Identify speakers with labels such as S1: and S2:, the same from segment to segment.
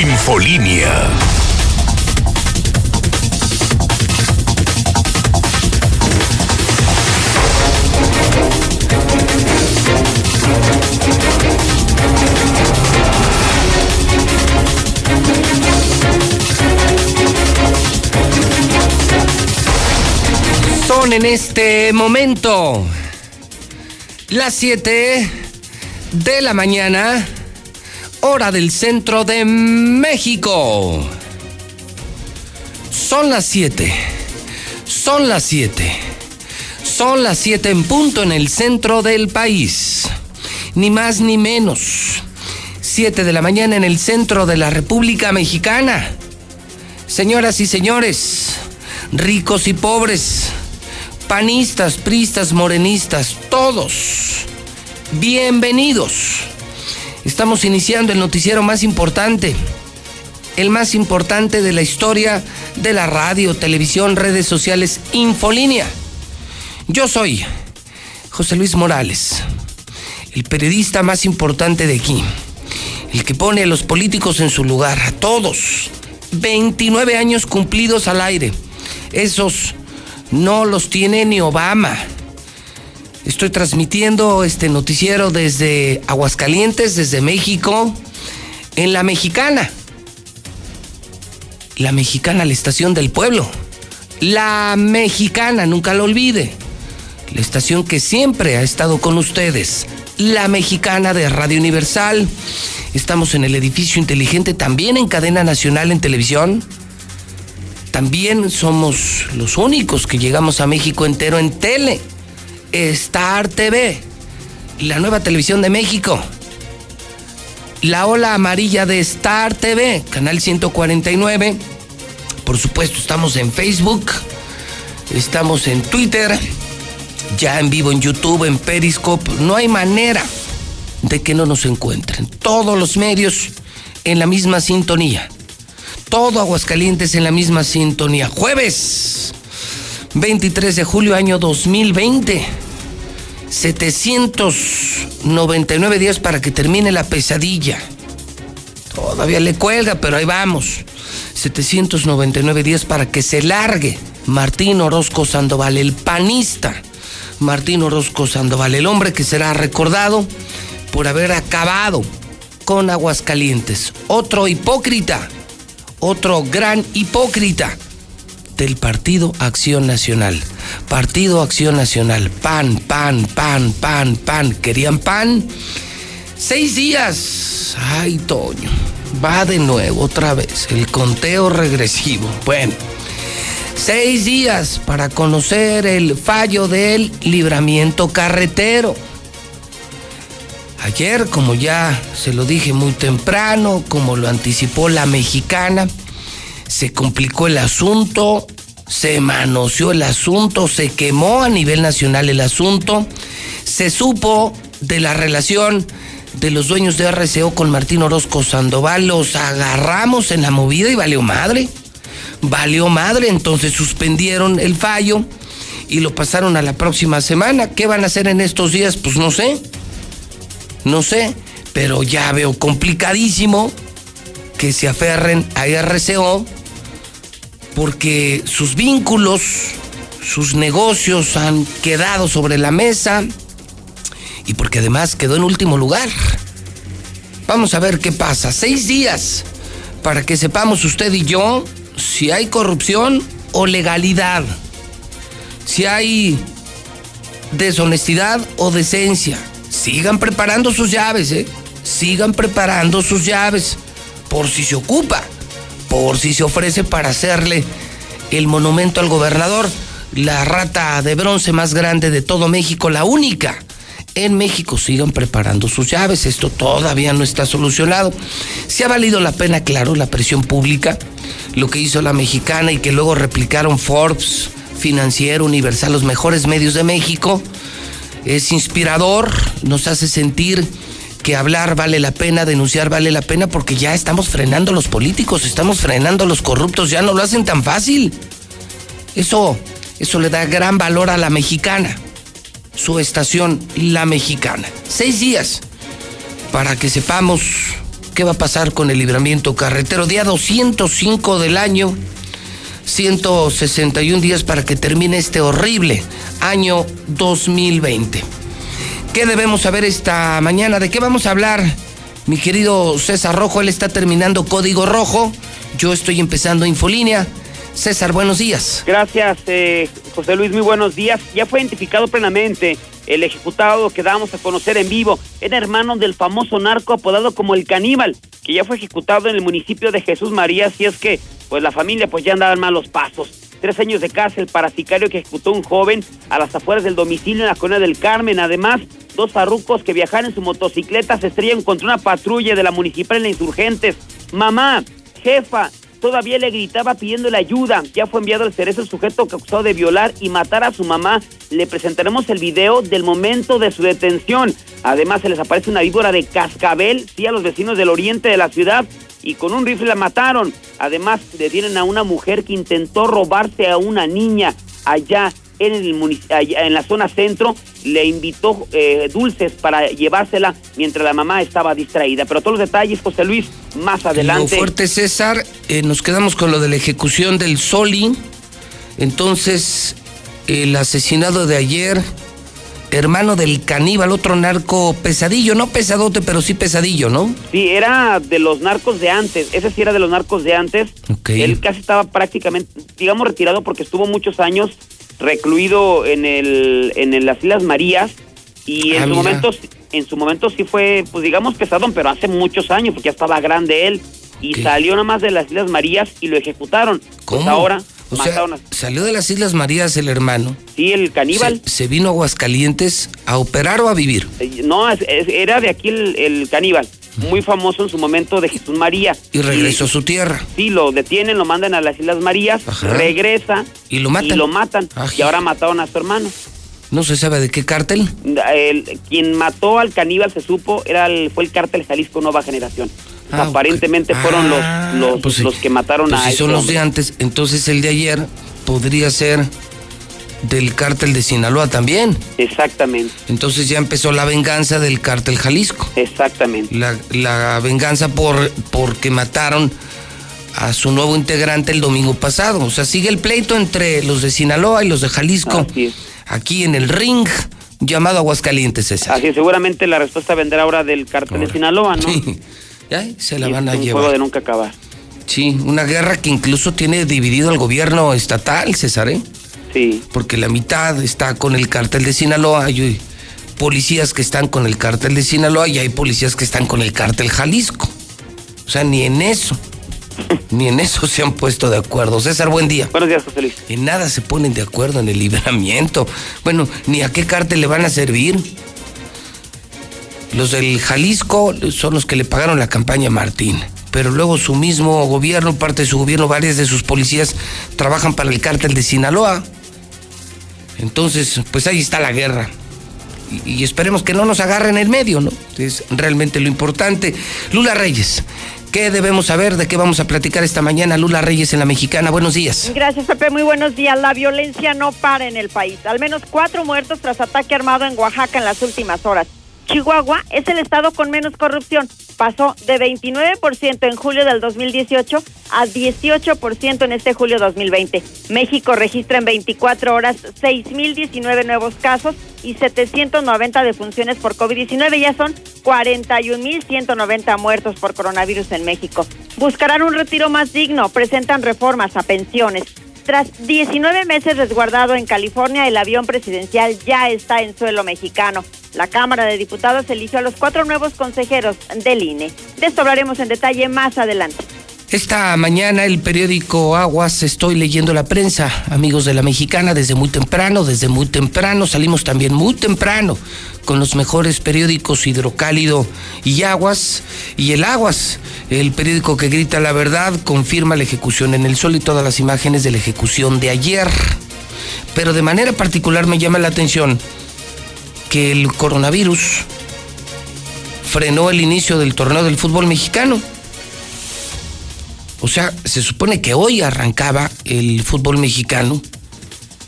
S1: Infolínea.
S2: Son en este momento las 7 de la mañana, hora del centro de México. Son las 7. Son las 7. Son las 7 en punto en el centro del país. Ni más ni menos. 7 de la mañana en el centro de la República Mexicana. Señoras y señores, ricos y pobres, panistas, pristas, morenistas, todos, bienvenidos. Estamos iniciando el noticiero más importante, el más importante de la historia de la radio, televisión, redes sociales, Infolínea. Yo soy José Luis Morales, el periodista más importante de aquí, el que pone a los políticos en su lugar, a todos. 29 años cumplidos al aire. Esos no los tiene ni Obama. Estoy transmitiendo este noticiero desde Aguascalientes, desde México, en La Mexicana. La Mexicana, la estación del pueblo. La Mexicana, nunca lo olvide. La estación que siempre ha estado con ustedes. La Mexicana de Radio Universal. Estamos en el edificio inteligente, también en cadena nacional en televisión. También somos los únicos que llegamos a México entero en tele. Star TV, la nueva televisión de México. La ola amarilla de Star TV, canal 149. Por supuesto, estamos en Facebook, estamos en Twitter, ya en vivo en YouTube, en Periscope. No hay manera de que no nos encuentren. Todos los medios en la misma sintonía todo Aguascalientes en la misma sintonía. Jueves 23 de julio año 2020. 799 días para que termine la pesadilla. Todavía le cuelga, pero ahí vamos. 799 días para que se largue Martín Orozco Sandoval, el panista. Martín Orozco Sandoval, el hombre que será recordado por haber acabado con Aguascalientes. Otro hipócrita otro gran hipócrita del Partido Acción Nacional. Partido Acción Nacional. Pan, pan, pan, pan, pan. ¿Querían pan? Seis días. Ay, Toño. Va de nuevo otra vez. El conteo regresivo. Bueno. Seis días para conocer el fallo del libramiento carretero. Ayer, como ya se lo dije muy temprano, como lo anticipó la mexicana, se complicó el asunto, se manoseó el asunto, se quemó a nivel nacional el asunto, se supo de la relación de los dueños de RCO con Martín Orozco Sandoval, los agarramos en la movida y valió madre. Valió madre, entonces suspendieron el fallo y lo pasaron a la próxima semana. ¿Qué van a hacer en estos días? Pues no sé no sé, pero ya veo complicadísimo que se aferren a RCO porque sus vínculos, sus negocios han quedado sobre la mesa y porque además quedó en último lugar. Vamos a ver qué pasa. Seis días para que sepamos usted y yo si hay corrupción o legalidad, si hay deshonestidad o decencia sigan preparando sus llaves, ¿eh? Sigan preparando sus llaves por si se ocupa, por si se ofrece para hacerle el monumento al gobernador, la rata de bronce más grande de todo México, la única. En México sigan preparando sus llaves, esto todavía no está solucionado. Se ha valido la pena, claro, la presión pública, lo que hizo la mexicana y que luego replicaron Forbes, Financiero, Universal, los mejores medios de México es inspirador, nos hace sentir que hablar vale la pena, denunciar vale la pena, porque ya estamos frenando a los políticos, estamos frenando a los corruptos, ya no lo hacen tan fácil. Eso, eso le da gran valor a la mexicana, su estación, la mexicana. Seis días para que sepamos ¿Qué va a pasar con el libramiento carretero? Día 205 del año, 161 días para que termine este horrible año 2020. ¿Qué debemos saber esta mañana? ¿De qué vamos a hablar? Mi querido César Rojo, él está terminando Código Rojo. Yo estoy empezando Infolínea. César, buenos días.
S3: Gracias, eh, José Luis, muy buenos días. Ya fue identificado plenamente el ejecutado que damos a conocer en vivo. Era hermano del famoso narco apodado como el caníbal, que ya fue ejecutado en el municipio de Jesús María, si es que pues la familia pues ya andaba en malos pasos. Tres años de cárcel para sicario que ejecutó un joven a las afueras del domicilio en la colonia del Carmen. Además, dos farrucos que viajaban en su motocicleta se estrellan contra una patrulla de la municipal en la Insurgentes. Mamá, jefa, todavía le gritaba pidiéndole ayuda. Ya fue enviado al cerezo el sujeto que acusado de violar y matar a su mamá. Le presentaremos el video del momento de su detención. Además, se les aparece una víbora de cascabel, sí, a los vecinos del oriente de la ciudad. Y con un rifle la mataron. Además, detienen a una mujer que intentó robarse a una niña allá en, el en la zona centro, le invitó eh, dulces para llevársela mientras la mamá estaba distraída. Pero todos los detalles, José Luis, más adelante.
S2: Lo fuerte, César, eh, nos quedamos con lo de la ejecución del Soli. Entonces, el asesinado de ayer, hermano del caníbal, otro narco pesadillo, no pesadote, pero sí pesadillo, ¿no?
S3: Sí, era de los narcos de antes, ese sí era de los narcos de antes. Él casi estaba prácticamente, digamos, retirado porque estuvo muchos años recluido en el en las Islas Marías y en ah, su momento en su momento sí fue pues digamos pesadón pero hace muchos años porque ya estaba grande él. Y salió nada más de las Islas Marías y lo ejecutaron. Pues
S2: Salió de las Islas Marías el hermano
S3: sí el caníbal
S2: se, vino a Aguascalientes a operar o a vivir
S3: eh, no era de aquí el caníbal muy famoso en su momento de Jesús María.
S2: Y regresó a su tierra.
S3: Sí, lo detienen, lo mandan a las Islas Marías, regresa.
S2: Y lo matan.
S3: Y lo matan. Y ahora mataron a su hermano.
S2: ¿No se sabe de qué cártel?
S3: El, quien mató al caníbal, se supo, era el, fue el cártel Jalisco Nueva Generación. Ah, aparentemente fueron los, ah, los, pues los que mataron
S2: pues
S3: a
S2: si son los de antes, entonces el de ayer podría ser del cártel de Sinaloa también.
S3: Exactamente.
S2: Entonces ya empezó la venganza del cártel Jalisco.
S3: Exactamente.
S2: La, venganza por porque mataron a su nuevo integrante el domingo pasado. O sea, sigue el pleito entre los de Sinaloa y los de Jalisco. Aquí en el ring llamado Aguascalientes, César.
S3: Así seguramente la respuesta vendrá ahora del cártel de Sinaloa, ¿no? Sí.
S2: Ya, se la van a un
S3: llevar. Juego de nunca acabar.
S2: Sí, una guerra que incluso tiene dividido al gobierno estatal, César, ¿eh?
S3: Sí.
S2: Porque la mitad está con el cártel de Sinaloa, hay policías que están con el cártel de Sinaloa y hay policías que están con el cártel Jalisco. O sea, ni en eso, ni en eso se han puesto de acuerdo. César, buen día.
S3: Buenos días, José Luis.
S2: En nada se ponen de acuerdo en el libramiento. Bueno, ni a qué cártel le van a servir. Los del Jalisco son los que le pagaron la campaña a Martín pero luego su mismo gobierno, parte de su gobierno, varias de sus policías trabajan para el cártel de Sinaloa. Entonces, pues ahí está la guerra. Y, esperemos que no nos agarren en el medio, ¿no? Es realmente lo importante. Lula Reyes, ¿Qué debemos saber? ¿De qué vamos a platicar esta mañana? Lula Reyes en la Mexicana. Buenos días.
S4: Gracias, Pepe. Muy buenos días. La violencia no para en el país. Al menos cuatro muertos tras ataque armado en Oaxaca en las últimas horas. Chihuahua es el estado con menos corrupción. Pasó de 29% en julio del 2018 a 18% en este julio 2020. México registra en 24 horas 6.019 nuevos casos y 790 defunciones por COVID-19. Ya son 41.190 muertos por coronavirus en México. Buscarán un retiro más digno, presentan reformas a pensiones. Tras 19 meses resguardado en California, el avión presidencial ya está en suelo mexicano. La Cámara de Diputados eligió a los cuatro nuevos consejeros del INE. De esto hablaremos en detalle más adelante.
S2: Esta mañana el periódico Aguas estoy leyendo la prensa, amigos de la mexicana, desde muy temprano, desde muy temprano, salimos también muy temprano con los mejores periódicos Hidrocálido y Aguas. Y el Aguas, el periódico que grita la verdad, confirma la ejecución en el sol y todas las imágenes de la ejecución de ayer. Pero de manera particular me llama la atención que el coronavirus frenó el inicio del torneo del fútbol mexicano. O sea, se supone que hoy arrancaba el fútbol mexicano.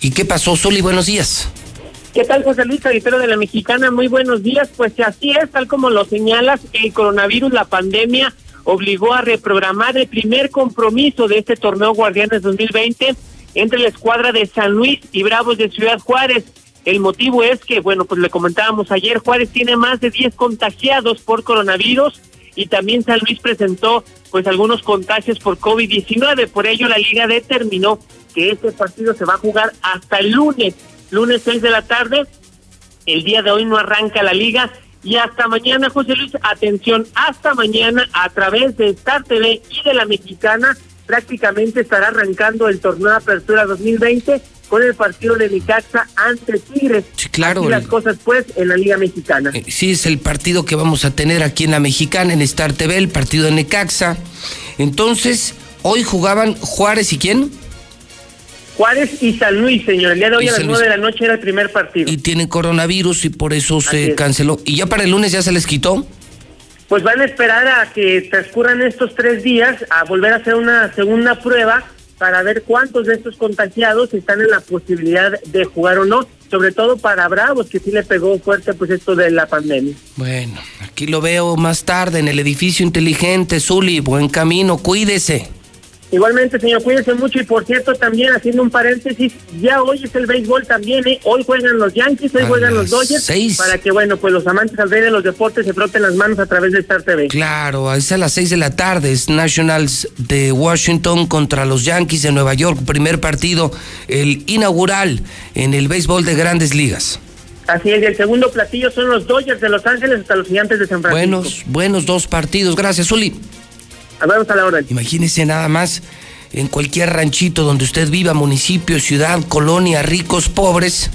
S2: ¿Y qué pasó, Soli? Buenos días.
S5: ¿Qué tal, José Luis, editor de la Mexicana? Muy buenos días. Pues así es, tal como lo señalas, el coronavirus, la pandemia, obligó a reprogramar el primer compromiso de este torneo Guardianes 2020 entre la escuadra de San Luis y Bravos de Ciudad Juárez. El motivo es que, bueno, pues le comentábamos ayer, Juárez tiene más de 10 contagiados por coronavirus y también San Luis presentó pues algunos contagios por COVID-19. Por ello la liga determinó que este partido se va a jugar hasta el lunes, lunes 6 de la tarde. El día de hoy no arranca la liga y hasta mañana, José Luis, atención, hasta mañana a través de Star TV y de la Mexicana prácticamente estará arrancando el torneo de apertura 2020 con el partido de Necaxa ante Tigres.
S2: Sí, claro.
S5: Y las cosas pues en la Liga Mexicana.
S2: Eh, sí, es el partido que vamos a tener aquí en la Mexicana, en Star TV, el partido de Necaxa. Entonces, hoy jugaban Juárez y quién?
S5: Juárez y San Luis, señor. El día de hoy a las nueve de la noche era el primer partido.
S2: Y tienen coronavirus y por eso se canceló. ¿Y ya para el lunes ya se les quitó?
S5: Pues van a esperar a que transcurran estos tres días a volver a hacer una segunda prueba para ver cuántos de estos contagiados están en la posibilidad de jugar o no, sobre todo para Bravos, que sí le pegó fuerte pues esto de la pandemia.
S2: Bueno, aquí lo veo más tarde en el edificio inteligente, Zuli, buen camino, cuídese.
S5: Igualmente, señor, cuídese mucho y por cierto, también haciendo un paréntesis, ya hoy es el béisbol también, ¿eh? hoy juegan los Yankees, hoy juegan los Dodgers, para que, bueno, pues los amantes al rey de los deportes se froten las manos a través de Star TV.
S2: Claro, es a las seis de la tarde, es Nationals de Washington contra los Yankees de Nueva York, primer partido, el inaugural en el béisbol de grandes ligas.
S5: Así es, y el segundo platillo son los Dodgers de Los Ángeles hasta los Gigantes de San Francisco.
S2: Buenos, buenos dos partidos, gracias, Uli. Imagínese nada más en cualquier ranchito donde usted viva, municipio, ciudad, colonia, ricos, pobres,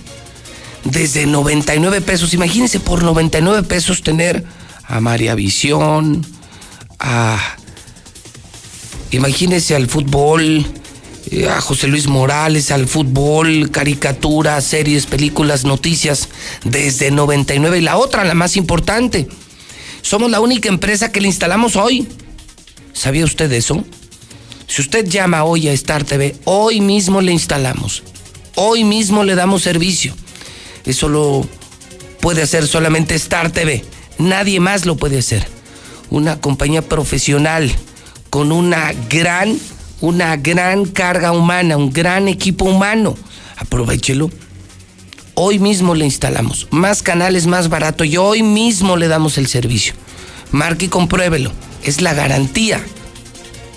S2: desde 99 pesos. Imagínese por 99 pesos tener a María Visión, a. Imagínese al fútbol, eh, a José Luis Morales, al fútbol, caricaturas, series, películas, noticias, desde 99. Y la otra, la más importante, somos la única empresa que le instalamos hoy. ¿Sabía usted eso? Si usted llama hoy a Star TV, hoy mismo le instalamos. Hoy mismo le damos servicio. Eso lo puede hacer solamente Star TV. Nadie más lo puede hacer. Una compañía profesional con una gran, una gran carga humana, un gran equipo humano. Aprovechelo. Hoy mismo le instalamos. Más canales más barato y hoy mismo le damos el servicio. Marque y compruébelo es la garantía.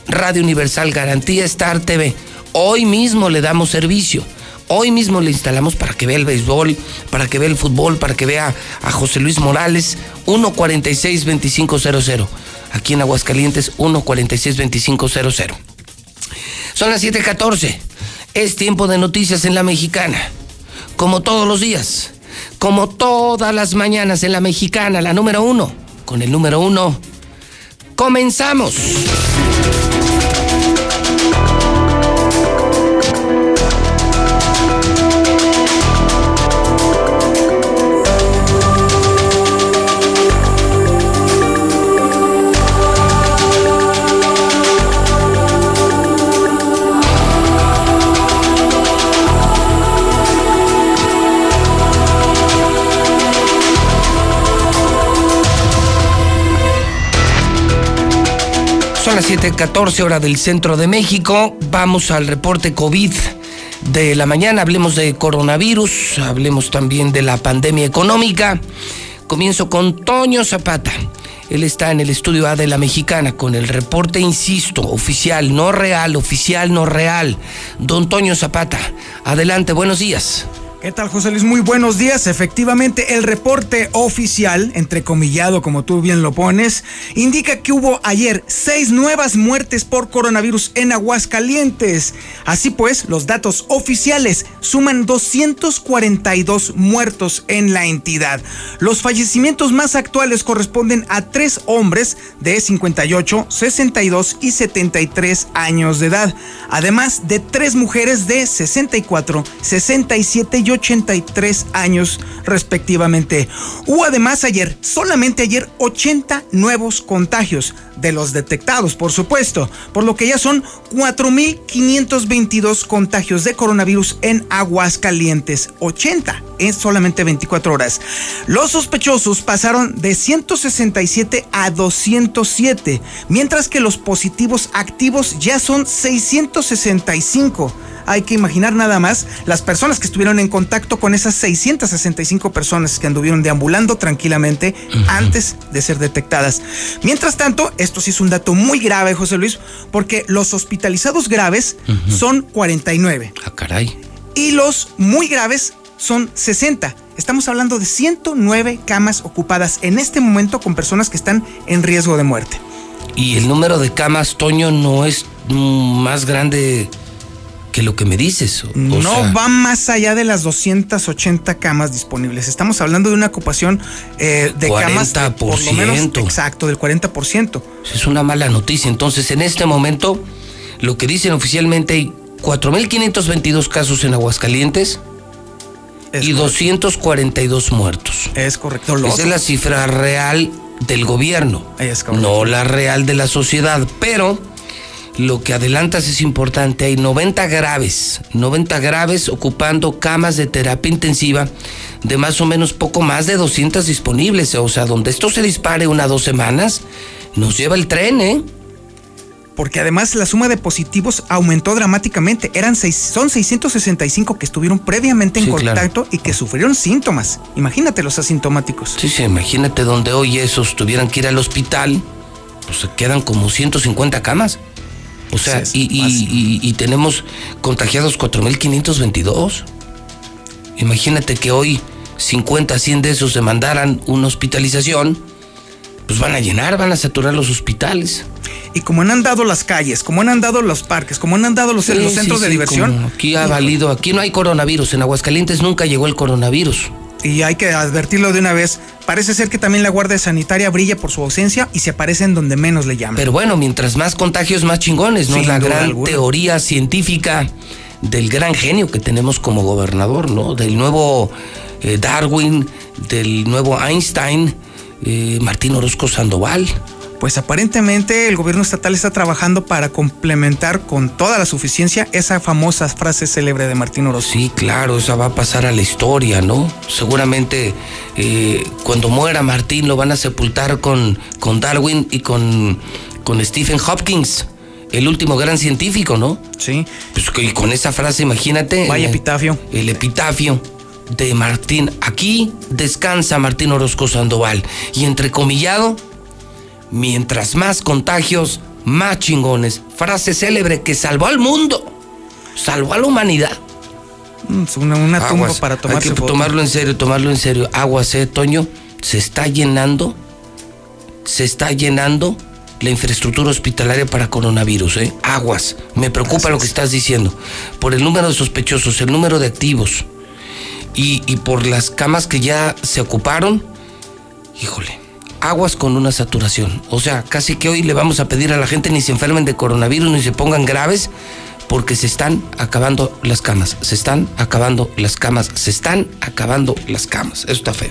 S2: Radio Universal Garantía Star TV. Hoy mismo le damos servicio. Hoy mismo le instalamos para que vea el béisbol, para que vea el fútbol, para que vea a José Luis Morales, 146-2500. Aquí en Aguascalientes, 146-2500. Son las 7:14. Es tiempo de noticias en la mexicana. Como todos los días, como todas las mañanas en la mexicana, la número uno. Con el número uno, comenzamos. 7:14 horas del centro de México. Vamos al reporte COVID de la mañana. Hablemos de coronavirus, hablemos también de la pandemia económica. Comienzo con Toño Zapata. Él está en el estudio A de la Mexicana con el reporte, insisto, oficial, no real, oficial, no real. Don Toño Zapata, adelante, buenos días.
S6: ¿Qué tal, José Luis? Muy buenos días. Efectivamente, el reporte oficial, entrecomillado como tú bien lo pones, indica que hubo ayer seis nuevas muertes por coronavirus en Aguascalientes. Así pues, los datos oficiales suman 242 muertos en la entidad. Los fallecimientos más actuales corresponden a tres hombres de 58, 62 y 73 años de edad, además de tres mujeres de 64, 67 y 83 años respectivamente. Hubo además ayer, solamente ayer, 80 nuevos contagios, de los detectados, por supuesto, por lo que ya son 4.522 contagios de coronavirus en Aguascalientes, 80 en solamente 24 horas. Los sospechosos pasaron de 167 a 207, mientras que los positivos activos ya son 665 hay que imaginar nada más las personas que estuvieron en contacto con esas 665 personas que anduvieron deambulando tranquilamente antes de ser detectadas. Mientras tanto, esto sí es un dato muy grave, José Luis, porque los hospitalizados graves son 49.
S2: Ah, caray.
S6: Y los muy graves son 60. Estamos hablando de 109 camas ocupadas en este momento con personas que están en riesgo de muerte.
S2: Y el número de camas, Toño, no es más grande que lo que me dices.
S6: no va más allá de las 280 camas disponibles. Estamos hablando de una ocupación eh, de camas por lo menos exacto del 40%.
S2: Es una mala noticia. Entonces, en este momento, lo que dicen oficialmente hay 4.522 casos en Aguascalientes y 242 muertos.
S6: Es correcto.
S2: Esa es la cifra real del gobierno, no la real de la sociedad, pero lo que adelantas es importante. Hay 90 graves, 90 graves ocupando camas de terapia intensiva de más o menos poco más de 200 disponibles. O sea, donde esto se dispare una dos semanas, nos lleva el tren, ¿eh?
S6: Porque además la suma de positivos aumentó dramáticamente. Eran seis, son 665 que estuvieron previamente en contacto y que sufrieron síntomas. Imagínate los asintomáticos.
S2: Sí, sí, imagínate donde hoy esos tuvieran que ir al hospital, pues se quedan como 150 camas. O sea, y, tenemos contagiados 4.522. Imagínate que hoy 50, 100 de esos demandaran una hospitalización, pues van a llenar, van a saturar los hospitales.
S6: Y como han andado las calles, como han andado los parques, como han andado los, los centros de diversión.
S2: Aquí ha valido, aquí no hay coronavirus, en Aguascalientes nunca llegó el coronavirus
S6: y hay que advertirlo de una vez, parece ser que también la Guardia Sanitaria brilla por su ausencia y se aparece en donde menos le llaman.
S2: Pero bueno, mientras más contagios, más chingones, ¿no? la gran teoría científica del gran genio que tenemos como gobernador, ¿no? Del nuevo eh, Darwin, del nuevo Einstein, eh, Martín Orozco Sandoval
S6: pues aparentemente el gobierno estatal está trabajando para complementar con toda la suficiencia esa famosa frase célebre de Martín Orozco.
S2: Sí, claro, esa va a pasar a la historia, ¿no? Seguramente eh, cuando muera Martín lo van a sepultar con, con Darwin y con, con Stephen Hopkins el último gran científico, ¿no?
S6: Sí.
S2: Pues y con esa frase, imagínate.
S6: Vaya epitafio.
S2: El epitafio de Martín. Aquí descansa Martín Orozco Sandoval. Y entrecomillado, mientras más contagios, más chingones. Frase célebre que salvó al mundo, salvó a la humanidad.
S6: Mm, una, una tumba para tomarse
S2: Hay que tomarlo en serio, tomarlo en serio. Aguas, eh, Toño, se está llenando, se está llenando la infraestructura hospitalaria para coronavirus, ¿eh? Aguas. Me preocupa lo que estás diciendo. Por el número de sospechosos, el número de activos y, y por las camas que ya se ocuparon. Híjole aguas con una saturación. O sea, casi que hoy le vamos a pedir a la gente ni se enfermen de coronavirus ni se pongan graves porque se están acabando las camas, se están acabando las camas, se están acabando las camas. Eso está feo.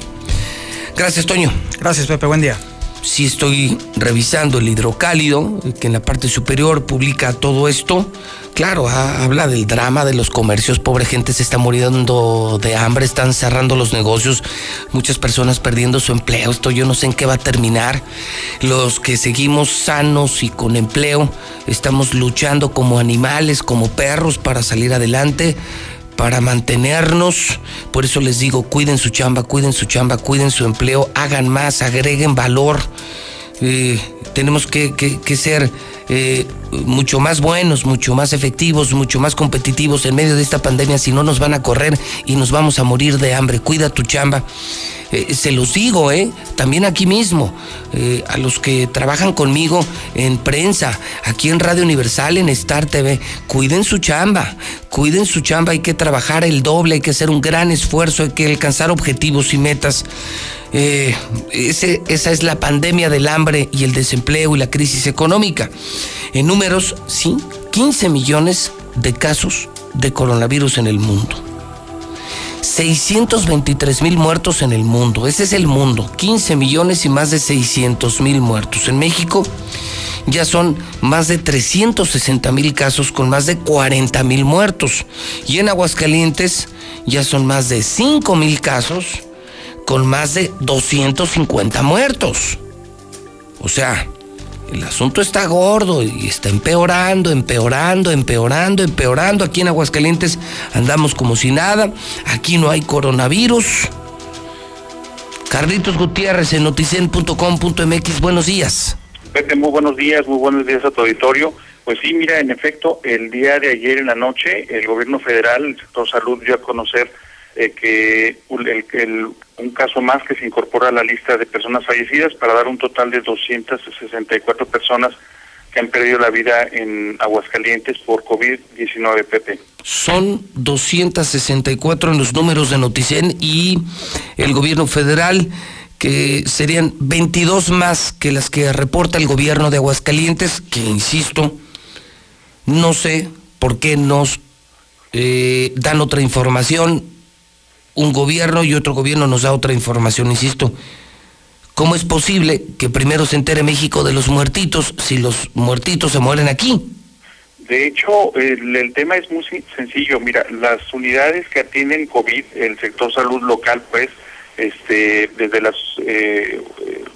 S2: Gracias, Toño.
S6: Gracias, Pepe. Buen día
S2: si estoy revisando el hidrocálido, que en la parte superior publica todo esto. Claro, habla del drama de los comercios, pobre gente se está muriendo de hambre, están cerrando los negocios, muchas personas perdiendo su empleo, esto yo no sé en qué va a terminar. Los que seguimos sanos y con empleo, estamos luchando como animales, como perros para salir adelante para mantenernos. Por eso les digo, cuiden su chamba, cuiden su chamba, cuiden su empleo, hagan más, agreguen valor. Eh, tenemos que, ser eh, mucho más buenos, mucho más efectivos, mucho más competitivos en medio de esta pandemia, si no nos van a correr y nos vamos a morir de hambre. Cuida tu chamba. Eh, se los digo, ¿eh? También aquí mismo, eh, a los que trabajan conmigo en prensa, aquí en Radio Universal, en Star TV, cuiden su chamba, cuiden su chamba, hay que trabajar el doble, hay que hacer un gran esfuerzo, hay que alcanzar objetivos y metas. Esa es la pandemia del hambre y el desempleo y la crisis económica. En números, sí, 15 millones de casos de coronavirus en el mundo. 623 mil muertos en el mundo. Ese es el mundo. 15 millones y más de 600 mil muertos. En México, ya son más de 360 mil casos con más de 40 mil muertos. Y en Aguascalientes ya son más de 5 mil casos con más de 250 muertos. O sea, el asunto está gordo y está empeorando, empeorando, empeorando, empeorando. Aquí en Aguascalientes andamos como si nada. Aquí no hay coronavirus. Carlitos Gutiérrez en noticen.com.mx. Buenos días.
S7: Pepe, muy buenos días, muy buenos días a tu auditorio. Pues sí, mira, en efecto, el día de ayer en la noche, el gobierno federal, el sector salud, dio a conocer eh, que un caso más que se incorpora a la lista de personas fallecidas para dar un total de 264 personas que han perdido la vida en Aguascalientes por COVID-19, Pepe.
S2: Son 264 en los números de Noticen y el gobierno federal que serían 22 más que las que reporta el gobierno de Aguascalientes, que insisto, no sé por qué nos eh, dan otra información, un gobierno y otro gobierno nos da otra información, insisto. ¿Cómo es posible que primero se entere México de los muertitos si los muertitos se mueren aquí?
S7: De hecho, el, tema es muy sencillo. Mira, las unidades que atienden COVID, el sector salud local, pues, este, desde las, eh,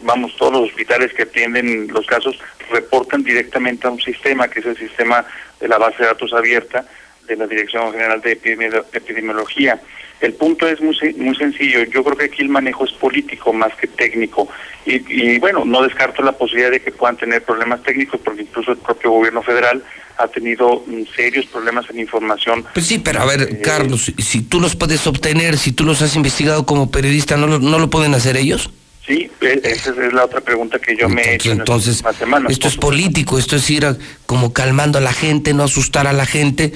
S7: vamos, todos los hospitales que atienden los casos reportan directamente a un sistema, que es el sistema de la base de datos abierta de la Dirección General de Epidemiología. El punto es muy, muy sencillo. Yo creo que aquí el manejo es político más que técnico. Y, bueno, no descarto la posibilidad de que puedan tener problemas técnicos, porque incluso el propio gobierno federal ha tenido mm, serios problemas en información.
S2: Pues sí, pero a ver, eh, Carlos, si tú los puedes obtener, si tú los has investigado como periodista, ¿no lo, no lo pueden hacer ellos?
S7: Sí, e, esa es la otra pregunta que yo me he hecho.
S2: Entonces, esto es político, esto es ir como calmando a la gente, no asustar a la gente,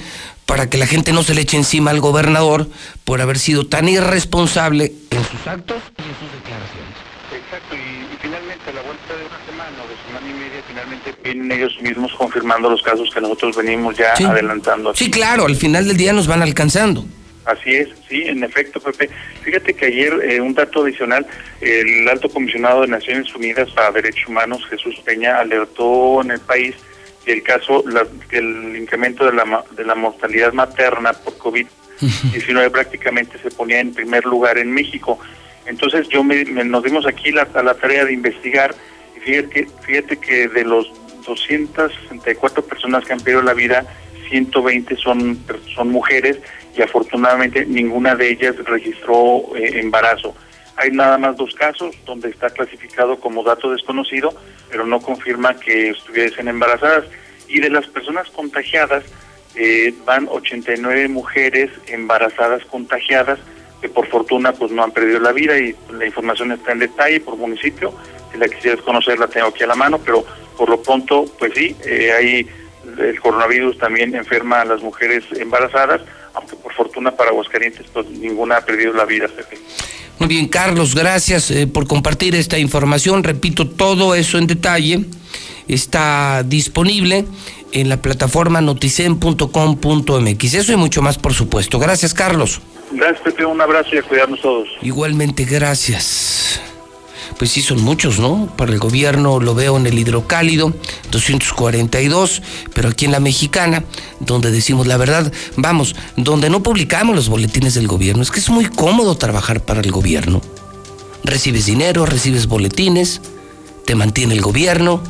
S2: para que la gente no se le eche encima al gobernador por haber sido tan irresponsable en sus actos y en sus declaraciones.
S7: Exacto, y, finalmente a la vuelta de una semana o de semana y media, finalmente vienen ellos mismos confirmando los casos que nosotros venimos ya adelantando.
S2: Sí, claro, al final del día nos van alcanzando.
S7: Así es, sí, en efecto, Pepe. Fíjate que ayer, eh, un dato adicional, el alto comisionado de Naciones Unidas para Derechos Humanos, Jesús Peña, alertó en el país el caso, el incremento de la, de la mortalidad materna por COVID-19 prácticamente se ponía en primer lugar en México. Entonces yo me, nos dimos aquí la, a la tarea de investigar y fíjate, fíjate que de los 264 personas que han perdido la vida, 120 son, son mujeres y afortunadamente ninguna de ellas registró eh, embarazo. Hay nada más dos casos donde está clasificado como dato desconocido, pero no confirma que estuviesen embarazadas. Y de las personas contagiadas, eh, van 89 mujeres embarazadas contagiadas que por fortuna pues no han perdido la vida y la información está en detalle por municipio. Si la quisieras conocer la tengo aquí a la mano, pero por lo pronto pues sí, eh, ahí el coronavirus también enferma a las mujeres embarazadas, aunque por fortuna para Aguascalientes pues ninguna ha perdido la vida.
S2: Muy bien, Carlos, gracias eh, por compartir esta información. Repito, todo eso en detalle está disponible en la plataforma noticen.com.mx. Eso y mucho más, por supuesto. Gracias, Carlos.
S7: Gracias, Pepe. Un abrazo y a cuidarnos todos.
S2: Igualmente, gracias pues sí son muchos, ¿no? Para el gobierno lo veo en el hidrocálido, 242, pero aquí en la mexicana, donde decimos la verdad, vamos, donde no publicamos los boletines del gobierno, es que es muy cómodo trabajar para el gobierno. Recibes dinero, recibes boletines, te mantiene el gobierno,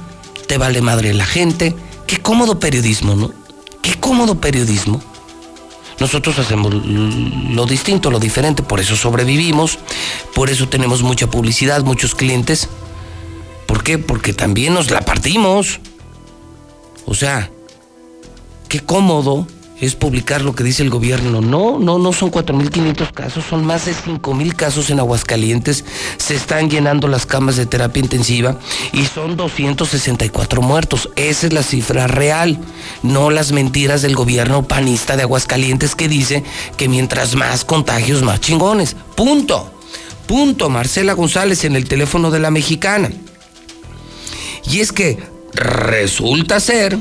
S2: te vale madre la gente. Qué cómodo periodismo, ¿no? Qué cómodo periodismo. Nosotros hacemos lo distinto, lo diferente, por eso sobrevivimos, por eso tenemos mucha publicidad, muchos clientes. ¿Por qué? Porque también nos la partimos. O sea, qué cómodo es publicar lo que dice el gobierno. No, no, no son 4.500 casos, son más de 5.000 casos en Aguascalientes. Se están llenando las camas de terapia intensiva y son 264 muertos. Esa es la cifra real, no las mentiras del gobierno panista de Aguascalientes que dice que mientras más contagios, más chingones. Punto. Punto. Marcela González en el teléfono de la mexicana. Y es que resulta ser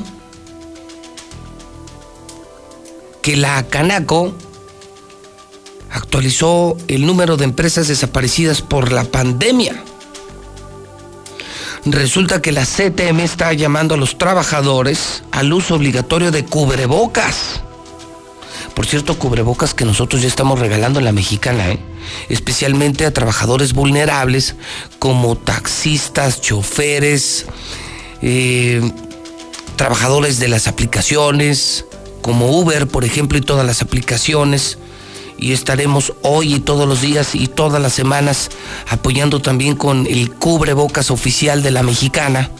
S2: que la Canaco actualizó el número de empresas desaparecidas por la pandemia. Resulta que la CTM está llamando a los trabajadores al uso obligatorio de cubrebocas. Por cierto, cubrebocas que nosotros ya estamos regalando en la mexicana, ¿eh? especialmente a trabajadores vulnerables como taxistas, choferes, eh, trabajadores de las aplicaciones, como Uber, por ejemplo, y todas las aplicaciones. Y estaremos hoy y todos los días y todas las semanas apoyando también con el cubrebocas oficial de la mexicana,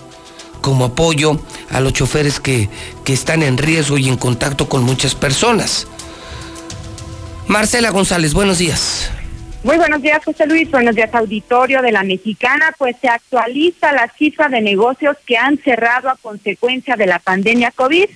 S2: como apoyo a los choferes que, que están en riesgo y en contacto con muchas personas. Marcela González, buenos días.
S8: Muy buenos días, José Luis. Buenos días, auditorio de la Mexicana. Pues se actualiza la cifra de negocios que han cerrado a consecuencia de la pandemia COVID.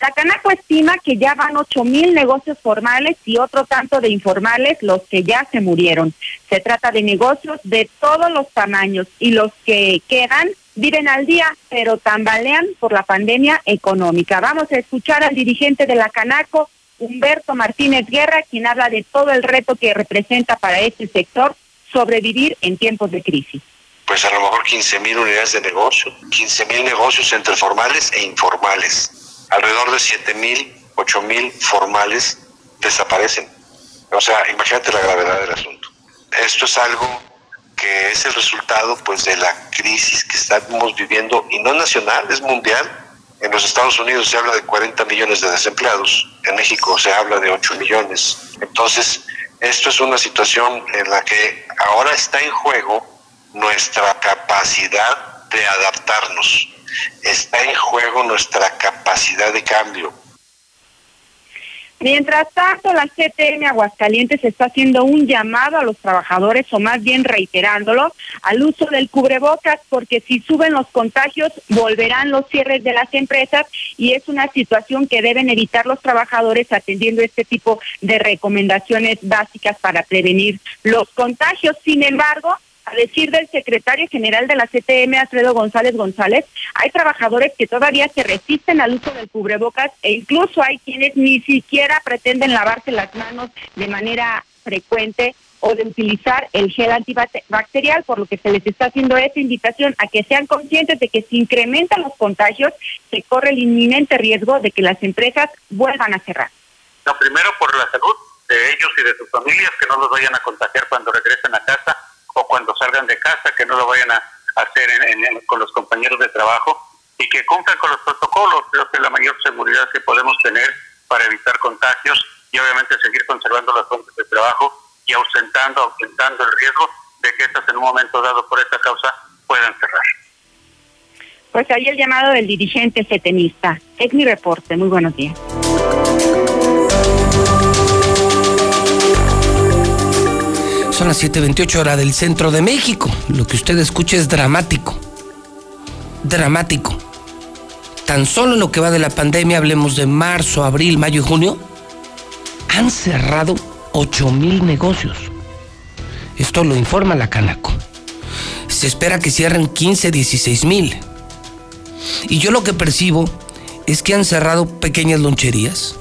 S8: La Canaco estima que ya van ocho mil negocios formales y otro tanto de informales los que ya se murieron. Se trata de negocios de todos los tamaños y los que quedan viven al día, pero tambalean por la pandemia económica. Vamos a escuchar al dirigente de la Canaco, Humberto Martínez Guerra, quien habla de todo el reto que representa para este sector sobrevivir en tiempos de crisis.
S9: Pues a lo mejor 15 mil unidades de negocio, 15 mil negocios entre formales e informales. Alrededor de 7 mil, 8 mil formales desaparecen. O sea, imagínate la gravedad del asunto. Esto es algo que es el resultado pues de la crisis que estamos viviendo y no nacional, es mundial en los Estados Unidos se habla de 40 millones de desempleados, en México se habla de 8 millones. Entonces, esto es una situación en la que ahora está en juego nuestra capacidad de adaptarnos, está en juego nuestra capacidad de cambio.
S8: Mientras tanto, la CTM Aguascalientes está haciendo un llamado a los trabajadores, o más bien reiterándolo, al uso del cubrebocas, porque si suben los contagios, volverán los cierres de las empresas y es una situación que deben evitar los trabajadores atendiendo este tipo de recomendaciones básicas para prevenir los contagios. Sin embargo, a decir del secretario general de la CTM, Alfredo González González, hay trabajadores que todavía se resisten al uso del cubrebocas e incluso hay quienes ni siquiera pretenden lavarse las manos de manera frecuente o de utilizar el gel antibacterial, por lo que se les está haciendo esa invitación a que sean conscientes de que si incrementan los contagios, se corre el inminente riesgo de que las empresas vuelvan a cerrar.
S10: No, primero por la salud de ellos y de sus familias, que no los vayan a contagiar cuando regresen a casa o cuando salgan de casa, que no lo vayan a hacer con los compañeros de trabajo y que cumplan con los protocolos. Creo que la mayor seguridad que podemos tener para evitar contagios y obviamente seguir conservando las fuentes de trabajo y ausentando, aumentando el riesgo de que estas en un momento dado por esta causa puedan cerrar.
S8: Pues ahí el llamado del dirigente setenista. Es mi reporte. Muy buenos días.
S2: Son las 7:28 horas del centro de México. Lo que usted escucha es dramático. Dramático. Tan solo en lo que va de la pandemia, hablemos de marzo, abril, mayo y junio, han cerrado 8 mil negocios. Esto lo informa la Canaco. Se espera que cierren 15, 16 mil. Y yo lo que percibo es que han cerrado pequeñas loncherías,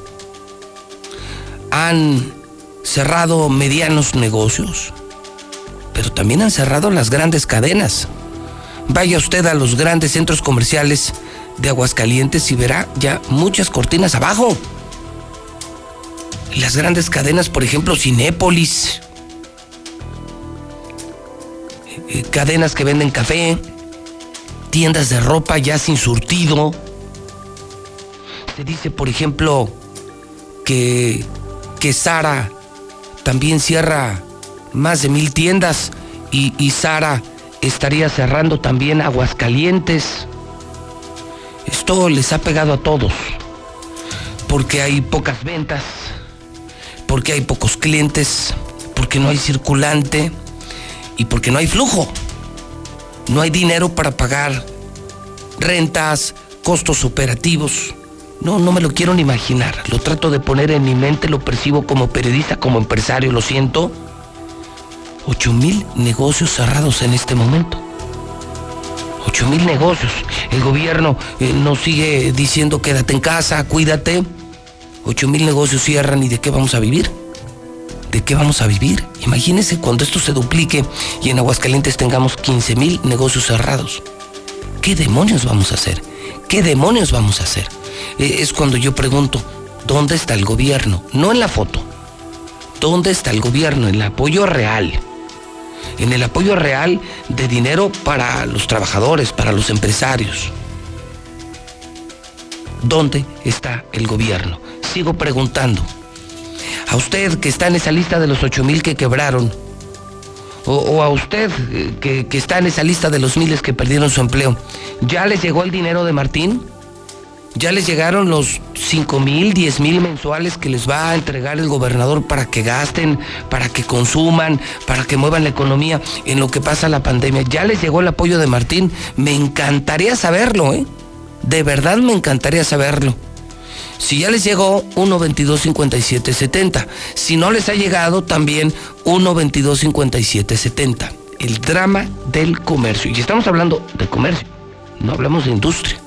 S2: han cerrado medianos negocios, pero también han cerrado las grandes cadenas. Vaya usted a los grandes centros comerciales de Aguascalientes y verá ya muchas cortinas abajo. Las grandes cadenas, por ejemplo, Cinépolis, eh, cadenas que venden café, tiendas de ropa ya sin surtido. Se dice, por ejemplo, que, que Sara también cierra más de mil tiendas y, Sara estaría cerrando también Aguascalientes. Esto les ha pegado a todos, porque hay pocas ventas, porque hay pocos clientes, porque no hay circulante y porque no hay flujo. No hay dinero para pagar rentas, costos operativos. No, no me lo quiero ni imaginar. Lo trato de poner en mi mente, lo percibo como periodista, como empresario, lo siento. Ocho mil negocios cerrados en este momento. Ocho mil negocios. El gobierno eh, nos sigue diciendo quédate en casa, cuídate. Ocho mil negocios cierran y ¿de qué vamos a vivir? ¿De qué vamos a vivir? Imagínense cuando esto se duplique y en Aguascalientes tengamos 15 mil negocios cerrados. ¿qué demonios vamos a hacer? ¿Qué demonios vamos a hacer? Eh, es cuando yo pregunto, ¿dónde está el gobierno? No en la foto. ¿Dónde está el gobierno? En el apoyo real. En el apoyo real de dinero para los trabajadores, para los empresarios. ¿Dónde está el gobierno? Sigo preguntando. A usted que está en esa lista de los 8 mil que quebraron, o, a usted eh, que, que está en esa lista de los miles que perdieron su empleo, ¿ya les llegó el dinero de Martín? ¿Ya les llegaron los 5 mil, 10 mil mensuales que les va a entregar el gobernador para que gasten, para que consuman, para que muevan la economía en lo que pasa la pandemia? ¿Ya les llegó el apoyo de Martín? Me encantaría saberlo, ¿eh? De verdad me encantaría saberlo. Si ya les llegó, 1 22 57 70. Si no les ha llegado, también 1 22 57 70. El drama del comercio. Y estamos hablando de comercio, no hablamos de industria.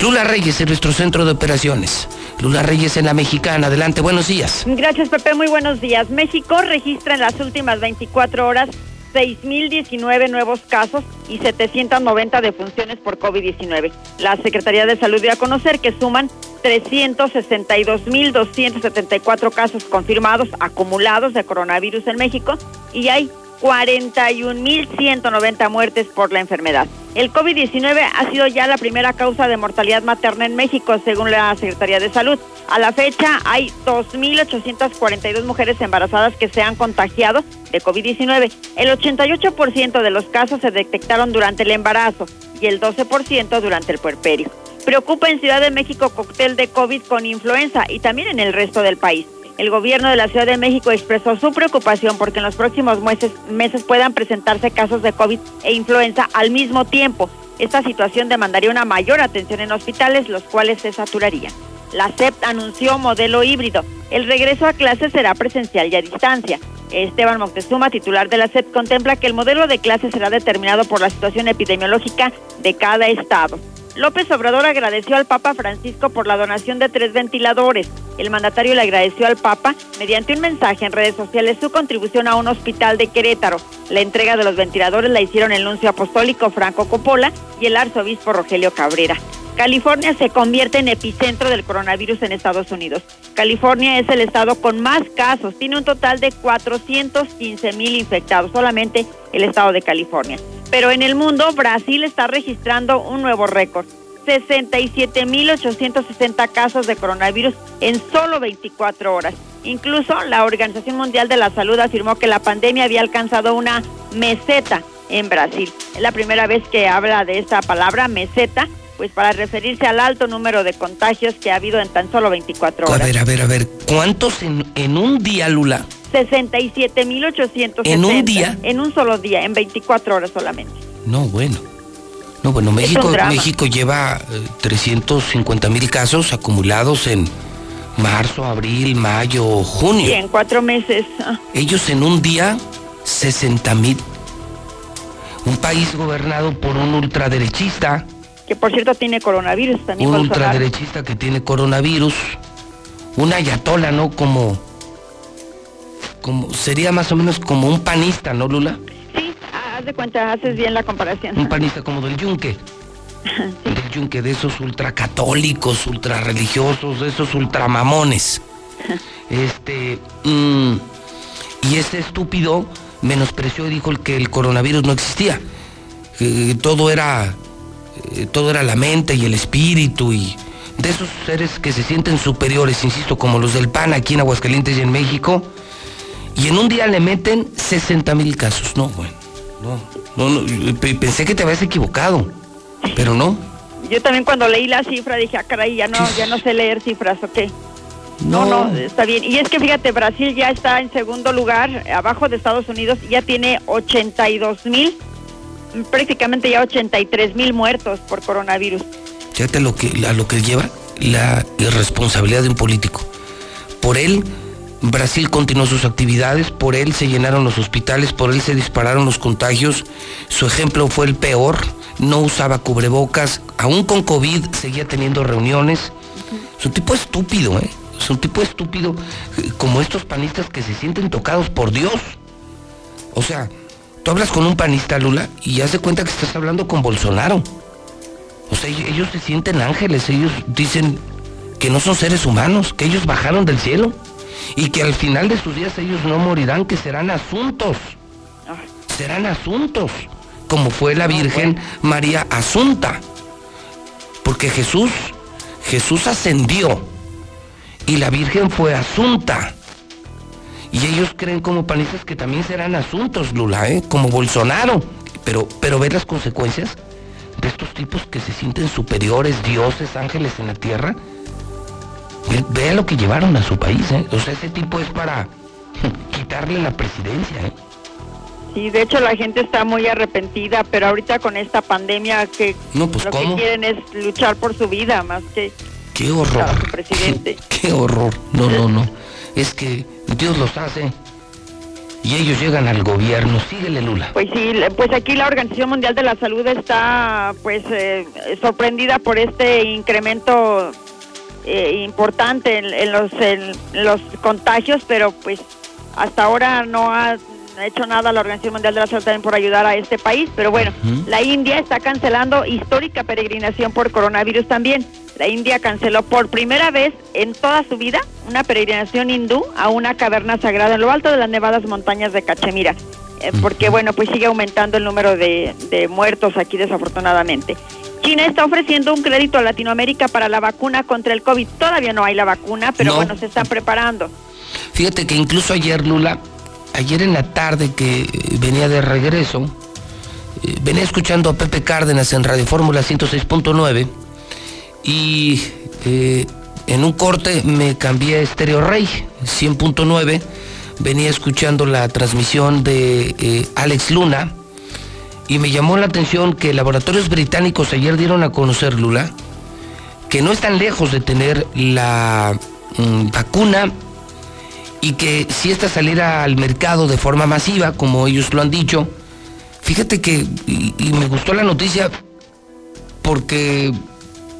S2: Lula Reyes en nuestro centro de operaciones. Lula Reyes en la mexicana. Adelante, buenos días.
S4: Gracias, Pepe. Muy buenos días. México registra en las últimas 24 horas 6.019 nuevos casos y 790 defunciones por COVID-19. La Secretaría de Salud dio a conocer que suman 362.274 casos confirmados acumulados de coronavirus en México y hay 41.190 muertes por la enfermedad. El COVID-19 ha sido ya la primera causa de mortalidad materna en México, según la Secretaría de Salud. A la fecha hay 2.842 mujeres embarazadas que se han contagiado de COVID-19. El 88% de los casos se detectaron durante el embarazo y el 12% durante el puerperio. Preocupa en Ciudad de México cóctel de COVID con influenza y también en el resto del país. El gobierno de la Ciudad de México expresó su preocupación porque en los próximos meses, meses puedan presentarse casos de COVID e influenza al mismo tiempo. Esta situación demandaría una mayor atención en hospitales, los cuales se saturarían. La CEP anunció modelo híbrido. El regreso a clases será presencial y a distancia. Esteban Moctezuma, titular de la CEP, contempla que el modelo de clases será determinado por la situación epidemiológica de cada estado. López Obrador agradeció al Papa Francisco por la donación de tres ventiladores. El mandatario le agradeció al Papa mediante un mensaje en redes sociales su contribución a un hospital de Querétaro. La entrega de los ventiladores la hicieron el nuncio apostólico Franco Coppola y el arzobispo Rogelio Cabrera. California se convierte en epicentro del coronavirus en Estados Unidos. California es el estado con más casos, tiene un total de 415 mil infectados, solamente el estado de California. Pero en el mundo, Brasil está registrando un nuevo récord. 67.860 casos de coronavirus en solo 24 horas. Incluso la Organización Mundial de la Salud afirmó que la pandemia había alcanzado una meseta en Brasil. Es la primera vez que habla de esta palabra, meseta, pues para referirse al alto número de contagios que ha habido en tan solo 24 horas.
S2: A ver, a ver, a ver, ¿cuántos en, en un día, Lula?
S4: 67.860.
S2: ¿En un día?
S4: En un solo día, en 24 horas solamente.
S2: No, bueno. No, bueno, México, México lleva 350 eh, mil casos acumulados en marzo, abril, mayo, junio.
S4: Sí, en cuatro meses. Ah.
S2: Ellos en un día, 60 mil. Un país gobernado por un ultraderechista.
S4: Que por cierto tiene coronavirus también.
S2: Un ultraderechista que tiene coronavirus. Una ayatola, ¿no? Como como sería más o menos como un panista, ¿no, Lula?
S4: Sí, haz de cuenta, haces bien la comparación.
S2: Un panista como del yunque. Del yunque, de esos ultracatólicos, ultrarreligiosos, de esos ultramamones. este, mm, y este estúpido menospreció y dijo que el coronavirus no existía. Que todo era, eh, todo era la mente y el espíritu y de esos seres que se sienten superiores, insisto, como los del PAN aquí en Aguascalientes y en México, y en un día le meten 60 mil casos. No, bueno, no, no, pensé que te habías equivocado, pero no.
S4: Yo también cuando leí la cifra dije, ah, caray, ya no, ya no sé leer cifras, ¿ok? No. no, no, está bien. Y es que fíjate, Brasil ya está en segundo lugar, abajo de Estados Unidos, ya tiene 82 mil, prácticamente ya 83 mil muertos por coronavirus.
S2: Fíjate lo que, a lo que lleva la irresponsabilidad de un político. Por él Brasil continuó sus actividades, por él se llenaron los hospitales, por él se dispararon los contagios. Su ejemplo fue el peor, no usaba cubrebocas, aún con COVID seguía teniendo reuniones. Es un tipo estúpido, ¿eh? Es un tipo estúpido, como estos panistas que se sienten tocados por Dios. O sea, Tú hablas con un panista, Lula, y haz de cuenta que estás hablando con Bolsonaro. O sea, ellos se sienten ángeles, ellos dicen que no son seres humanos, que ellos bajaron del cielo y que al final de sus días ellos no morirán, que serán asuntos. Serán asuntos, como fue la Virgen María Asunta. Porque Jesús, Jesús ascendió y la Virgen fue Asunta. Y ellos creen como panistas que también serán asuntos, Lula, ¿eh? como Bolsonaro. Pero, pero ver las consecuencias de estos tipos que se sienten superiores, dioses, ángeles en la tierra. Vea lo que llevaron a su país, ¿eh? O sea, ese tipo es para quitarle la presidencia, ¿eh?
S4: Sí, de hecho la gente está muy arrepentida, pero ahorita con esta pandemia que
S2: no, pues,
S4: lo que quieren es luchar por su vida más que
S2: qué horror,
S4: presidente.
S2: qué horror. No, no, no. Es que Dios los hace y ellos llegan al gobierno. Síguele, Lula.
S4: Pues sí, pues aquí la Organización Mundial de la Salud está pues eh, sorprendida por este incremento eh, importante en, los, en los contagios, pero pues hasta ahora no ha hecho nada la Organización Mundial de la Salud también por ayudar a este país, pero bueno, la India está cancelando histórica peregrinación por coronavirus también la India canceló por primera vez en toda su vida una peregrinación hindú a una caverna sagrada en lo alto de las nevadas montañas de Cachemira. Eh, porque bueno, pues sigue aumentando el número de, muertos aquí desafortunadamente. China está ofreciendo un crédito a Latinoamérica para la vacuna contra el COVID. Todavía no hay la vacuna, pero bueno, se están preparando.
S2: Fíjate que incluso ayer, Lula, ayer en la tarde que venía de regreso, eh, venía escuchando a Pepe Cárdenas en Radio Fórmula 106.9 y eh, en un corte me cambié a Estéreo Rey 100.9. Venía escuchando la transmisión de eh, Alex Luna y me llamó la atención que laboratorios británicos ayer dieron a conocer, Lula, que no están lejos de tener la mm, vacuna y que si esta saliera al mercado de forma masiva, como ellos lo han dicho, fíjate que, y me gustó la noticia porque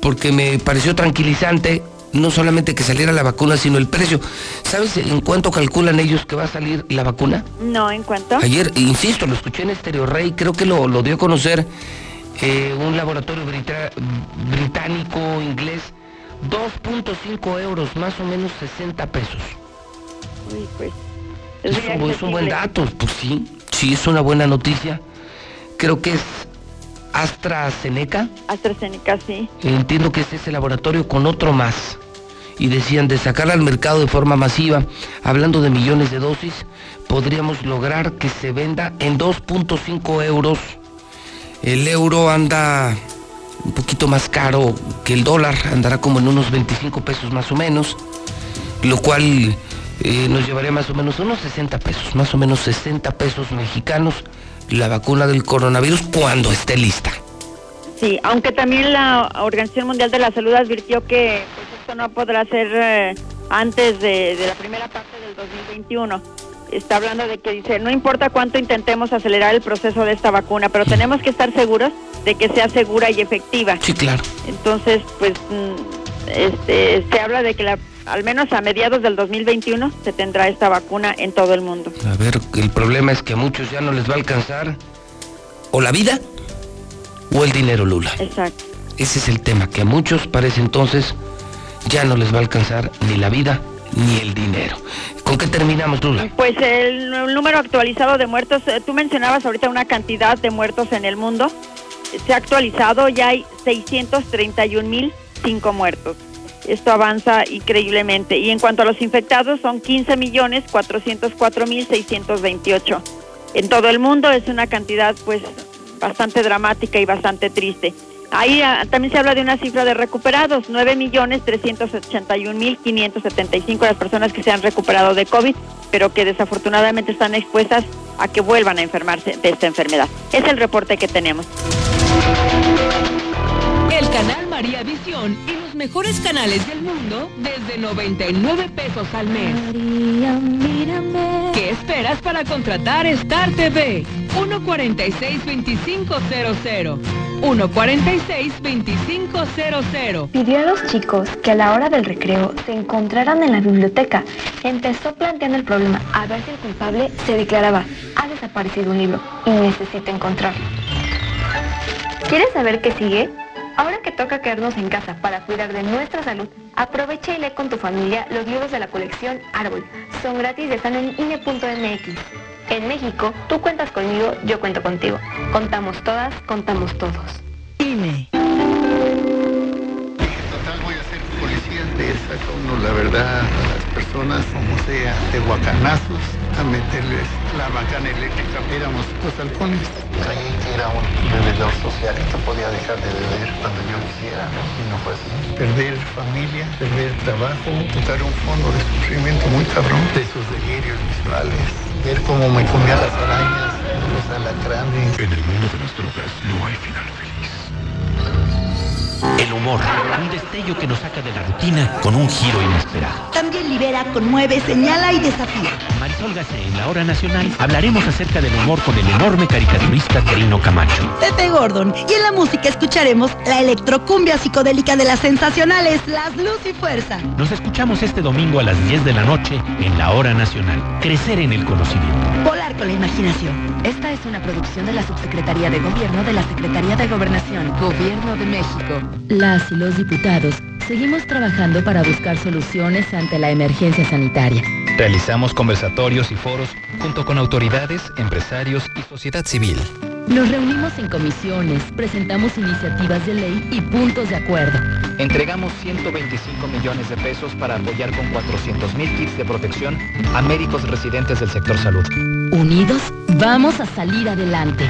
S2: porque me pareció tranquilizante no solamente que saliera la vacuna, sino el precio. ¿Sabes en cuánto calculan ellos que va a salir la vacuna?
S4: No, ¿en cuánto?
S2: Ayer, insisto, lo escuché en Estereo Rey, creo que lo, dio a conocer eh, un laboratorio británico, inglés, 2.5 euros, más o menos 60 pesos.
S4: Uy, pues.
S2: Es, es un buen dato, pues sí, sí, es una buena noticia. Creo que es AstraZeneca.
S4: AstraZeneca, sí.
S2: Entiendo que es ese laboratorio con otro más. Y decían, de sacar al mercado de forma masiva, hablando de millones de dosis, podríamos lograr que se venda en 2.5 euros. El euro anda un poquito más caro que el dólar, andará como en unos 25 pesos más o menos, lo cual eh, nos llevaría más o menos unos 60 pesos, más o menos 60 pesos mexicanos la vacuna del coronavirus cuando esté lista.
S4: Sí, aunque también la Organización Mundial de la Salud advirtió que pues, esto no podrá ser eh, antes de, la primera parte del 2021. Está hablando de que dice, no importa cuánto intentemos acelerar el proceso de esta vacuna, pero tenemos que estar seguros de que sea segura y efectiva.
S2: Sí, claro.
S4: Entonces, pues mm, este, se habla de que la al menos a mediados del 2021 se tendrá esta vacuna en todo el mundo.
S2: A ver, el problema es que a muchos ya no les va a alcanzar o la vida o el dinero, Lula.
S4: Exacto.
S2: Ese es el tema, que a muchos parece entonces ya no les va a alcanzar ni la vida ni el dinero. ¿Con qué terminamos, Lula?
S4: Pues el, número actualizado de muertos, eh, tú mencionabas ahorita una cantidad de muertos en el mundo. Se ha actualizado, ya hay 631 mil cinco muertos esto avanza increíblemente. Y en cuanto a los infectados, son 15 millones 404 mil 628. En todo el mundo es una cantidad pues bastante dramática y bastante triste. Ahí ah, también se habla de una cifra de recuperados, 9 millones 381 mil 575 las personas que se han recuperado de COVID, pero que desafortunadamente están expuestas a que vuelvan a enfermarse de esta enfermedad. Es el reporte que tenemos.
S11: El canal María Visión y los mejores canales del mundo desde 99 pesos al mes. María, mírame. ¿Qué esperas para contratar Star TV? 146-2500. 146-2500.
S12: Pidió a los chicos que a la hora del recreo se encontraran en la biblioteca. Empezó planteando el problema a ver si el culpable se declaraba. Ha desaparecido un libro y necesita encontrarlo. ¿Quieres saber qué sigue? Ahora que toca quedarnos en casa para cuidar de nuestra salud, aprovecha y lee con tu familia los libros de la colección Árbol. Son gratis y están en INE.mx. En México, tú cuentas conmigo, yo cuento contigo. Contamos todas, contamos todos. INE.
S13: Total voy a ser policía de esa como la verdad personas como sea de guacanazos a meterles la bacana eléctrica. Éramos los halcones. Creí que era un bebedor social que podía dejar de beber cuando yo quisiera, ¿no? Y no fue así. Perder familia, perder trabajo, tocar un fondo de sufrimiento muy cabrón de sus delirios visuales. Ver cómo me comía las arañas, los alacranes.
S14: En el mundo de las drogas no hay final feliz.
S15: El humor, un destello que nos saca de la rutina con un giro inesperado.
S16: También libera, conmueve, señala y desafía.
S15: Marisol Gacé, en la hora nacional, hablaremos acerca del humor con el enorme caricaturista Trino Camacho.
S16: Pepe Gordon. Y en la música escucharemos la electrocumbia psicodélica de las sensacionales, las Luz y Fuerza.
S15: Nos escuchamos este domingo a las 10 de la noche en la hora nacional. Crecer en el conocimiento.
S16: Con la imaginación.
S17: Esta es una producción de la Subsecretaría de Gobierno de la Secretaría de Gobernación, Gobierno de México. Las y los diputados seguimos trabajando para buscar soluciones ante la emergencia sanitaria.
S18: Realizamos conversatorios y foros junto con autoridades, empresarios y sociedad civil.
S17: Nos reunimos en comisiones, presentamos iniciativas de ley y puntos de acuerdo.
S18: Entregamos 125 millones de pesos para apoyar con 400 mil kits de protección a médicos residentes del sector salud.
S17: Unidos, vamos a salir adelante.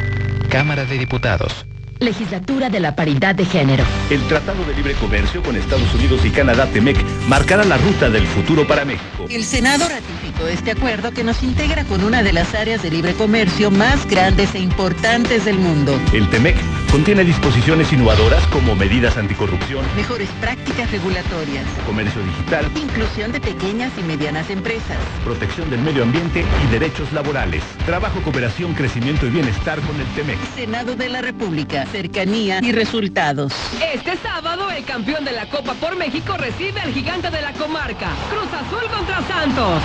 S18: Cámara de Diputados.
S17: Legislatura de la Paridad de Género.
S19: El Tratado de Libre Comercio con Estados Unidos y Canadá, TEMEC, marcará la ruta del futuro para México.
S20: El Senado ratificó este acuerdo que nos integra con una de las áreas de libre comercio más grandes e importantes del mundo.
S19: El TEMEC contiene disposiciones innovadoras como medidas anticorrupción,
S20: mejores prácticas regulatorias,
S19: comercio digital,
S20: inclusión de pequeñas y medianas empresas,
S19: protección del medio ambiente y derechos laborales, trabajo, cooperación, crecimiento y bienestar con el TEMEC.
S20: Senado de la República cercanía y resultados.
S11: Este sábado el campeón de la Copa por México recibe al gigante de la comarca, Cruz Azul contra Santos.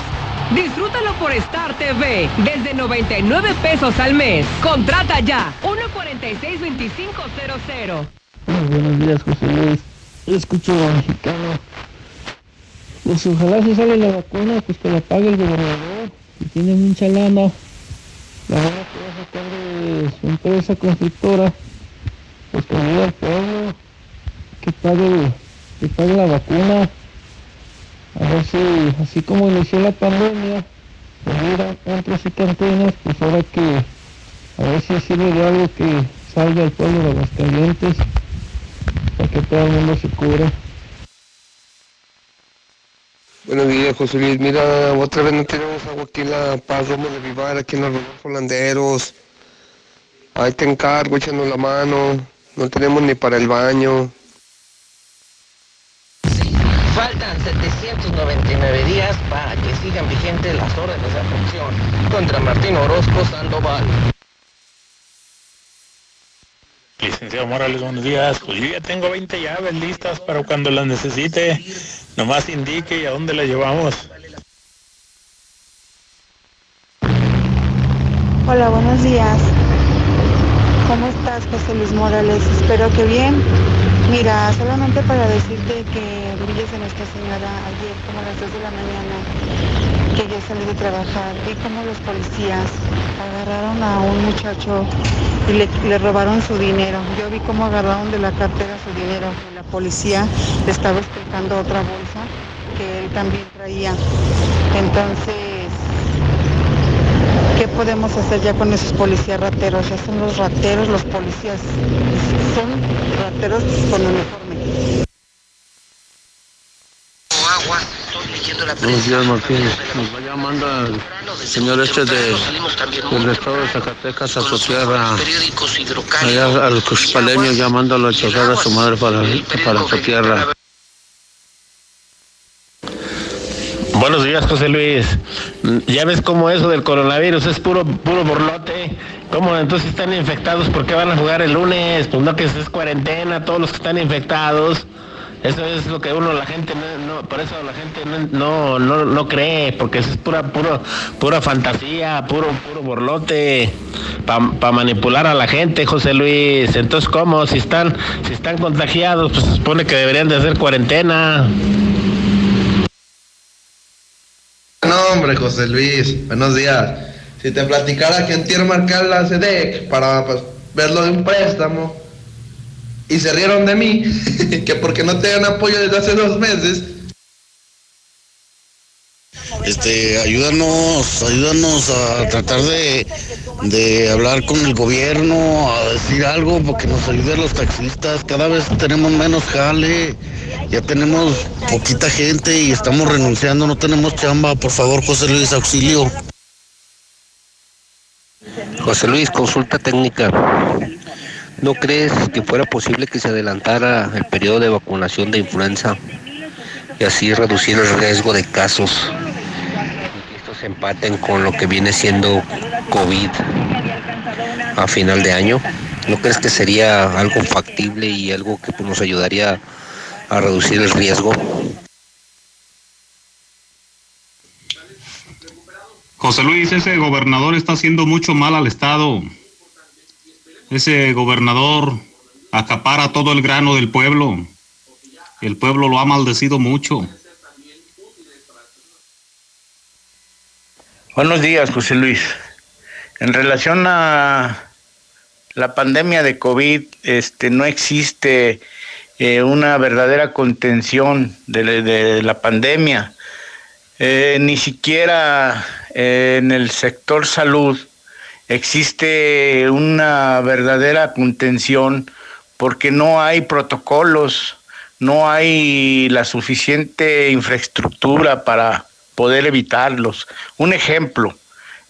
S11: Disfrútalo por Star TV desde 99 pesos al mes. Contrata ya 146-2500.
S21: buenos días, José Luis. Escucho a mexicano. Pues ojalá se sale la vacuna, pues que la pague el gobernador. Si tiene mucha lana, la van a poder sacar de su empresa constructora pues ayuda al pueblo, que pague, que pague la vacuna, a ver si, así como inició la pandemia, hubiera otras y cantinas, pues ahora que, a ver si sirve de algo que salga al pueblo de los calientes, para que todo el mundo se cure.
S22: Buenos días, José Luis. Mira, otra vez no tenemos agua aquí en la Paz Roma de Vivar, aquí en los Holanderos. Ahí te encargo, echando la mano. No tenemos ni para el baño.
S23: Faltan 799 días para que sigan vigentes las órdenes de aprehensión contra Martín Orozco Sandoval.
S24: Licenciado Morales, buenos días. Pues yo ya tengo 20 llaves listas para cuando las necesite. Nomás indique y a dónde las llevamos.
S25: Hola, buenos días. ¿Cómo estás, José Luis Morales? Espero que bien. Mira, solamente para decirte que brilles de Nuestra Señora ayer como a las 2 de la mañana que yo salí de trabajar, vi como los policías agarraron a un muchacho y le, le, robaron su dinero. Yo vi cómo agarraron de la cartera su dinero. La policía le estaba explicando otra bolsa que él también traía. Entonces, ¿Qué podemos hacer ya con esos policías rateros? Ya son los rateros, los policías. Son rateros con uniforme.
S2: Buenos días, Martín. Nos va llamando el señor este de, del estado de Zacatecas a su tierra. Allá al cuspaleño llamándolo a chocar a su madre para su tierra.
S26: Buenos días, José Luis. Ya ves cómo eso del coronavirus es puro, puro borlote. ¿Cómo entonces están infectados? ¿Por qué van a jugar el lunes? Pues no que es cuarentena, todos los que están infectados. Eso es lo que uno, la gente, no, por eso la gente no, no, no, cree, porque eso es pura, puro, pura fantasía, puro, puro borlote, para manipular a la gente, José Luis. Entonces, ¿cómo? Si están, si están contagiados, pues se supone que deberían de hacer cuarentena.
S27: Hombre, José Luis, buenos días. Si te platicara que quiero marcar la SEDEC para pues, verlo de un préstamo y se rieron de mí, que porque no te dan apoyo desde hace dos meses.
S28: Este, ayúdanos, ayúdanos a tratar de, de hablar con el gobierno, a decir algo, porque nos ayuden los taxistas. Cada vez tenemos menos jale, ya tenemos poquita gente y estamos renunciando, no tenemos chamba. Por favor, José Luis, auxilio.
S29: José Luis, consulta técnica. ¿No crees que fuera posible que se adelantara el periodo de vacunación de influenza y así reducir el riesgo de casos se empaten con lo que viene siendo COVID a final de año? ¿No crees que sería algo factible y algo que pues, nos ayudaría a reducir el riesgo?
S30: José Luis, ese gobernador está haciendo mucho mal al Estado. Ese gobernador acapara todo el grano del pueblo. El pueblo lo ha maldecido mucho.
S31: Buenos días, José Luis. En relación a la pandemia de COVID, este, no existe eh, una verdadera contención de, la pandemia. Eh, ni siquiera eh, en el sector salud existe una verdadera contención porque no hay protocolos, no hay la suficiente infraestructura para poder evitarlos. Un ejemplo,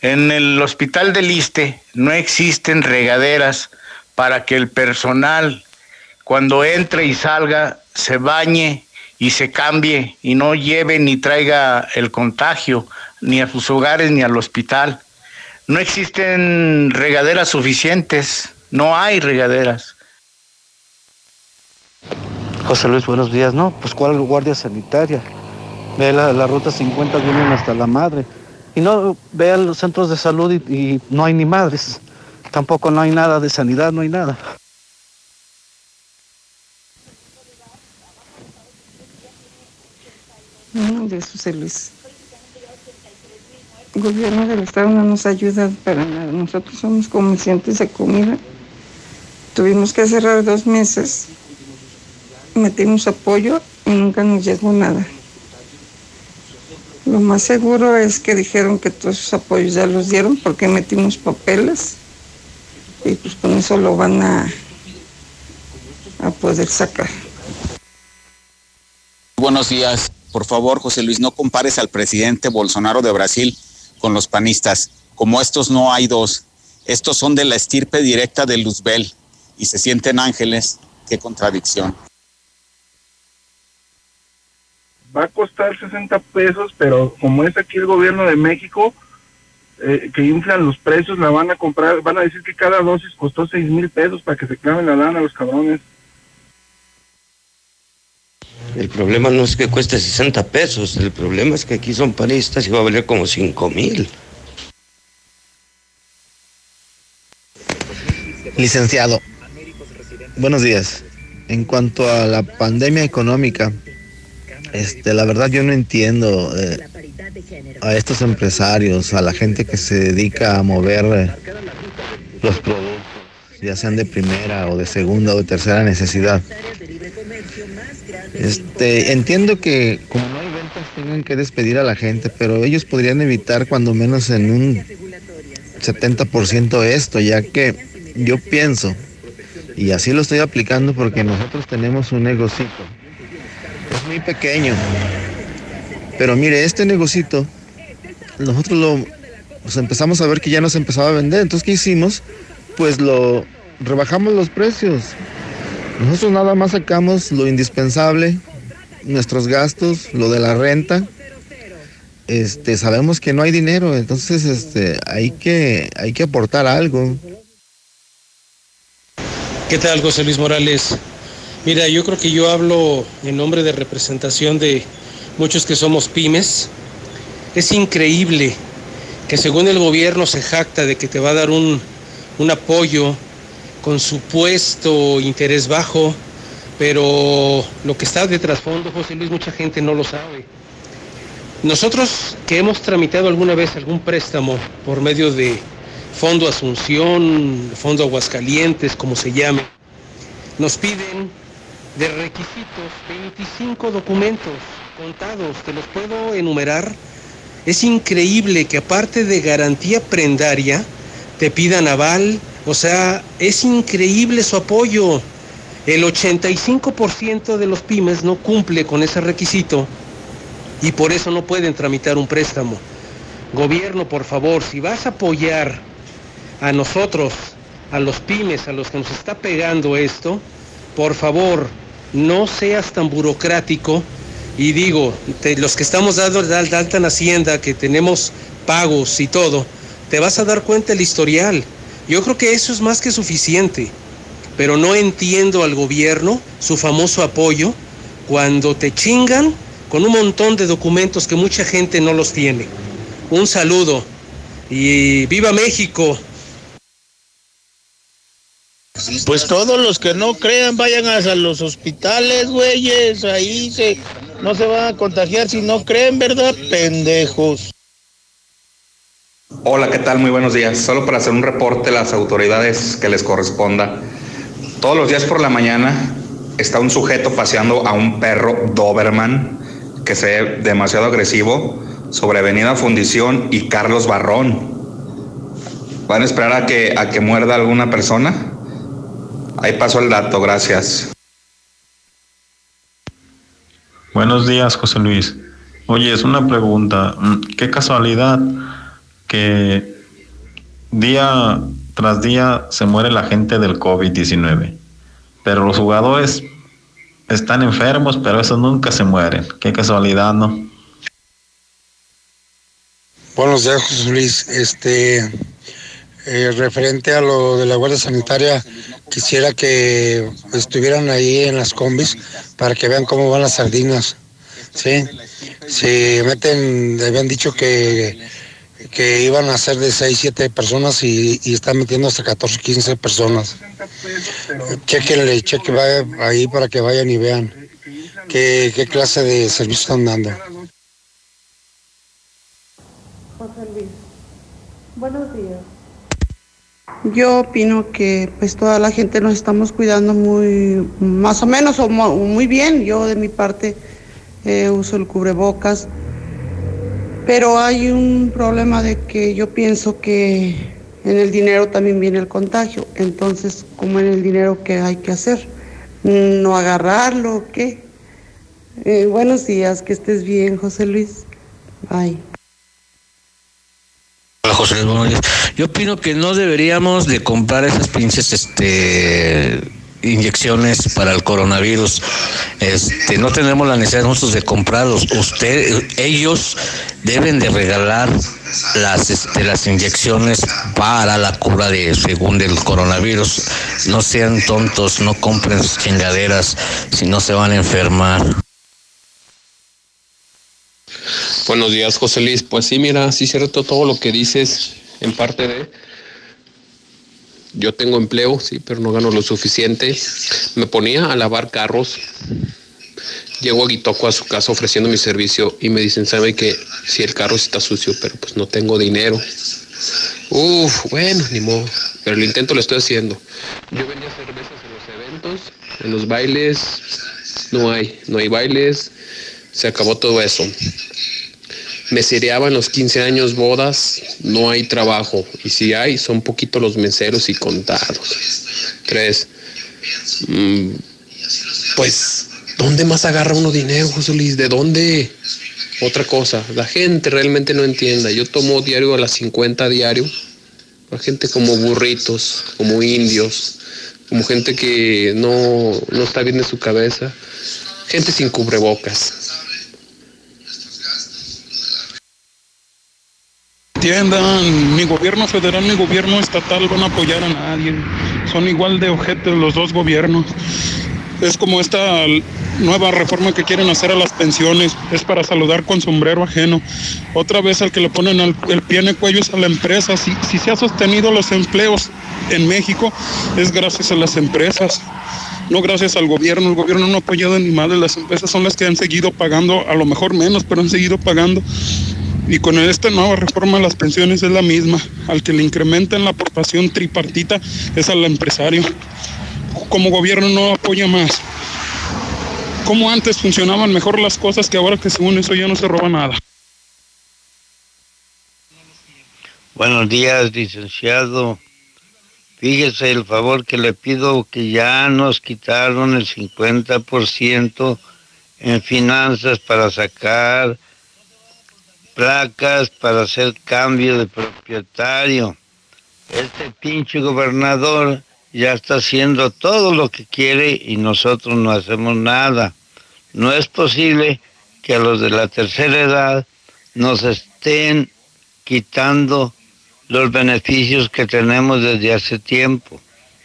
S31: en el hospital del Liste no existen regaderas para que el personal cuando entre y salga se bañe y se cambie y no lleve ni traiga el contagio ni a sus hogares ni al hospital. No existen regaderas suficientes, no hay regaderas.
S32: José Luis, buenos días. No, pues ¿cuál guardia sanitaria? Ve la, ruta 50, vienen hasta la madre. Y no, ve a los centros de salud y, no hay ni madres. Tampoco no hay nada de sanidad, no hay nada.
S33: No, de José Luis. El gobierno del Estado no nos ayuda para nada. Nosotros somos comerciantes de comida. Tuvimos que cerrar dos meses. Metimos apoyo y nunca nos llegó nada. Lo más seguro es que dijeron que todos esos apoyos ya los dieron porque metimos papeles y pues con eso lo van a, a poder sacar.
S13: Buenos días. Por favor, José Luis, no compares al presidente Bolsonaro de Brasil con los panistas. Como estos no hay dos. Estos son de la estirpe directa de Luzbel y se sienten ángeles. Qué contradicción.
S34: Va a costar 60 pesos, pero como es aquí el gobierno de México, eh, que inflan los precios, la van a comprar, van a decir que cada dosis costó 6 mil pesos para que se claven la lana los cabrones.
S35: El problema no es que cueste 60 pesos, el problema es que aquí son panistas y va a valer como 5 mil.
S32: Licenciado, buenos días. En cuanto a la pandemia económica, este, la verdad yo no entiendo eh, a estos empresarios, a la gente que se dedica a mover eh, los productos, ya sean de primera o de segunda o de tercera necesidad. Este, entiendo que como no hay ventas tengan que despedir a la gente, pero ellos podrían evitar cuando menos en un 70% esto, ya que yo pienso, y así lo estoy aplicando porque nosotros tenemos un negocito, muy pequeño, Pero mire, este negocito, nosotros lo pues empezamos a ver que ya no se empezaba a vender. Entonces, ¿qué hicimos? Pues lo rebajamos los precios. Nosotros nada más sacamos lo indispensable, nuestros gastos, lo de la renta. Este, sabemos que no hay dinero, entonces este, hay que, hay que aportar algo.
S36: ¿Qué tal, José Luis Morales? Mira, yo creo que yo hablo en nombre de representación de muchos que somos pymes. Es increíble que según el gobierno se jacta de que te va a dar un, un apoyo con supuesto interés bajo, pero lo que está de trasfondo, José Luis, mucha gente no lo sabe. Nosotros que hemos tramitado alguna vez algún préstamo por medio de Fondo Asunción, Fondo Aguascalientes, como se llame, nos piden de requisitos 25 documentos contados, te los puedo enumerar es increíble que aparte de garantía prendaria, te pidan aval. O sea, es increíble su apoyo. El 85% de los pymes no cumple con ese requisito y por eso no pueden tramitar un préstamo. Gobierno, por favor, si vas a apoyar a nosotros, a los pymes, a los que nos está pegando esto, por favor, no seas tan burocrático y digo, los que estamos dando de alta en Hacienda, que tenemos pagos y todo, te vas a dar cuenta el historial. Yo creo que eso es más que suficiente, pero no entiendo al gobierno su famoso apoyo cuando te chingan con un montón de documentos que mucha gente no los tiene. Un saludo y viva México.
S37: Pues todos los que no crean vayan a los hospitales, güeyes, ahí no se van a contagiar si no creen, ¿verdad? Pendejos.
S38: Hola, ¿qué tal? Muy buenos días. Solo para hacer un reporte a las autoridades que les corresponda. Todos los días por la mañana está un sujeto paseando a un perro Doberman que se ve demasiado agresivo sobre Avenida Fundición y Carlos Barrón. ¿Van a esperar a que, a que muerda alguna persona? Ahí paso el dato, gracias.
S39: Buenos días, José Luis. Oye, es una pregunta. Mm, qué casualidad que día tras día se muere la gente del COVID-19, pero los jugadores están enfermos, pero esos nunca se mueren. Qué casualidad, ¿no?
S40: Buenos días, José Luis. Este, eh, referente a lo de la Guardia Sanitaria, quisiera que estuvieran ahí en las combis para que vean cómo van las sardinas. Sí, se meten, habían dicho que, que iban a ser de 6, 7 personas y, están metiendo hasta 14, 15 personas. Chequenle, chequen ahí para que vayan y vean qué, qué clase de servicio están dando.
S25: José Luis, buenos días. Yo opino que pues toda la gente nos estamos cuidando muy, más o menos o muy bien. Yo de mi parte eh, uso el cubrebocas, pero hay un problema de que yo pienso que en el dinero también viene el contagio. Entonces, como en el dinero, ¿qué hay que hacer? ¿No agarrarlo qué? Eh, buenos días, que estés bien, José Luis. Bye.
S28: Hola José Luis Yo opino que no deberíamos de comprar esas pinches este inyecciones para el coronavirus. Este, no tenemos la necesidad nosotros de comprarlos. Usted, ellos deben de regalar las este, las inyecciones para la cura de según del coronavirus. No sean tontos, no compren sus chingaderas, si no se van a enfermar.
S41: Buenos días, José Luis. Pues sí, mira, sí es cierto todo lo que dices en parte de... Yo tengo empleo, sí, pero no gano lo suficiente. Me ponía a lavar carros. Llego a Guitoco a su casa ofreciendo mi servicio y me dicen, ¿sabe que si el carro está sucio, pero pues no tengo dinero? Uf, bueno, ni modo. Pero el intento lo estoy haciendo. Yo vendía cervezas en los eventos, en los bailes. No hay, no hay bailes. Se acabó todo eso me en los 15 años bodas, no hay trabajo. Y si hay, son poquitos los meseros y contados. Tres, mm, pues ¿Dónde más agarra uno dinero, José Luis? ¿De dónde? Otra cosa, la gente realmente no entienda. Yo tomo diario a las 50 diario. La gente como burritos, como indios, como gente que no, no está bien de su cabeza. Gente sin cubrebocas.
S42: Entiendan, ni gobierno federal ni gobierno estatal van a apoyar a nadie. Son igual de objetos los dos gobiernos. Es como esta nueva reforma que quieren hacer a las pensiones, es para saludar con sombrero ajeno. Otra vez al que le ponen el, pie en el cuello es a la empresa. Si, si se ha sostenido los empleos en México, es gracias a las empresas no gracias al gobierno, el gobierno no ha apoyado ni madre, las empresas son las que han seguido pagando, a lo mejor menos, pero han seguido pagando. Y con esta nueva reforma las pensiones es la misma. Al que le incrementan la aportación tripartita es al empresario. Como gobierno no apoya más. Como antes funcionaban mejor las cosas que ahora que según eso ya no se roba nada.
S43: Buenos días, licenciado. Fíjese el favor que le pido que ya nos quitaron el 50% en finanzas para sacar placas, para hacer cambio de propietario. Este pinche gobernador ya está haciendo todo lo que quiere y nosotros no hacemos nada. No es posible que a los de la tercera edad nos estén quitando los beneficios que tenemos desde hace tiempo.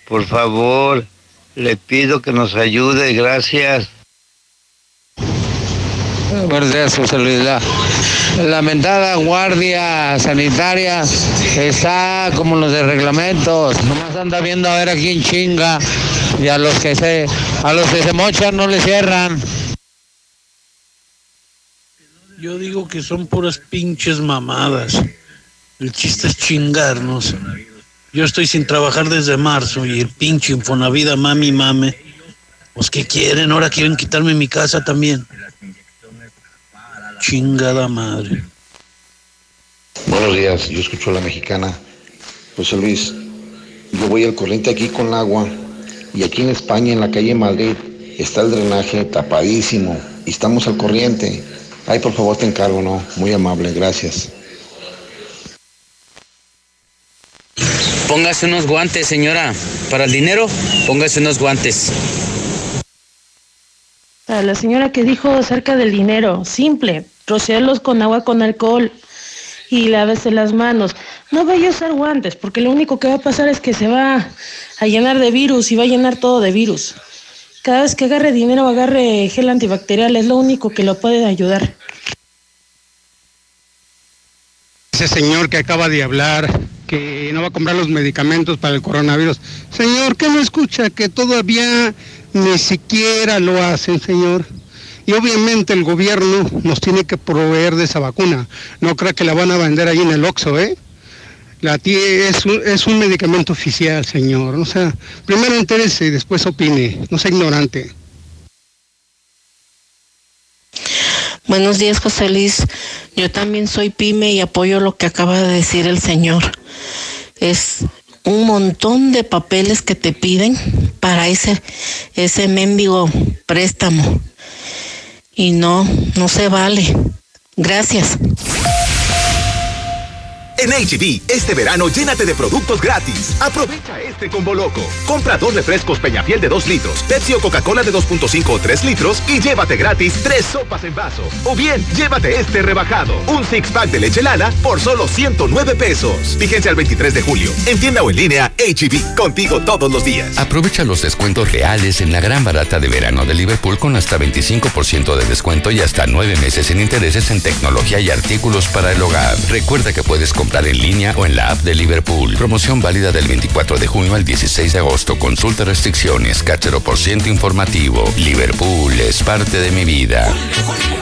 S43: Por favor, le pido que nos ayude. Gracias.
S44: Buenos días, José. La lamentada guardia sanitaria está como los de reglamentos. Nomás anda viendo a ver a quién chinga. Y a los que se, a los que se mochan no le cierran.
S45: Yo digo que son puras pinches mamadas. El chiste es chingarnos. Yo estoy sin trabajar desde marzo y el pinche Infonavida mami mame. Pues ¿qué quieren? Ahora quieren quitarme mi casa también. Chingada madre.
S13: Buenos días, yo escucho a la mexicana. José Luis, yo voy al corriente aquí con el agua y aquí en España, en la calle Madrid, está el drenaje tapadísimo y estamos al corriente. Ay, por favor, te encargo, ¿no? Muy amable, gracias.
S46: Póngase unos guantes, señora. Para el dinero, póngase unos guantes.
S47: A la señora que dijo acerca del dinero, simple, rociarlos con agua con alcohol y lávese las manos. No vaya a usar guantes, porque lo único que va a pasar es que se va a llenar de virus y va a llenar todo de virus. Cada vez que agarre dinero, agarre gel antibacterial, es lo único que lo puede ayudar.
S42: Ese señor que acaba de hablar, que no va a comprar los medicamentos para el coronavirus. Señor, ¿qué no escucha? Que todavía ni siquiera lo hacen, señor. Y obviamente el gobierno nos tiene que proveer de esa vacuna. No crea que la van a vender ahí en el Oxxo, ¿eh? La es un, es un medicamento oficial, señor. O sea, primero entérese y después opine. No sea ignorante.
S33: Buenos días, José Luis. Yo también soy pyme y apoyo lo que acaba de decir el señor. Es un montón de papeles que te piden para ese, ese mendigo préstamo. Y no, no se vale. Gracias.
S48: En HB, este verano llénate de productos gratis. Aprovecha este combo loco. Compra dos refrescos Peñafiel de 2 litros, Pepsi o Coca-Cola de 2.5 o 3 litros y llévate gratis tres sopas en vaso. O bien, llévate este rebajado, un six pack de leche Lala por solo 109 pesos. Fíjense al 23 de julio. En tienda o en línea, HB, contigo todos los días.
S49: Aprovecha los descuentos reales en la gran barata de verano de Liverpool con hasta 25% de descuento y hasta 9 meses sin intereses en tecnología y artículos para el hogar. Recuerda que puedes comprar en línea o en la app de Liverpool. Promoción válida del 24 de junio al 16 de agosto. Consulta restricciones, cachero por ciento informativo. Liverpool es parte de mi vida.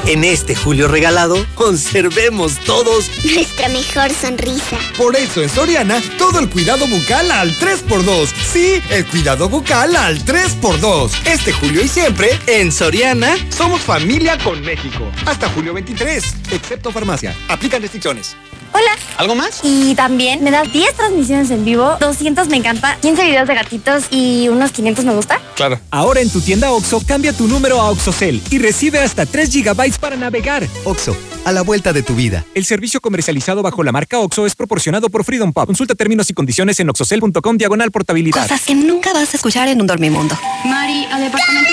S50: En este julio regalado, conservemos todos
S51: nuestra mejor sonrisa.
S50: Por eso en Soriana, todo el cuidado bucal al 3x2. Sí, el cuidado bucal al 3x2. Este julio y siempre, en Soriana, somos familia con México. Hasta julio 23, excepto farmacia. Aplican restricciones.
S52: Hola.
S53: ¿Algo más?
S52: Y también me das 10 transmisiones en vivo, 200 me encanta, 15 videos de gatitos y unos 500 me gusta.
S53: Claro.
S54: Ahora en tu tienda OXO, cambia tu número a OXOCEL y recibe hasta 3 GB para navegar.
S55: OXO, a la vuelta de tu vida.
S54: El servicio comercializado bajo la marca OXO es proporcionado por Freedom Pub. Consulta términos y condiciones en oxocel.com diagonal portabilidad.
S52: Cosas que nunca vas a escuchar en un dormimundo.
S56: Mari, al departamento.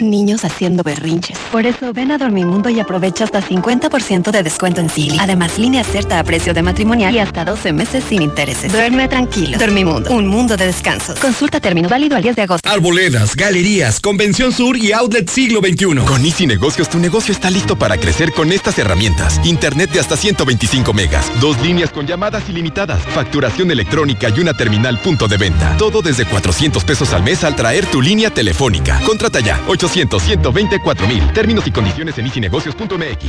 S52: Niños haciendo berrinches. Por eso ven a Dormimundo y aprovecha hasta 50% de descuento en Silly. Además, línea cierta a precio de matrimonial y hasta 12 meses sin intereses. Duerme tranquilo. Dormimundo, un mundo de descansos. Consulta término válido al 10 de agosto.
S57: Arboledas, galerías, Convención Sur y Outlet Siglo XXI.
S1: Con Easy Negocios, tu negocio está listo para crecer con estas herramientas. Internet de hasta 125 megas, dos líneas con llamadas ilimitadas, facturación electrónica y una terminal punto de venta. Todo desde 400 pesos al mes al traer tu línea telefónica. Contrata ya, 800 124 mil. Términos y condiciones en easynegocios.mx.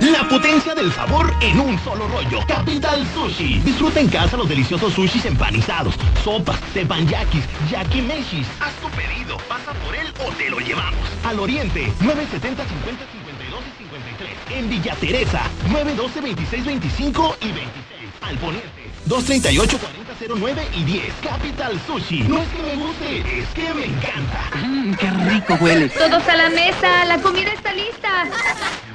S58: La potencia del sabor en un solo rollo. Capital Sushi. Disfruta en casa los deliciosos sushis empanizados, sopas, tepanyakis, yakimeshis. Haz tu pedido, pasa por él o te lo llevamos. Al Oriente, 970 50 52 y 53. En Villa Teresa, 912 26 25 y 26. Al Poniente, 238 40 09 y 10. Capital Sushi. No es que me guste, es que me encanta.
S53: Mmm, qué rico huele.
S56: Todos a la mesa, la comida está lista.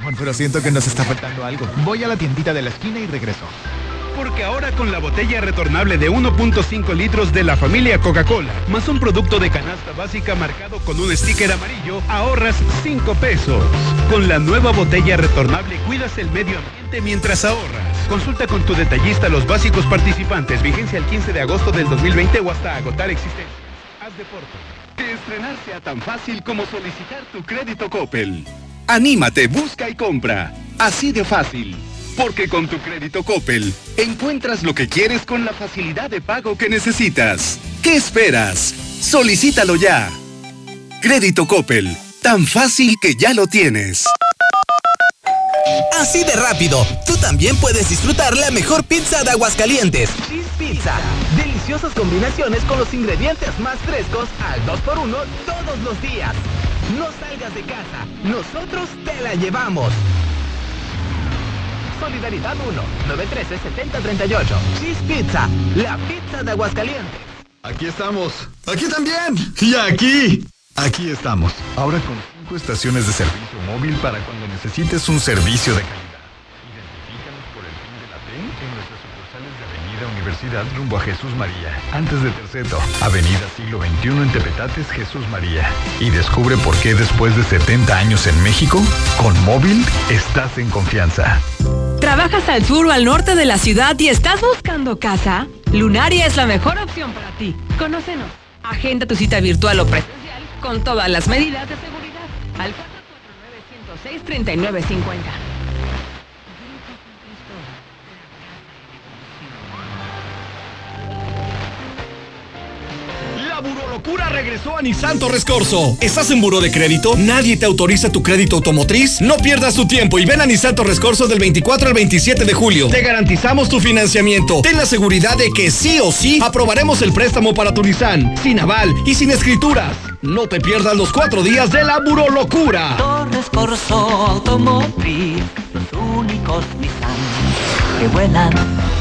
S13: Bueno, pero siento que nos está faltando algo. Voy a la tiendita de la esquina y regreso.
S59: Porque ahora con la botella retornable de 1.5 litros de la familia Coca-Cola, más un producto de canasta básica marcado con un sticker amarillo, ahorras 5 pesos. Con la nueva botella retornable cuidas el medio ambiente mientras ahorras. Consulta con tu detallista los básicos participantes. Vigencia el 15 de agosto del 2020 o hasta agotar existencias. Haz deporte. Que estrenar sea tan fácil como solicitar tu crédito Coppel. Anímate, busca y compra. Así de fácil. Porque con tu crédito Coppel encuentras lo que quieres con la facilidad de pago que necesitas. ¿Qué esperas? Solicítalo ya. Crédito Coppel. Tan fácil que ya lo tienes.
S19: Así de rápido, tú también puedes disfrutar la mejor pizza de Aguascalientes. Cheese Pizza. Deliciosas combinaciones con los ingredientes más frescos al 2x1 todos los días. No salgas de casa, nosotros te la llevamos. Solidaridad 1, 913-7038. Cheese Pizza, la pizza de Aguascalientes.
S13: Aquí estamos. Aquí también. Y aquí. Aquí estamos. Ahora con cinco estaciones de servicio móvil para cuando necesites un servicio de calidad. Identifícanos por el PIN de la T en nuestras sucursales de Avenida Universidad rumbo a Jesús María. Antes de Terceto, Avenida Siglo XXI en Tepetates, Jesús María. Y descubre por qué después de 70 años en México, con móvil estás en confianza.
S11: ¿Trabajas al sur o al norte de la ciudad y estás buscando casa? Lunaria es la mejor opción para ti. Conócenos. Agenda tu cita virtual o presencial con todas las medidas de seguridad al 449 106 3950.
S58: Burolocura regresó a Nissan Torres. ¿Estás en buro de crédito? ¿Nadie te autoriza tu crédito automotriz? No pierdas tu tiempo y ven a Nissan Torres del 24 al 27 de julio. Te garantizamos tu financiamiento. Ten la seguridad de que sí o sí aprobaremos el préstamo para tu Nissan, sin aval y sin escrituras. No te pierdas los cuatro días de la burolocura.
S60: Torres Corso Automotriz, los únicos Nissan que vuelan.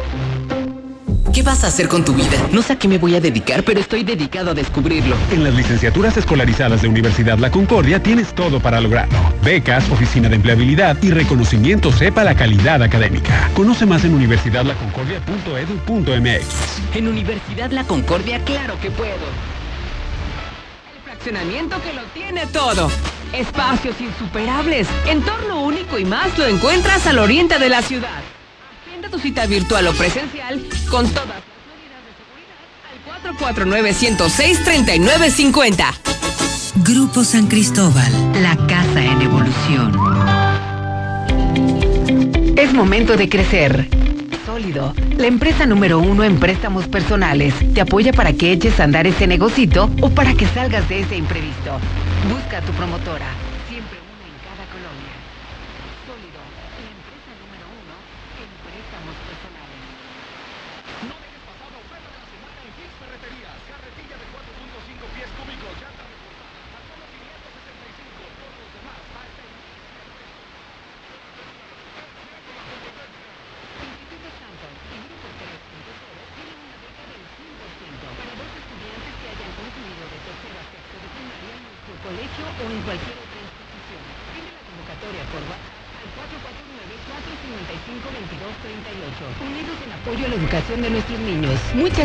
S18: ¿Qué vas a hacer con tu vida? No sé a qué me voy a dedicar, pero estoy dedicado a descubrirlo.
S17: En las licenciaturas escolarizadas de Universidad La Concordia tienes todo para lograrlo. Becas, oficina de empleabilidad y reconocimiento sepa la calidad académica. Conoce más en universidadlaconcordia.edu.mx.
S18: En Universidad La Concordia, claro que puedo.
S11: El fraccionamiento que lo tiene todo. Espacios insuperables, entorno único y más lo encuentras al oriente de la ciudad. Agenda tu cita virtual o presencial con todas las medidas de seguridad al 449-106-3950.
S61: Grupo San Cristóbal, la casa en evolución.
S11: Es momento de crecer. Sólido
S20: Sólido, la empresa número uno en préstamos personales, te apoya para que eches a andar ese negocito o para que salgas de ese imprevisto. Busca a tu promotora. Siempre uno en cada colonia. Sólido, la empresa número uno en préstamos personales.
S62: No dejes pasar la oferta de la semana en Fix Ferreterías. Carretilla de 4.5 pies cúbicos, llanta reforzada a solo 565. Por los demás, a este
S20: Instituto Santos y Grupo 3.0 tienen una beca del 100% para dos estudiantes que hayan concluido de tercero a sexto de primaria en nuestro colegio o en cualquier otra institución. Pide la convocatoria por WhatsApp al 449-455-2238. Unidos en apoyo a la educación de nuestros niños. Mucha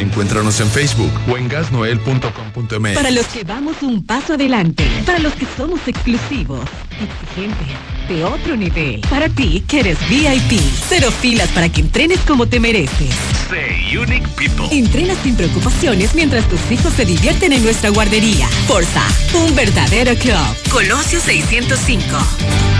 S13: Encuéntranos en Facebook o en gasnoel.com.mx.
S20: Para los que vamos un paso adelante, para los que somos exclusivos, exigentes, de otro nivel, para ti que eres VIP, cero filas para que entrenes como te mereces.
S17: Say Unique People.
S20: Entrena sin preocupaciones mientras tus hijos se divierten en nuestra guardería. Forza, un verdadero club. Colosio 605.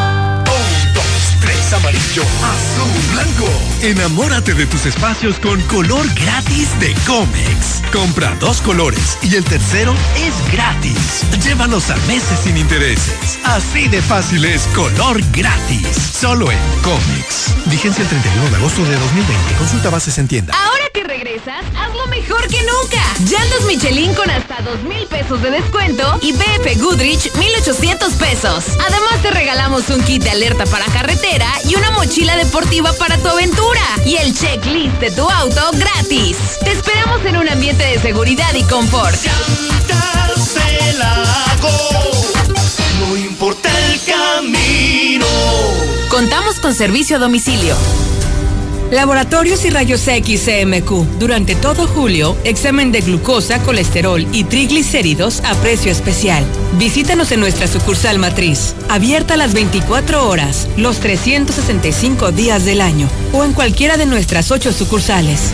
S19: Amarillo, azul, blanco. Enamórate de tus espacios con color gratis de Comex. Compra dos colores y el tercero es gratis. Llévalos a meses sin intereses. Así de fácil es color gratis. Solo en Comex. Vigencia el 31 de agosto de 2020. Consulta bases en tienda.
S11: Ahora que regresas, hazlo mejor que nunca. Llantas Michelin con hasta dos mil pesos de descuento y BF Goodrich 1800 pesos. Además te regalamos un kit de alerta para carretera y una mochila deportiva para tu aventura. Y el checklist de tu auto gratis. Te esperamos en un ambiente de seguridad y confort.
S19: No importa el camino.
S20: Contamos con servicio a domicilio. Laboratorios y rayos X CMQ. Durante todo julio, examen de glucosa, colesterol y triglicéridos a precio especial. Visítanos en nuestra sucursal matriz, abierta las 24 horas, los 365 días del año, o en cualquiera de nuestras ocho sucursales.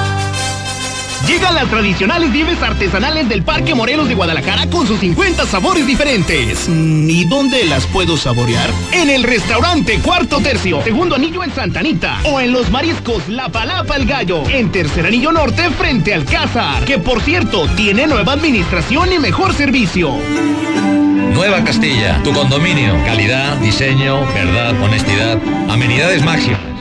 S19: Llegan las tradicionales nieves artesanales del Parque Morelos de Guadalajara con sus 50 sabores diferentes. ¿Y dónde las puedo saborear? En el restaurante Cuarto Tercio, segundo anillo en Santanita. O en los mariscos La Palapa el Gallo, en tercer anillo norte frente al Cázar. Que por cierto, tiene nueva administración y mejor servicio.
S63: Nueva Castilla, tu condominio. Calidad, diseño, verdad, honestidad, amenidades máximas.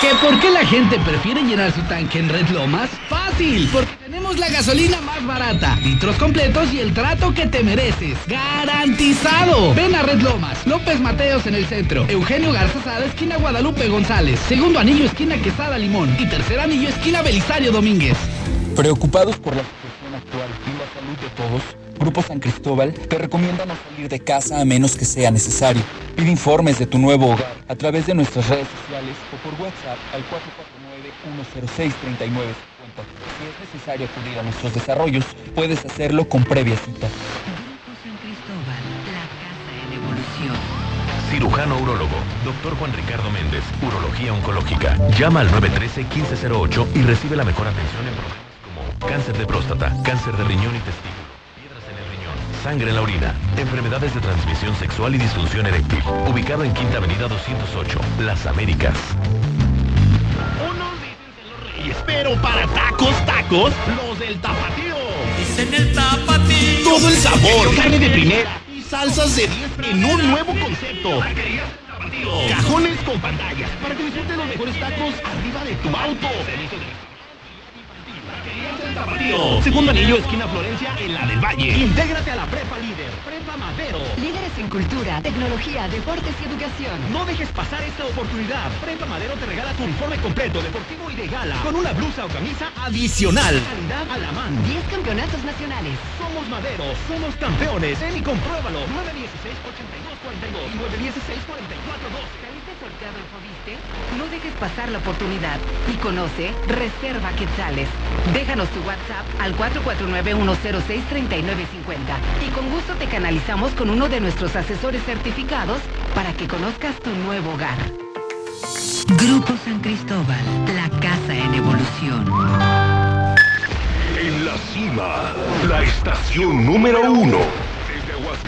S64: ¿Que por qué la gente prefiere llenar su tanque en Red Lomas? Fácil, porque tenemos la gasolina más barata, litros completos y el trato que te mereces. ¡Garantizado! Ven a Red Lomas, López Mateos en el centro, Eugenio Garza Sada, esquina Guadalupe González, segundo anillo, esquina Quesada Limón y tercer anillo, esquina Belisario Domínguez.
S13: Preocupados por la situación actual y la salud de todos, Grupo San Cristóbal te recomienda no salir de casa a menos que sea necesario. Pide informes de tu nuevo hogar a través de nuestras redes sociales o por WhatsApp al 449-106-3950. Si es necesario acudir a nuestros desarrollos, puedes hacerlo con previa cita.
S60: Grupo San Cristóbal, la casa en evolución.
S65: Cirujano Urólogo, Dr. Juan Ricardo Méndez, Urología Oncológica. Llama al 913-1508 y recibe la mejor atención en problemas como cáncer de próstata, cáncer de riñón y testículo sangre en la orina, enfermedades de transmisión sexual y disfunción eréctil. Ubicado en Quinta Avenida 208, Las Américas.
S19: Y espero para tacos, tacos, los del tapatío.
S66: Dicen el tapatío.
S19: Todo el sabor, carne de primera y salsas de 10 en un nuevo concepto. Cajones con pantallas para que disfrutes los mejores tacos arriba de tu auto. Segundo anillo, esquina Florencia, en la del Valle. Intégrate a la Prepa Líder, Prepa Madero.
S20: Líderes en cultura, tecnología, deportes y educación.
S19: No dejes pasar esta oportunidad. Prepa Madero te regala tu uniforme completo, deportivo y de gala, con una blusa o camisa adicional. Calidad a la mano.
S20: 10 campeonatos nacionales.
S19: Somos Madero, somos campeones. Ven y compruébalo. 916-8242 y 916-4412.
S20: No dejes pasar la oportunidad y conoce Reserva Quetzales. Déjanos tu WhatsApp al 449-106-3950 y con gusto te canalizamos con uno de nuestros asesores certificados para que conozcas tu nuevo hogar.
S60: Grupo San Cristóbal, la casa en evolución.
S1: En la cima, la estación número uno.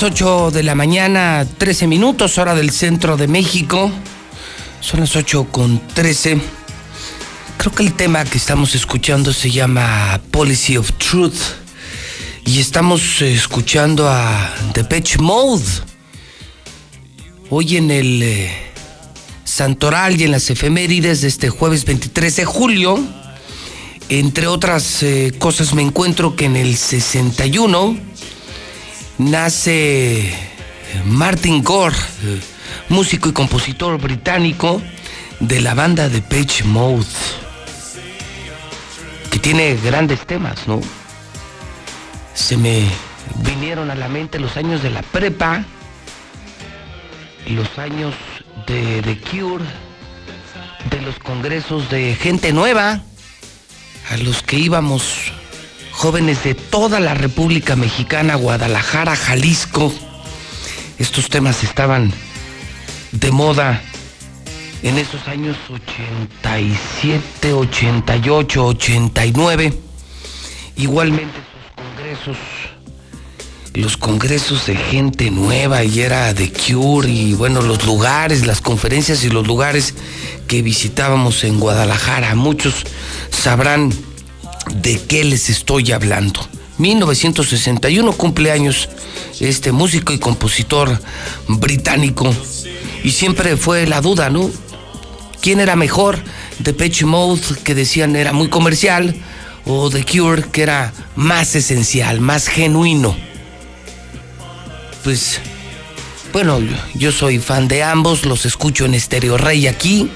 S2: Las 8 de la mañana, 13 minutos, hora del centro de México. Son las 8 con 13. Creo que el tema que estamos escuchando se llama Policy of Truth. Y estamos escuchando a Depeche Mode. Hoy en el eh, Santoral y en las efemérides de este jueves 23 de julio, entre otras eh, cosas, me encuentro que en el 61 nace Martin Gore, eh, músico y compositor británico de la banda de Page Mode, que tiene grandes temas, ¿no? Se me vinieron a la mente los años de la prepa, los años de The Cure, de los congresos de gente nueva, a los que íbamos jóvenes de toda la República Mexicana, Guadalajara, Jalisco. Estos temas estaban de moda en esos años 87, 88, 89. Igualmente esos congresos los congresos de gente nueva y era de Cure y bueno, los lugares, las conferencias y los lugares que visitábamos en Guadalajara. Muchos sabrán de qué les estoy hablando. 1961 cumpleaños este músico y compositor británico y siempre fue la duda, ¿no? ¿Quién era mejor? Depeche Mode, que decían era muy comercial, o The Cure, que era más esencial, más genuino. Pues, bueno, yo soy fan de ambos, los escucho en Estéreo Rey aquí,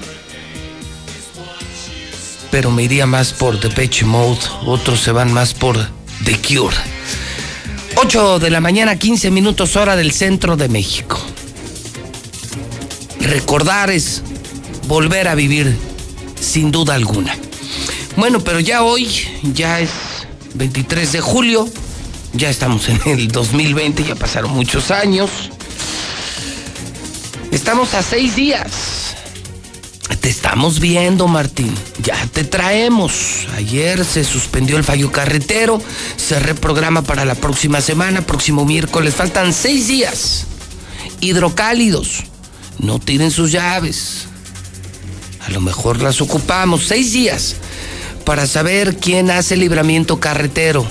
S2: pero me iría más por Depeche Mode, otros se van más por The Cure. 8 de la mañana, 15 minutos hora del centro de México. Recordar es volver a vivir, sin duda alguna. Bueno, pero ya hoy, ya es 23 de julio, ya estamos en el 2020, ya pasaron muchos años. Estamos a seis días. Te estamos viendo, Martín. Ya te traemos. Ayer se suspendió el fallo carretero. Se reprograma para la próxima semana, próximo miércoles. Faltan seis días. Hidrocálidos. No tiren sus llaves. A lo mejor las ocupamos. Seis días para saber quién hace libramiento carretero.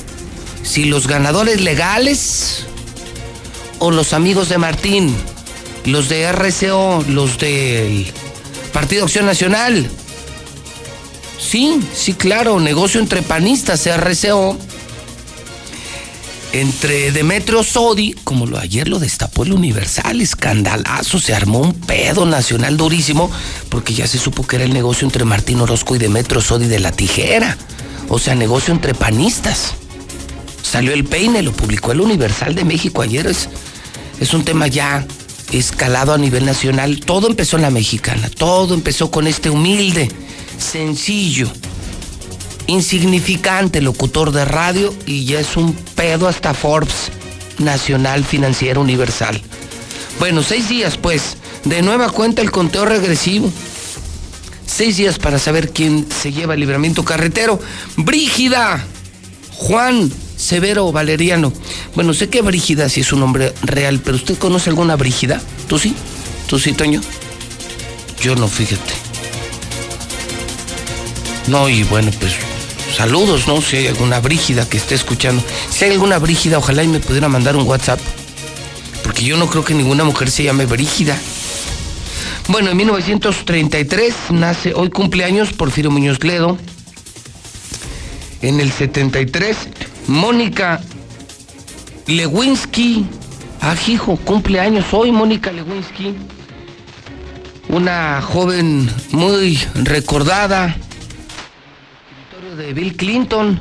S2: Si los ganadores legales o los amigos de Martín, los de RCO, los del Partido Acción Nacional. Sí, sí, claro, negocio entre panistas, RCO. Entre Demetrio Sodi, como lo ayer lo destapó el Universal, escandalazo, se armó un pedo nacional durísimo, porque ya se supo que era el negocio entre Martín Orozco y Demetrio Sodi de la tijera. O sea, negocio entre panistas. Salió el peine, lo publicó el Universal de México ayer. Es, es un tema ya escalado a nivel nacional. Todo empezó en la mexicana, todo empezó con este humilde, sencillo, insignificante locutor de radio y ya es un pedo hasta Forbes Nacional Financiero Universal. Bueno, seis días pues, de nueva cuenta el conteo regresivo. Seis días para saber quién se lleva el libramiento carretero. Brígida, Juan, Severo Valeriano. Bueno, sé que Brígida sí es un nombre real, pero ¿usted conoce alguna Brígida? ¿Tú sí? ¿Tú sí, Toño? Yo no, fíjate. No, y bueno, pues saludos, ¿no? Si hay alguna Brígida que esté escuchando. Si hay alguna Brígida, ojalá y me pudiera mandar un WhatsApp. Porque yo no creo que ninguna mujer se llame Brígida. Bueno, en 1933 nace, hoy cumpleaños Porfirio Muñoz Ledo. En el 73, Mónica Lewinsky. Ah, hijo, cumpleaños hoy, Mónica Lewinsky. Una joven muy recordada, de Bill Clinton.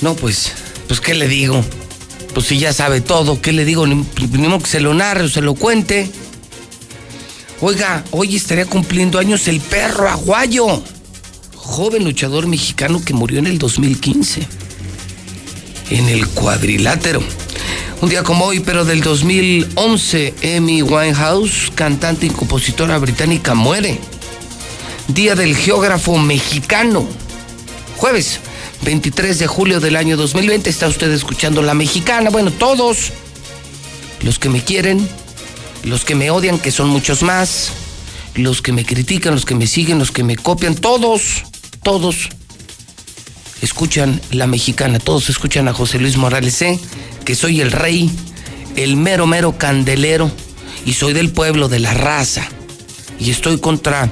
S2: No, pues, pues, ¿qué le digo? Pues si ya sabe todo, ¿qué le digo? Ni, ni modo que se lo narre o se lo cuente. Oiga, hoy estaría cumpliendo años el perro aguayo, joven luchador mexicano que murió en el 2015, en el cuadrilátero. Un día como hoy, pero del 2011, Amy Winehouse, cantante y compositora británica, muere. Día del geógrafo mexicano. Jueves 23 de julio del año 2020 está usted escuchando La Mexicana. Bueno, todos los que me quieren, los que me odian, que son muchos más, los que me critican, los que me siguen, los que me copian, todos, todos escuchan La Mexicana, todos escuchan a José Luis Morales C que soy el rey, el mero, mero candelero, y soy del pueblo, de la raza. Y estoy contra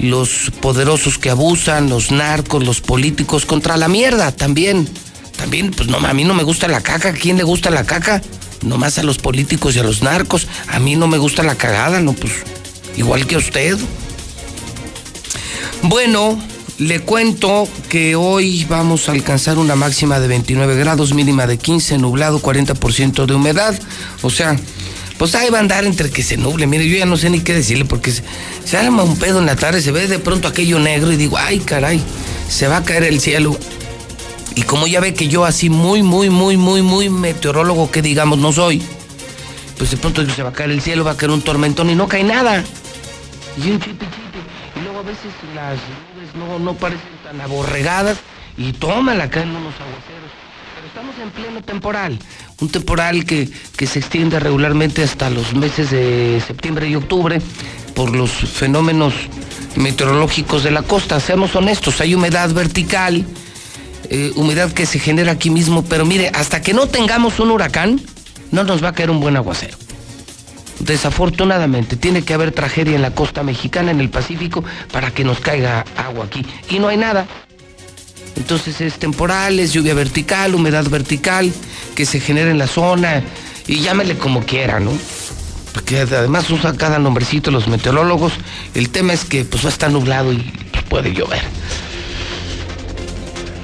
S2: los poderosos que abusan, los narcos, los políticos, contra la mierda también. También, pues no, a mí no me gusta la caca. ¿A quién le gusta la caca? Nomás a los políticos y a los narcos. A mí no me gusta la cagada, no, pues igual que a usted. Bueno, le cuento que hoy vamos a alcanzar una máxima de 29 grados, mínima de 15, nublado, 40% de humedad. O sea, pues ahí va a andar entre que se nuble. Mire, yo ya no sé ni qué decirle porque se, arma un pedo en la tarde, se ve de pronto aquello negro y digo, ay caray, se va a caer el cielo. Y como ya ve que yo así muy, muy, muy, muy, muy meteorólogo que digamos no soy, pues de pronto se va a caer el cielo, va a caer un tormentón y no cae nada. Y un veces las nubes no, no parecen tan aborregadas y tómala acá en unos aguaceros. Pero estamos en pleno temporal, un temporal que, que se extiende regularmente hasta los meses de septiembre y octubre por los fenómenos meteorológicos de la costa. Seamos honestos, hay humedad vertical, eh, humedad que se genera aquí mismo, pero mire, hasta que no tengamos un huracán, no nos va a caer un buen aguacero. Desafortunadamente, tiene que haber tragedia en la costa mexicana, en el Pacífico, para que nos caiga agua aquí. Y no hay nada. Entonces es temporal, es lluvia vertical, humedad vertical, que se genera en la zona, y llámele como quiera, ¿no? Porque además usa cada nombrecito los meteorólogos. El tema es que pues va nublado y puede llover.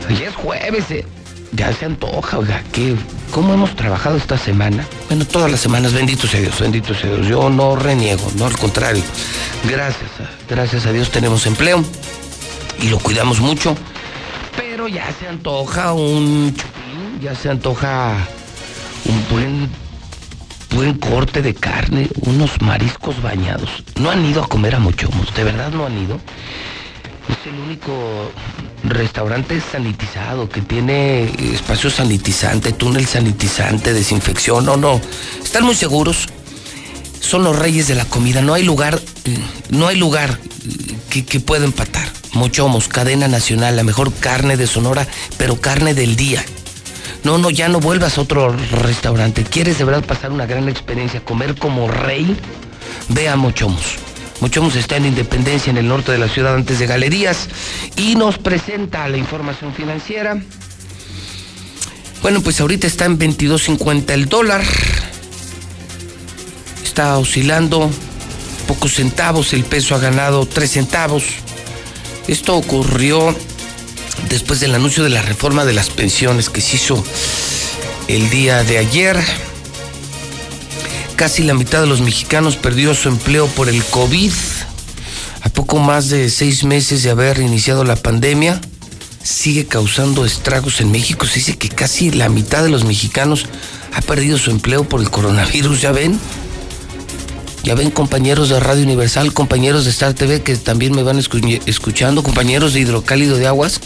S2: Ya es jueves, eh. Ya se antoja, oiga, que ¿cómo hemos trabajado esta semana? Bueno, todas las semanas, bendito sea Dios, bendito sea Dios. Yo no reniego, no al contrario. Gracias, gracias a Dios tenemos empleo y lo cuidamos mucho. Pero ya se antoja un chupín, ya se antoja un buen, buen corte de carne, unos mariscos bañados. ¿No han ido a comer a Mochomos? ¿De verdad no han ido? Es el único restaurante sanitizado que tiene espacio sanitizante, túnel sanitizante, desinfección. No, no. Están muy seguros. Son los reyes de la comida. No hay lugar, no hay lugar que, que pueda empatar. Mochomos, cadena nacional, la mejor carne de Sonora, pero carne del día. No, no, ya no vuelvas a otro restaurante. ¿Quieres de verdad pasar una gran experiencia, comer como rey? Ve a Mochomos. Mochomos está en Independencia, en el norte de la ciudad, antes de Galerías, y nos presenta la información financiera. Bueno, pues ahorita está en 22.50 el dólar. Está oscilando pocos centavos, el peso ha ganado 3 centavos. Esto ocurrió después del anuncio de la reforma de las pensiones que se hizo el día de ayer. Casi la mitad de los mexicanos perdió su empleo por el COVID. A poco más de seis meses de haber iniciado la pandemia, sigue causando estragos en México. Se dice que casi la mitad de los mexicanos ha perdido su empleo por el coronavirus, ¿ya ven? Ya ven compañeros de Radio Universal, compañeros de Star TV que también me van escuchando, compañeros de Hidrocálido de Aguas,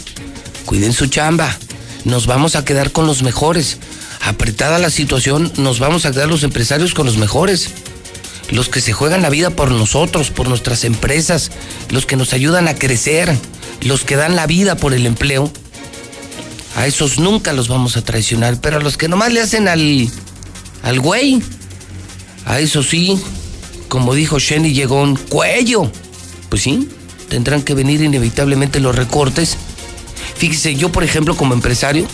S2: cuiden su chamba. Nos vamos a quedar con los mejores. Apretada la situación, nos vamos a quedar los empresarios con los mejores. Los que se juegan la vida por nosotros, por nuestras empresas, los que nos ayudan a crecer, los que dan la vida por el empleo. A esos nunca los vamos a traicionar, pero a los que nomás le hacen al, al güey, a eso sí, como dijo Shenny, llegó un cuello. Pues sí, tendrán que venir inevitablemente los recortes. Fíjese, yo por ejemplo como empresario,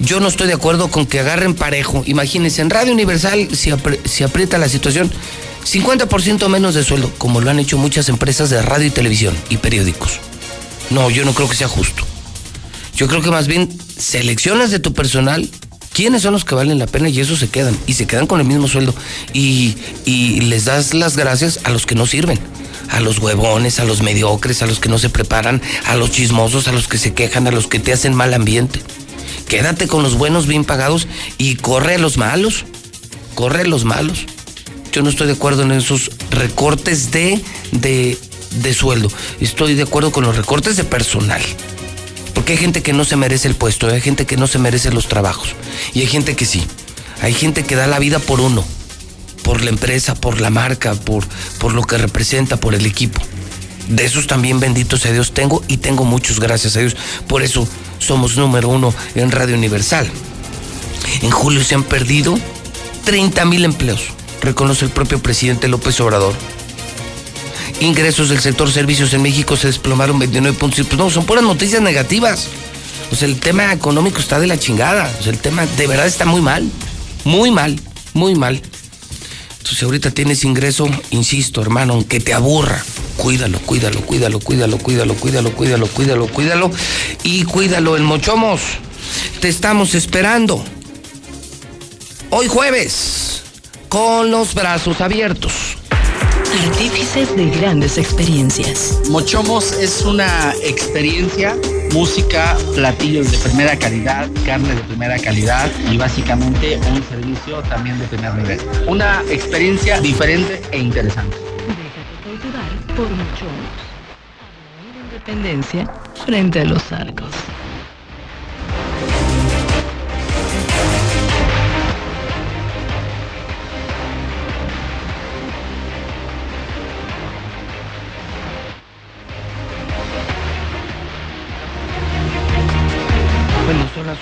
S2: yo no estoy de acuerdo con que agarren parejo. Imagínense, en Radio Universal si, si aprieta la situación, 50% menos de sueldo, como lo han hecho muchas empresas de radio y televisión y periódicos. No, yo no creo que sea justo. Yo creo que más bien seleccionas de tu personal quiénes son los que valen la pena y eso se quedan. Y se quedan con el mismo sueldo. Y, y les das las gracias a los que no sirven. A los huevones, a los mediocres, a los que no se preparan, a los chismosos, a los que se quejan, a los que te hacen mal ambiente. Quédate con los buenos bien pagados y corre a los malos. Corre a los malos. Yo no estoy de acuerdo en esos recortes de, de, de sueldo. Estoy de acuerdo con los recortes de personal. Porque hay gente que no se merece el puesto, hay gente que no se merece los trabajos. Y hay gente que sí. Hay gente que da la vida por uno, por la empresa, por la marca, por, por lo que representa, por el equipo. De esos también, benditos sea Dios, tengo y tengo muchos, gracias a Dios. Por eso somos número uno en Radio Universal. En julio se han perdido 30 mil empleos, reconoce el propio presidente López Obrador. Ingresos del sector servicios en México se desplomaron 29 puntos. Pues no, son puras noticias negativas. O sea, el tema económico está de la chingada. O sea, el tema de verdad está muy mal. Muy mal, muy mal. Entonces ahorita tienes ingreso, insisto, hermano, aunque te aburra, cuídalo, cuídalo, cuídalo, cuídalo, cuídalo, cuídalo, cuídalo, cuídalo, cuídalo. Y cuídalo, el Mochomos. Te estamos esperando. Hoy jueves, con los brazos abiertos.
S60: Artífices de grandes experiencias.
S67: Mochomos es una experiencia, música, platillos de primera calidad, carne de primera calidad y básicamente un servicio también de primer nivel. Una experiencia diferente e interesante.
S60: Déjate cultivar por Mochomos. Independencia frente a los arcos.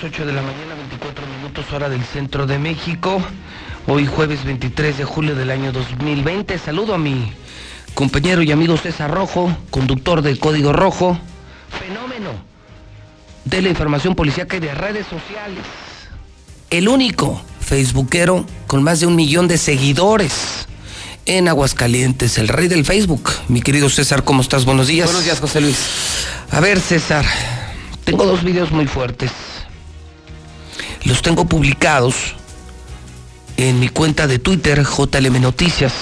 S2: 8 de la mañana, 24 minutos hora del centro de México. Hoy jueves 23 de julio del año 2020. Saludo a mi compañero y amigo César Rojo, conductor de Código Rojo. Fenómeno de la información policíaca y de redes sociales. El único facebookero con más de un millón de seguidores en Aguascalientes, el rey del Facebook. Mi querido César, ¿cómo estás? Buenos días.
S3: Buenos días, José Luis.
S2: A ver, César, tengo dos videos muy fuertes. Los tengo publicados en mi cuenta de Twitter, JLM Noticias.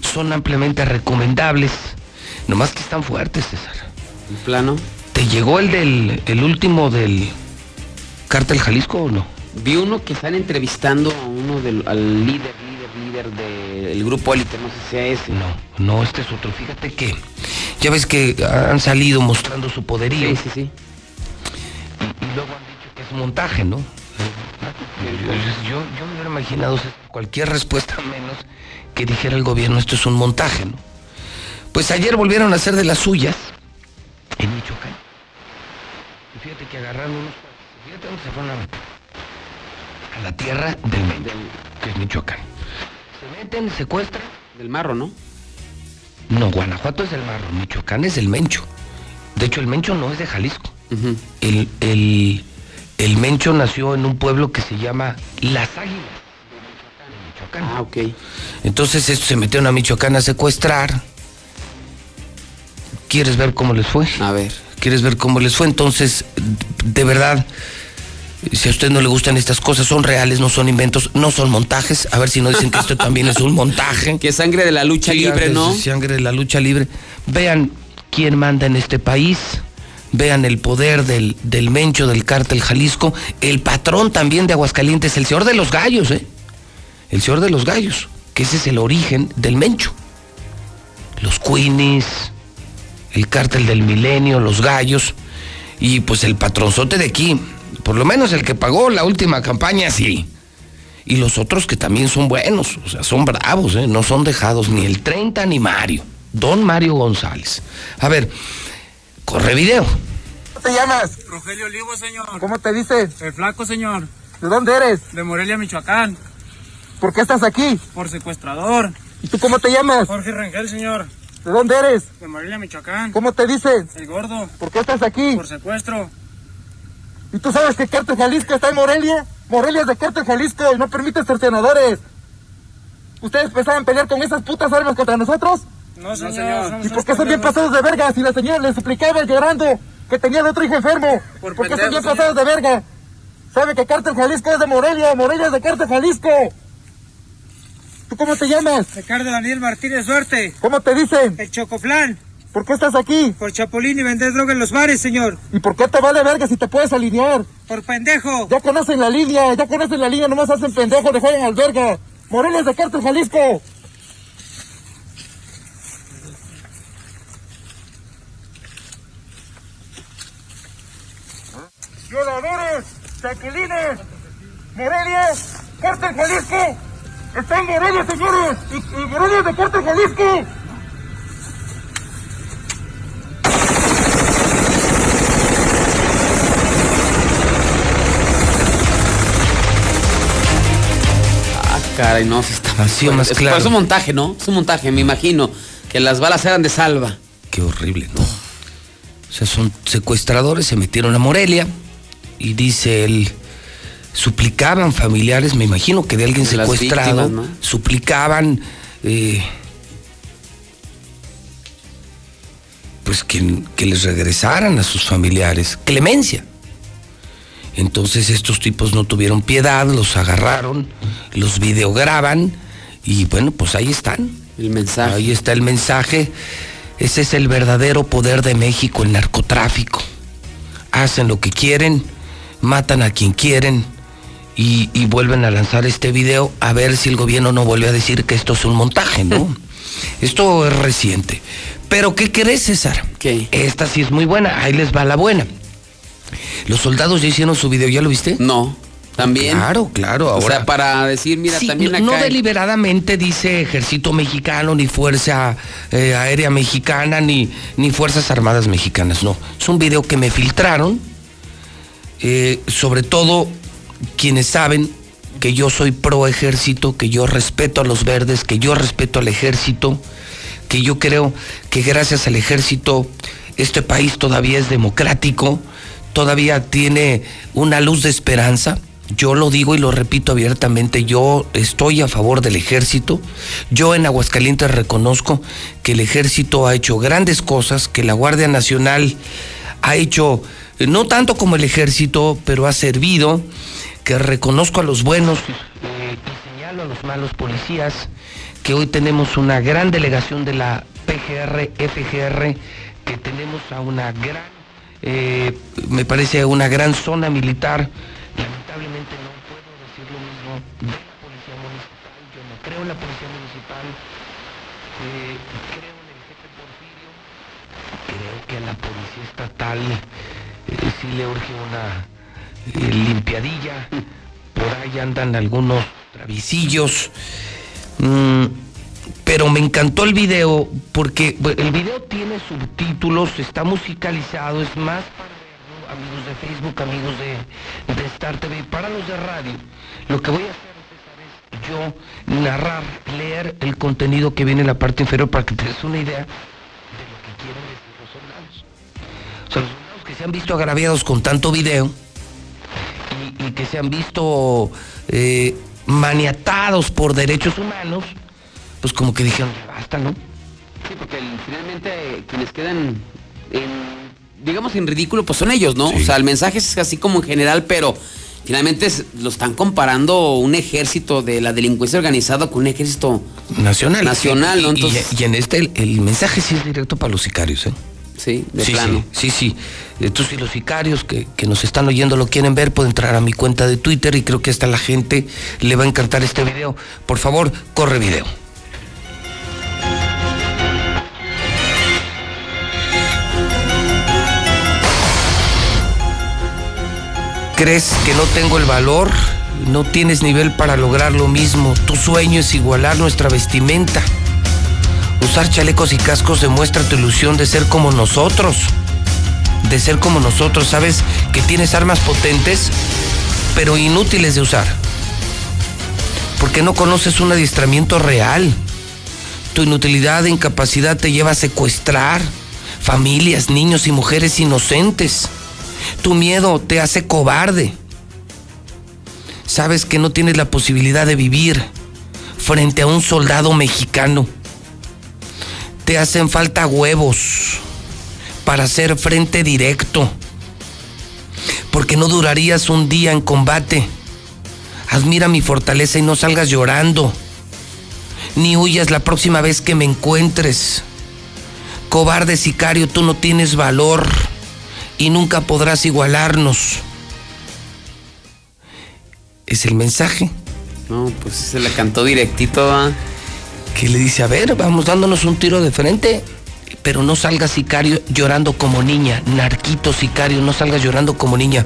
S2: Son ampliamente recomendables. Nomás que están fuertes, César.
S3: ¿En plano?
S2: ¿Te llegó el del el último del Cártel Jalisco o no?
S3: Vi uno que están entrevistando a uno del al líder, líder, líder del grupo élite, no sé si sea ese.
S2: No, no, este es otro. Fíjate que ya ves que han salido mostrando su poderío.
S3: Sí, sí, sí.
S2: Y, y luego han dicho que es montaje, ¿no? Yo, yo, me hubiera imaginado cualquier respuesta menos que dijera el gobierno esto es un montaje, ¿no? Pues ayer volvieron a hacer de las suyas en Michoacán. Y fíjate que agarraron unos fíjate dónde se fueron a, a la tierra del Mencho, que es Michoacán. Se meten, secuestran.
S3: Del Marro, ¿no?
S2: No, Guanajuato es del Marro, Michoacán es del Mencho. De hecho, el Mencho no es de Jalisco. Uh -huh. el, el, el Mencho nació en un pueblo que se llama Las Águilas.
S3: Michoacán. Ah, ok.
S2: Entonces estos se metieron a Michoacán a secuestrar. ¿Quieres ver cómo les fue?
S3: A ver.
S2: ¿Quieres ver cómo les fue? Entonces, de verdad, si a usted no le gustan estas cosas, son reales, no son inventos, no son montajes. A ver si no dicen que esto también es un montaje.
S3: Que sangre de la lucha sí, libre, ¿no?
S2: Sangre de la lucha libre. Vean quién manda en este país. Vean el poder del, del Mencho del cártel Jalisco. El patrón también de Aguascalientes, el señor de los gallos, ¿eh? El señor de los gallos, que ese es el origen del Mencho. Los Queenies, el cártel del milenio, los gallos, y pues el patronzote de aquí, por lo menos el que pagó la última campaña, sí. Y los otros que también son buenos, o sea, son bravos, ¿eh? no son dejados, ni el 30 ni Mario. Don Mario González. A ver, corre video.
S68: ¿Cómo te llamas?
S69: Rogelio Olivo, señor.
S68: ¿Cómo te dices?
S69: El flaco, señor.
S68: ¿De dónde eres?
S69: De Morelia, Michoacán.
S68: ¿Por qué estás aquí?
S69: Por secuestrador.
S68: ¿Y tú cómo te llamas?
S69: Jorge Rangel, señor.
S68: ¿De dónde eres?
S69: De Morelia, Michoacán.
S68: ¿Cómo te dices?
S69: El gordo.
S68: ¿Por qué estás aquí?
S69: Por secuestro.
S68: ¿Y tú sabes que Cártel Jalisco está en Morelia? Morelia es de Cártel Jalisco y no permite cercenadores. ¿Ustedes pensaban pelear con esas putas armas contra nosotros?
S69: No, señor.
S68: ¿Y por qué son bien pasados de verga? Si la señora les suplicaba llorando que tenía el otro hijo enfermo.
S69: Por,
S68: ¿Por qué son bien
S69: señor.
S68: pasados de verga? ¿Sabe que Cártel Jalisco es de Morelia? Morelia es de Cártel Jalisco. ¿Tú cómo te llamas?
S69: Ricardo Daniel Martínez Duarte.
S68: ¿Cómo te dicen?
S69: El Chocoflán.
S68: ¿Por qué estás aquí?
S69: Por Chapulín y vender droga en los bares, señor.
S68: ¿Y por qué te vale verga si te puedes alinear?
S69: Por pendejo.
S68: Ya conocen la línea, ya conocen la línea, nomás hacen pendejo, le juegan al verga. Morelia es de Cártel Jalisco. Violadores, chapulines, Morelia, Cártel Jalisco. Está en Morelia, señores. Y, y Morelia de Cártel Jalisco.
S3: Ah, caray, no, se está
S2: Así más
S3: es,
S2: claro.
S3: Es un montaje, ¿no? Es un montaje, me imagino. Que las balas eran de salva.
S2: Qué horrible, ¿no? O sea, son secuestradores, se metieron a Morelia y dice él, suplicaban familiares, me imagino que de alguien
S3: De
S2: secuestrado,
S3: víctimas, ¿no?
S2: suplicaban, eh, pues que, que les regresaran a sus familiares, clemencia. Entonces estos tipos no tuvieron piedad, los agarraron, los videograban y bueno, pues ahí están.
S3: El mensaje.
S2: Ahí está el mensaje. Ese es el verdadero poder de México, el narcotráfico. Hacen lo que quieren, matan a quien quieren y, y vuelven a lanzar este video a ver si el gobierno no vuelve a decir que esto es un montaje, ¿no? esto es reciente. Pero ¿qué crees, César?
S3: ¿Qué?
S2: Esta sí es muy buena, ahí les va la buena. Los soldados ya hicieron su video, ¿ya lo viste?
S3: No. También.
S2: Claro, claro. Ahora,
S3: o sea, para decir, mira,
S2: Sí,
S3: también
S2: no,
S3: acá.
S2: no deliberadamente dice Ejército Mexicano, ni Fuerza eh, Aérea Mexicana, ni, ni Fuerzas Armadas Mexicanas, no. Es un video que me filtraron eh, sobre todo quienes saben que yo soy pro ejército, que yo respeto a los verdes, que yo respeto al ejército, que yo creo que gracias al ejército este país todavía es democrático, todavía tiene una luz de esperanza. Yo lo digo y lo repito abiertamente, yo estoy a favor del ejército. Yo en Aguascalientes reconozco que el ejército ha hecho grandes cosas, que la Guardia Nacional ha hecho, no tanto como el ejército, pero ha servido, que reconozco a los buenos eh, y señalo a los malos policías, que hoy tenemos una gran delegación de la PGR, FGR, que tenemos a una gran, eh, me parece una gran zona militar. Lamentablemente no puedo decir lo mismo de la policía municipal. Yo no creo en la policía municipal. Eh, creo en el jefe Porfirio. Creo que la policía estatal eh, sí le urge una eh, limpiadilla. Por ahí andan algunos travisillos. Mm, pero me encantó el video porque el video tiene subtítulos, está musicalizado, es más para verlo, amigos de Facebook, amigos de, de Star TV, para los de radio. Lo que voy a hacer yo narrar, leer el contenido que viene en la parte inferior para que te des una idea de lo que quieren decir los soldados. O sea, que se han visto agraviados con tanto video y, y que se han visto eh, maniatados por derechos humanos, pues como que dijeron, "Ya basta, ¿no?
S3: Sí, porque el- finalmente quienes quedan en, digamos, en ridículo, pues son ellos, ¿no? O sea, el mensaje es así como en general, pero finalmente es- lo están comparando un ejército de la delincuencia organizada con un ejército
S2: Nacional.
S3: Nacional, ¿no?
S2: Y- y-
S3: Entonces-
S2: y, en este el, el mensaje sí es directo para los sicarios, ¿eh?
S3: Sí, de
S2: sí,
S3: plano.
S2: Sí, sí, sí. Entonces, si los que, que nos están oyendo lo quieren ver, pueden entrar a mi cuenta de Twitter y creo que hasta la gente le va a encantar este video. Por favor, corre video. ¿Crees que no tengo el valor? No tienes nivel para lograr lo mismo. Tu sueño es igualar nuestra vestimenta. Usar chalecos y cascos demuestra tu ilusión de ser como nosotros. De ser como nosotros. Sabes que tienes armas potentes, pero inútiles de usar. Porque no conoces un adiestramiento real. Tu inutilidad e incapacidad te lleva a secuestrar familias, niños y mujeres inocentes. Tu miedo te hace cobarde. Sabes que no tienes la posibilidad de vivir frente a un soldado mexicano. Te hacen falta huevos para hacer frente directo. Porque no durarías un día en combate. Admira mi fortaleza y no salgas llorando. Ni huyas la próxima vez que me encuentres. Cobarde sicario, tú no tienes valor y nunca podrás igualarnos. Es el mensaje.
S3: No, pues se le cantó directito a...
S2: Que le dice, a ver, vamos dándonos un tiro de frente, pero no salgas sicario llorando como niña, narquito sicario, no salgas llorando como niña.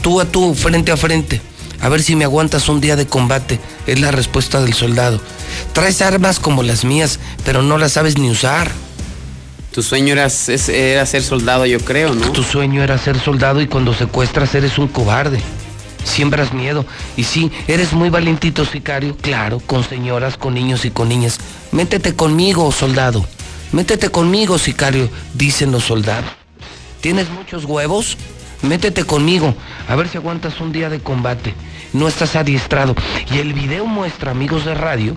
S2: Tú a tú, frente a frente. A ver si me aguantas un día de combate. Es la respuesta del soldado. Traes armas como las mías, pero no las sabes ni usar.
S3: Tu sueño era, ser soldado, yo creo, ¿no?
S2: Tu sueño era ser soldado y cuando secuestras eres un cobarde. Siembras miedo. Y sí, eres muy valentito, sicario, claro, con señoras, con niños y con niñas. Métete conmigo, soldado. Métete conmigo, sicario, dicen los soldados. ¿Tienes muchos huevos? Métete conmigo, a ver si aguantas un día de combate. No estás adiestrado. Y el video muestra, amigos de radio,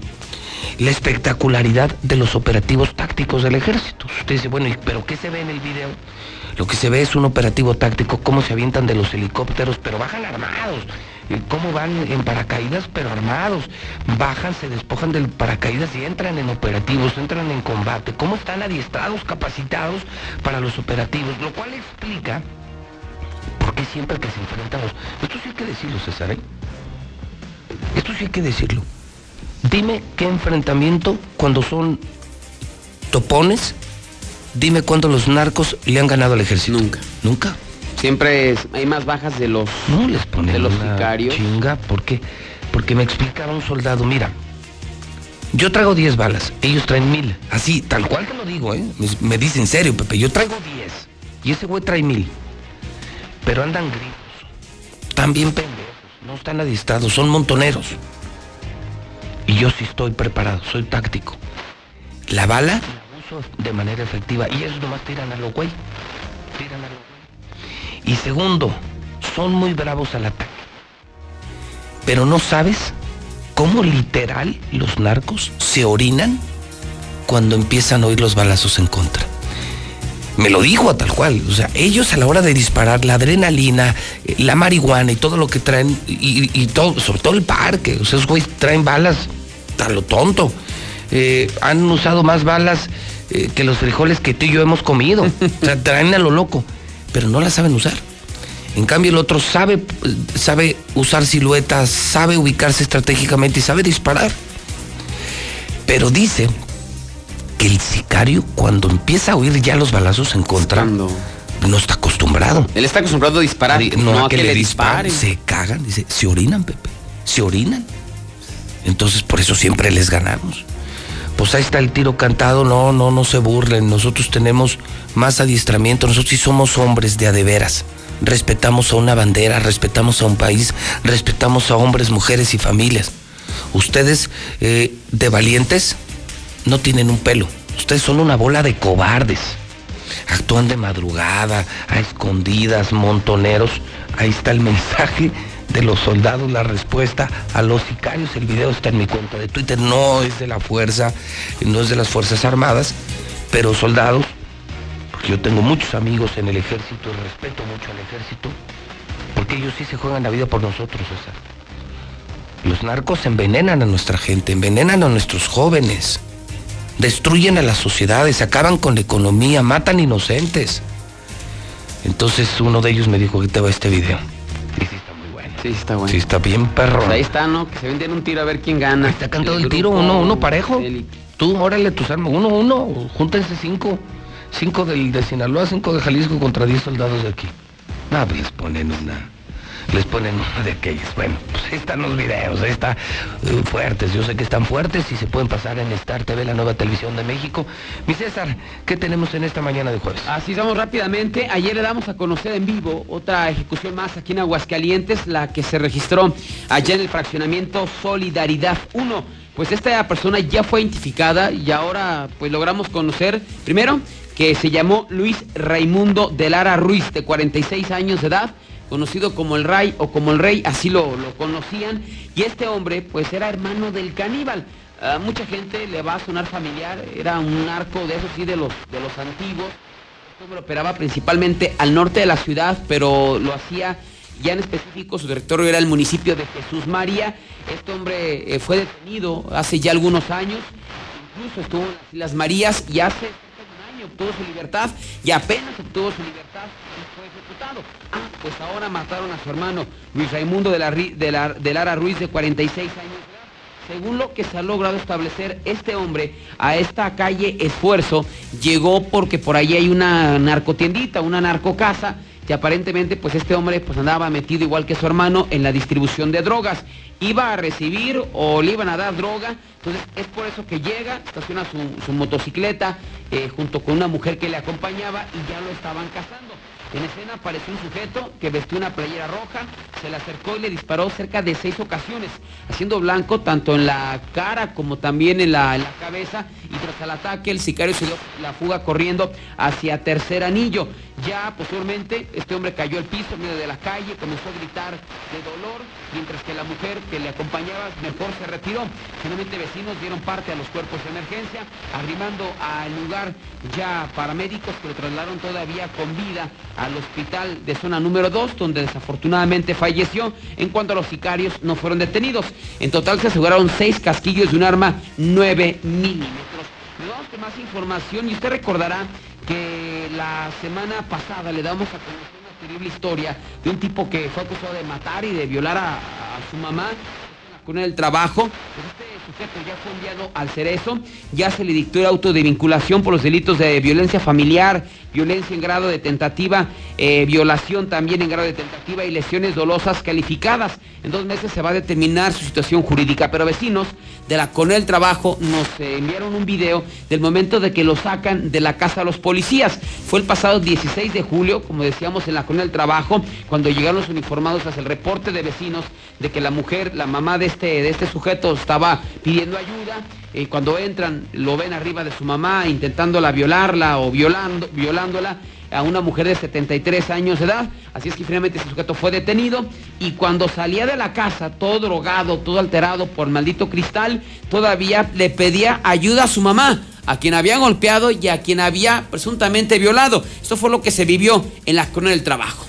S2: la espectacularidad de los operativos tácticos del ejército. Usted dice, bueno, ¿y ¿pero qué se ve en el video? Lo que se ve es un operativo táctico, cómo se avientan de los helicópteros, pero bajan armados. Cómo van en paracaídas, pero armados. Bajan, se despojan del paracaídas y entran en operativos, entran en combate. Cómo están adiestrados, capacitados para los operativos. Lo cual explica por qué siempre que se enfrentan los... Esto sí hay que decirlo, César, ¿eh? Esto sí hay que decirlo. Dime qué enfrentamiento cuando son topones, dime cuándo los narcos le han ganado al ejército.
S3: Nunca.
S2: Nunca.
S3: Siempre es- hay más bajas de los,
S2: No les ponen
S3: de los
S2: una
S3: sicarios.
S2: chinga, ¿por qué? Porque me explicaba un soldado, mira, yo traigo 10 balas, ellos traen mil. Así, tal cual te lo digo, ¿eh? Me, me dice en serio, Pepe, yo traigo 10 y ese güey trae mil. Pero andan gritos, bien pendejos, no están adiestrados, son montoneros. Y yo sí estoy preparado, soy táctico. La bala la uso de manera efectiva y eso nomás tiran a lo güey. Tiran a lo güey. Y segundo, son muy bravos al ataque. Pero no sabes cómo literal los narcos se orinan cuando empiezan a oír los balazos en contra. Me lo dijo a tal cual. O sea, ellos a la hora de disparar, la adrenalina, eh, la marihuana y todo lo que traen, y, todo, sobre todo el parque. O sea, esos güeyes traen balas a lo tonto. Eh, han usado más balas eh, que los frijoles que tú y yo hemos comido. O sea, traen a lo loco, pero no las saben usar. En cambio, el otro sabe, sabe usar siluetas, sabe ubicarse estratégicamente y sabe disparar. Pero dice que el sicario, cuando empieza a oír ya los balazos en contra, no está acostumbrado.
S3: Él está acostumbrado a disparar,
S2: no,
S3: no
S2: a que, le disparen. Se cagan, dice, se orinan, Pepe, se orinan. Entonces, por eso siempre les ganamos. Pues ahí está el tiro cantado, no, no, no se burlen. Nosotros tenemos más adiestramiento, nosotros sí somos hombres de a de veras respetamos a una bandera, respetamos a un país, respetamos a hombres, mujeres y familias. Ustedes eh, de valientes no tienen un pelo, ustedes son una bola de cobardes. Actúan de madrugada, a escondidas, montoneros. Ahí está el mensaje de los soldados, la respuesta a los sicarios. El video está en mi cuenta de Twitter, no es de la fuerza, no es de las Fuerzas Armadas, pero soldados yo tengo muchos amigos en el ejército, respeto mucho al ejército, porque ellos sí se juegan la vida por nosotros, César. Los narcos envenenan a nuestra gente, envenenan a nuestros jóvenes, destruyen a las sociedades, acaban con la economía, matan inocentes. Entonces uno de ellos me dijo que te va este video.
S3: Sí, sí está muy bueno. Sí, está bueno.
S2: Sí, está bien perro.
S3: Pues ahí está, ¿no? Que se venden un tiro a ver quién gana.
S2: está cantado el, tiro, uno, uno parejo. Tú, órale tus armas, uno, uno, júntense cinco. Cinco del, de Sinaloa, cinco de Jalisco contra diez soldados de aquí. Nada, pues les ponen una. Les ponen una de aquellos. Bueno, pues ahí están los videos, ahí está uh, fuertes. Yo sé que están fuertes y se pueden pasar en Star TV, la nueva televisión de México. Mi César, ¿qué tenemos en esta mañana de jueves?
S3: Así vamos rápidamente. Ayer le damos a conocer en vivo otra ejecución más aquí en Aguascalientes, la que se registró allá en el fraccionamiento Solidaridad 1 pues esta persona ya fue identificada y ahora pues logramos conocer primero que se llamó Luis Raimundo de Lara Ruiz, de 46 años de edad, conocido como el Ray o como el Rey, así lo, conocían, y este hombre pues era hermano del caníbal. A mucha gente le va a sonar familiar, era un narco de esos sí de los, de los antiguos. Este hombre operaba principalmente al norte de la ciudad, pero lo hacía ya en específico, su territorio era el municipio de Jesús María. Este hombre eh, fue detenido hace ya algunos años, incluso estuvo en las Islas Marías y hace obtuvo su libertad y apenas obtuvo su libertad fue ejecutado. Ah, pues ahora mataron a su hermano Luis Raimundo de, la, de, Lara Ruiz de 46 años. Según lo que se ha logrado establecer, este hombre a esta calle Esfuerzo llegó porque por ahí hay una narcotiendita, una narcocasa, que aparentemente pues este hombre pues andaba metido igual que su hermano en la distribución de drogas. Iba a recibir o le iban a dar droga, entonces es por eso que llega, estaciona su, motocicleta eh, junto con una mujer que le acompañaba y ya lo estaban cazando. En escena apareció un sujeto que vestió una playera roja, se le acercó y le disparó cerca de seis ocasiones, haciendo blanco tanto en la cara como también en la, cabeza. Y tras el ataque, el sicario se dio la fuga corriendo hacia tercer anillo. Ya posteriormente, este hombre cayó al piso en medio de la calle, comenzó a gritar de dolor, mientras que la mujer que le acompañaba mejor se retiró. Finalmente vecinos dieron parte a los cuerpos de emergencia, arrimando al lugar ya paramédicos que lo trasladaron todavía con vida al hospital de zona número 2, donde desafortunadamente falleció. En cuanto a los sicarios, no fueron detenidos. En total se aseguraron seis casquillos de un arma 9 milímetros. Le damos más información y usted recordará que la semana pasada le damos a conocer una terrible historia de un tipo que fue acusado de matar y de violar a, su mamá en la cuna del trabajo. Pues este sujeto ya fue enviado al cerezo, ya se le dictó el auto de vinculación por los delitos de violencia familiar, violencia en grado de tentativa, eh, violación también en grado de tentativa y lesiones dolosas calificadas. En dos meses se va a determinar su situación jurídica, pero vecinos de la Conel Trabajo nos eh, enviaron un video del momento de que lo sacan de la casa a los policías. Fue el pasado 16 de julio, como decíamos en la Conel Trabajo, cuando llegaron los uniformados hacia el reporte de vecinos de que la mujer, la mamá de este, de este sujeto estaba pidiendo ayuda. Y cuando entran, lo ven arriba de su mamá intentándola violarla o violando, violándola a una mujer de 73 años de edad. Así es que finalmente ese sujeto fue detenido y cuando salía de la casa, todo drogado, todo alterado por maldito cristal, todavía le pedía ayuda a su mamá a quien había golpeado y a quien había presuntamente violado. Esto fue lo que se vivió en la colonia del trabajo.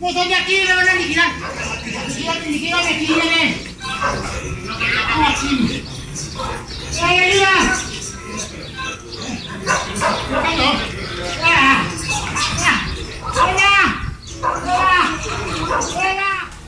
S70: No donde aquí, me van a liquidar. Liquídame, liquídame, liquídame.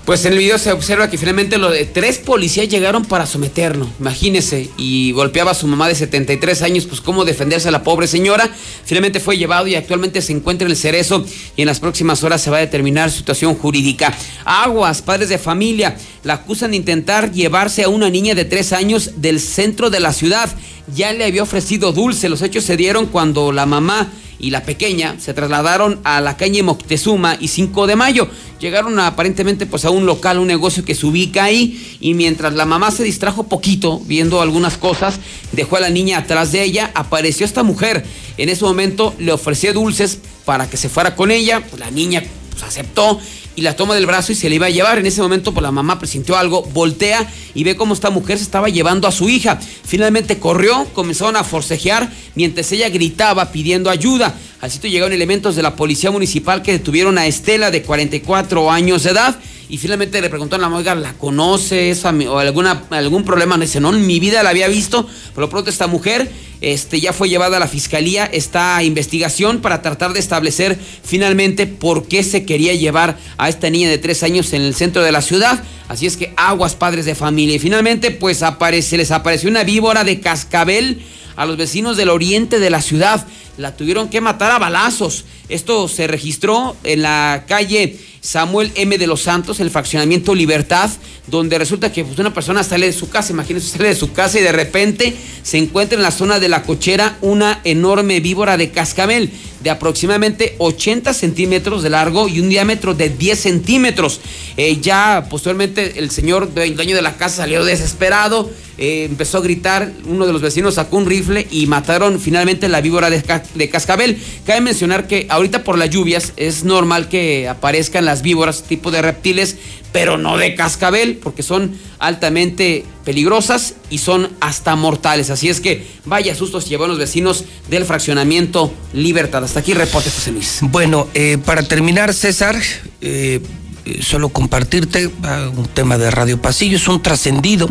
S3: Pues en el video se observa que finalmente los de tres policías llegaron para someterlo, imagínese, y golpeaba a su mamá de 73 años, pues cómo defenderse a la pobre señora. Finalmente fue llevado y actualmente se encuentra en el cerezo y en las próximas horas se va a determinar su situación jurídica. Aguas, padres de familia, la acusan de intentar llevarse a una niña de tres años del centro de la ciudad. Ya le había ofrecido dulce, los hechos se dieron cuando la mamá y la pequeña se trasladaron a la calle Moctezuma y 5 de mayo. Llegaron aparentemente pues a un local, un negocio que se ubica ahí y mientras la mamá se distrajo poquito viendo algunas cosas, dejó a la niña atrás de ella, apareció esta mujer. En ese momento le ofreció dulces para que se fuera con ella, pues la niña pues, aceptó y la toma del brazo y se le iba a llevar. En ese momento, pues la mamá presintió algo, voltea y ve cómo esta mujer se estaba llevando a su hija. Finalmente corrió, comenzaron a forcejear mientras ella gritaba pidiendo ayuda. Al sitio llegaron elementos de la policía municipal que detuvieron a Estela de 44 años de edad. Y finalmente le preguntó a la mujer, ¿la conoces? ¿O alguna, algún problema? Dice, no, en mi vida la había visto. Por lo pronto esta mujer este, ya fue llevada a la fiscalía. Está investigación para tratar de establecer finalmente por qué se quería llevar a esta niña de tres años en el centro de la ciudad. Así es que aguas padres de familia. Y finalmente pues aparece, les apareció una víbora de cascabel a los vecinos del oriente de la ciudad. La tuvieron que matar a balazos. Esto se registró en la calle Samuel M. de los Santos, el fraccionamiento Libertad, donde resulta que pues, una persona sale de su casa, imagínense, sale de su casa y de repente se encuentra en la zona de la cochera una enorme víbora de cascabel de aproximadamente 80 centímetros de largo y un diámetro de 10 centímetros. Eh, ya posteriormente el señor dueño de la casa salió desesperado, eh, empezó a gritar, uno de los vecinos sacó un rifle y mataron finalmente la víbora de, de cascabel. Cabe mencionar que ahorita por las lluvias es normal que aparezcan las víboras, tipo de reptiles, pero no de cascabel, porque son altamente peligrosas y son hasta mortales. Así es que vaya sustos llevaron los vecinos del fraccionamiento Libertad. Hasta aquí reporte, José Luis.
S2: Bueno, eh, para terminar, César, eh, eh, solo compartirte ah, un tema de Radio Pasillo, es un trascendido,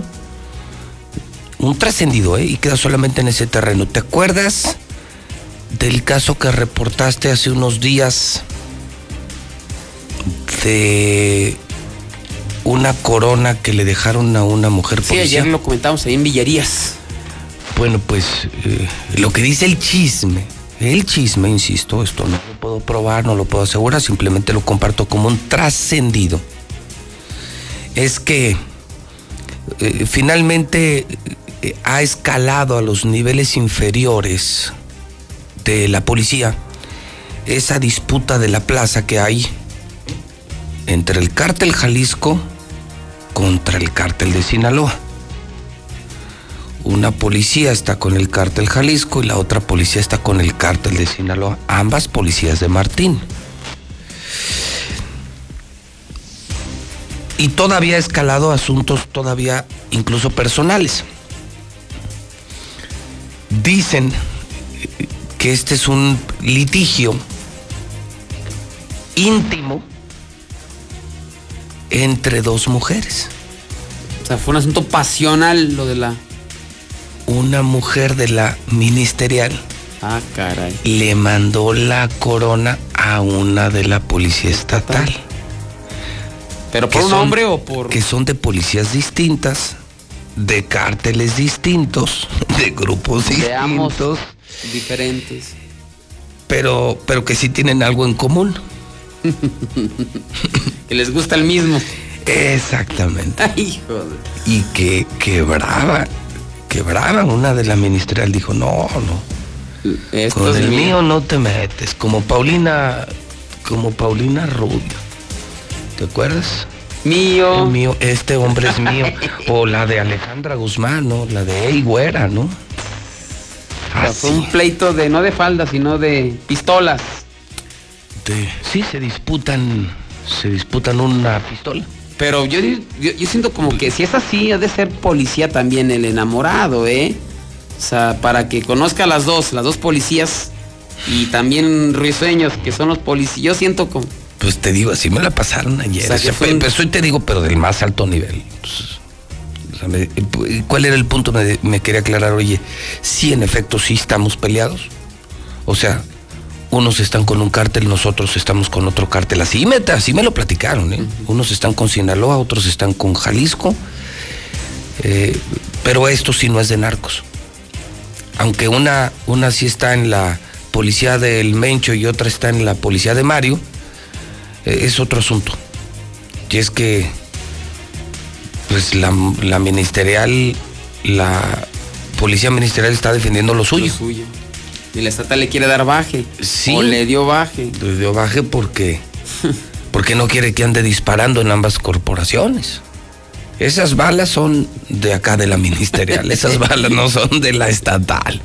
S2: un trascendido. Y queda solamente en ese terreno. ¿Te acuerdas del caso que reportaste hace unos días de una corona que le dejaron a una mujer
S3: Sí,
S2: policía?
S3: ayer lo comentamos ahí en Villerías.
S2: Bueno, pues eh, lo que dice el chisme, el chisme, insisto, esto no lo puedo probar, no lo puedo asegurar, simplemente lo comparto como un trascendido. Es que eh, finalmente eh, ha escalado a los niveles inferiores de la policía esa disputa de la plaza que hay entre el cártel Jalisco contra el cártel de Sinaloa una policía está con el cártel Jalisco y la otra policía está con el cártel de Sinaloa, ambas policías de Martín. y todavía ha escalado asuntos todavía incluso personales. Dicen que este es un litigio íntimo entre dos mujeres.
S3: O sea, fue un asunto pasional lo de la.
S2: Una mujer de la ministerial
S3: Ah, caray.
S2: le mandó la corona a una de la policía estatal.
S3: ¿Pero por un
S2: son-
S3: hombre o por.?
S2: Que son de policías distintas, de cárteles distintos, de grupos distintos,
S3: diferentes.
S2: pero, pero que sí tienen algo en común.
S3: que les gusta el mismo.
S2: Exactamente.
S3: Ay, hijo de-
S2: Y que quebraba, quebraba. Una de la ministerial dijo, no, no.
S3: Esto
S2: Con
S3: es
S2: el
S3: mío.
S2: mío no te metes, como Paulina, como Paulina Rubio. ¿Te acuerdas?
S3: Mío.
S2: El mío, este hombre es mío. O la de Alejandra Guzmán, ¿no? La de Ey Güera, ¿no?
S3: O sea, fue un pleito de no de falda, sino de pistolas.
S2: De- sí, se disputan, se disputan una pistola.
S3: Pero yo, yo, yo siento como que si es así, ha de ser policía también el enamorado, ¿eh? O sea, para que conozca a las dos, las dos policías y también Ruiseños, que son los policías. Yo siento como.
S2: Pues te digo, así me la pasaron ayer.
S3: O sea,
S2: O sea,
S3: que fue
S2: pe-
S3: un-
S2: pues hoy te digo, pero del más alto nivel. Pues, o sea, me- ¿Cuál era el punto? Me, me quería aclarar, oye, sí, en efecto, sí estamos peleados. O sea, unos están con un cártel, nosotros estamos con otro cártel. Así me, así me lo platicaron, ¿eh? Unos están con Sinaloa, otros están con Jalisco. Eh, pero esto sí no es de narcos. Aunque una, una sí está en la policía del Mencho y otra está en la policía de Mario, eh, es otro asunto. Y es que, pues la, la ministerial, la policía ministerial está defendiendo lo suyo.
S3: Lo suyo. Y la estatal le quiere dar baje.
S2: Sí.
S3: O le dio baje.
S2: Le dio baje porque, porque no quiere que ande disparando en ambas corporaciones. Esas balas son de acá de la ministerial, esas balas no son de la estatal.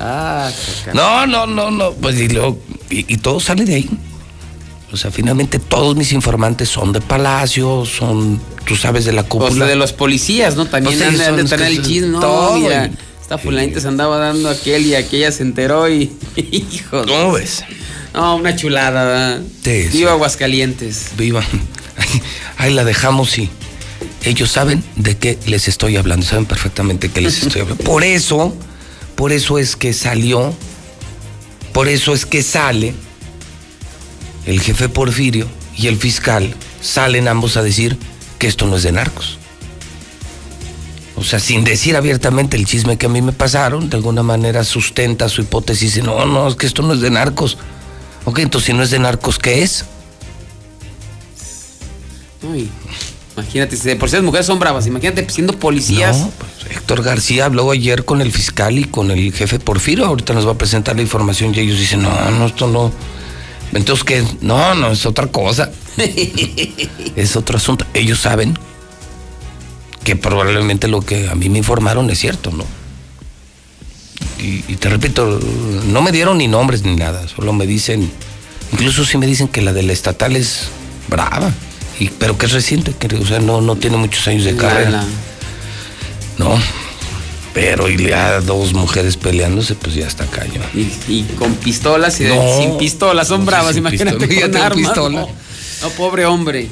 S3: Ah.
S2: No, no, no, no, pues y, luego- y, y todo sale de ahí. O sea, finalmente todos mis informantes son de Palacio, son, tú sabes, de la
S3: O
S2: cúpula.
S3: sea, de los policías, ¿no? También
S2: Pues sí,
S3: han han de
S2: son-
S3: tener
S2: es
S3: el chisme, ¿no?
S2: todo, y-
S3: esta fulanita se andaba dando aquel y aquella se enteró y. Hijo. de-
S2: ¿Cómo ves?
S3: No, una chulada, ¿verdad?
S2: Sí, sí.
S3: Viva Aguascalientes.
S2: Viva. Ahí la dejamos y ellos saben de qué les estoy hablando, saben perfectamente qué les estoy hablando. Por eso, por eso es que salió, por eso es que sale el jefe Porfirio y el fiscal, salen ambos a decir que esto no es de narcos. O sea, sin decir abiertamente el chisme que a mí me pasaron, de alguna manera sustenta su hipótesis y dice, no, no, es que esto no es de narcos. Ok, entonces si no es de narcos, ¿qué es?
S3: Uy, imagínate, si de por sí las mujeres son bravas, imagínate siendo policías.
S2: No, pues, Héctor García habló ayer con el fiscal y con el jefe Porfirio. Ahorita nos va a presentar la información y ellos dicen, no, no, esto no. Entonces, ¿qué? No, no, es otra cosa. es otro asunto. Ellos saben que probablemente lo que a mí me informaron es cierto, ¿no? Y, y te repito, no me dieron ni nombres ni nada, solo me dicen, incluso sí me dicen que la de la estatal es brava, y, pero que es reciente, que, o sea, no, no tiene muchos años de carrera. No, pero y ya dos mujeres peleándose, pues ya está cañón.
S3: Y, y con pistolas y de- sin pistolas, son
S2: No,
S3: bravas, imagínate
S2: pistola,
S3: con armas.
S2: pistola.
S3: No, No, pobre hombre.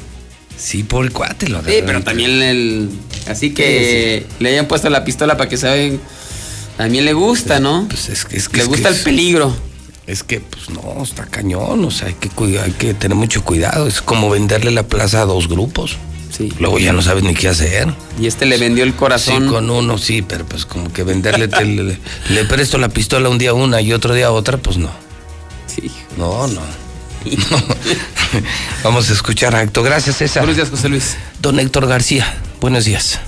S2: Sí, por el cuate lo
S3: Sí, pero también el. Así que le hayan puesto la pistola para que saben. También le gusta, ¿no?
S2: Pues es que, es que
S3: le
S2: es
S3: gusta
S2: que
S3: el
S2: es-
S3: peligro.
S2: Es que, pues no, está cañón, o sea, hay que, cuidar, hay que tener mucho cuidado. Es como venderle la plaza a dos grupos.
S3: Sí.
S2: Luego ya no sabes ni qué hacer.
S3: Y este le vendió el corazón.
S2: Sí, con uno sí, pero pues como que venderle, te- le, le presto la pistola un día a una y otro día otra, pues no.
S3: Sí.
S2: No, no. Vamos a escuchar a Héctor. Gracias, César.
S3: Buenos días, José Luis.
S2: Don Héctor García, buenos días.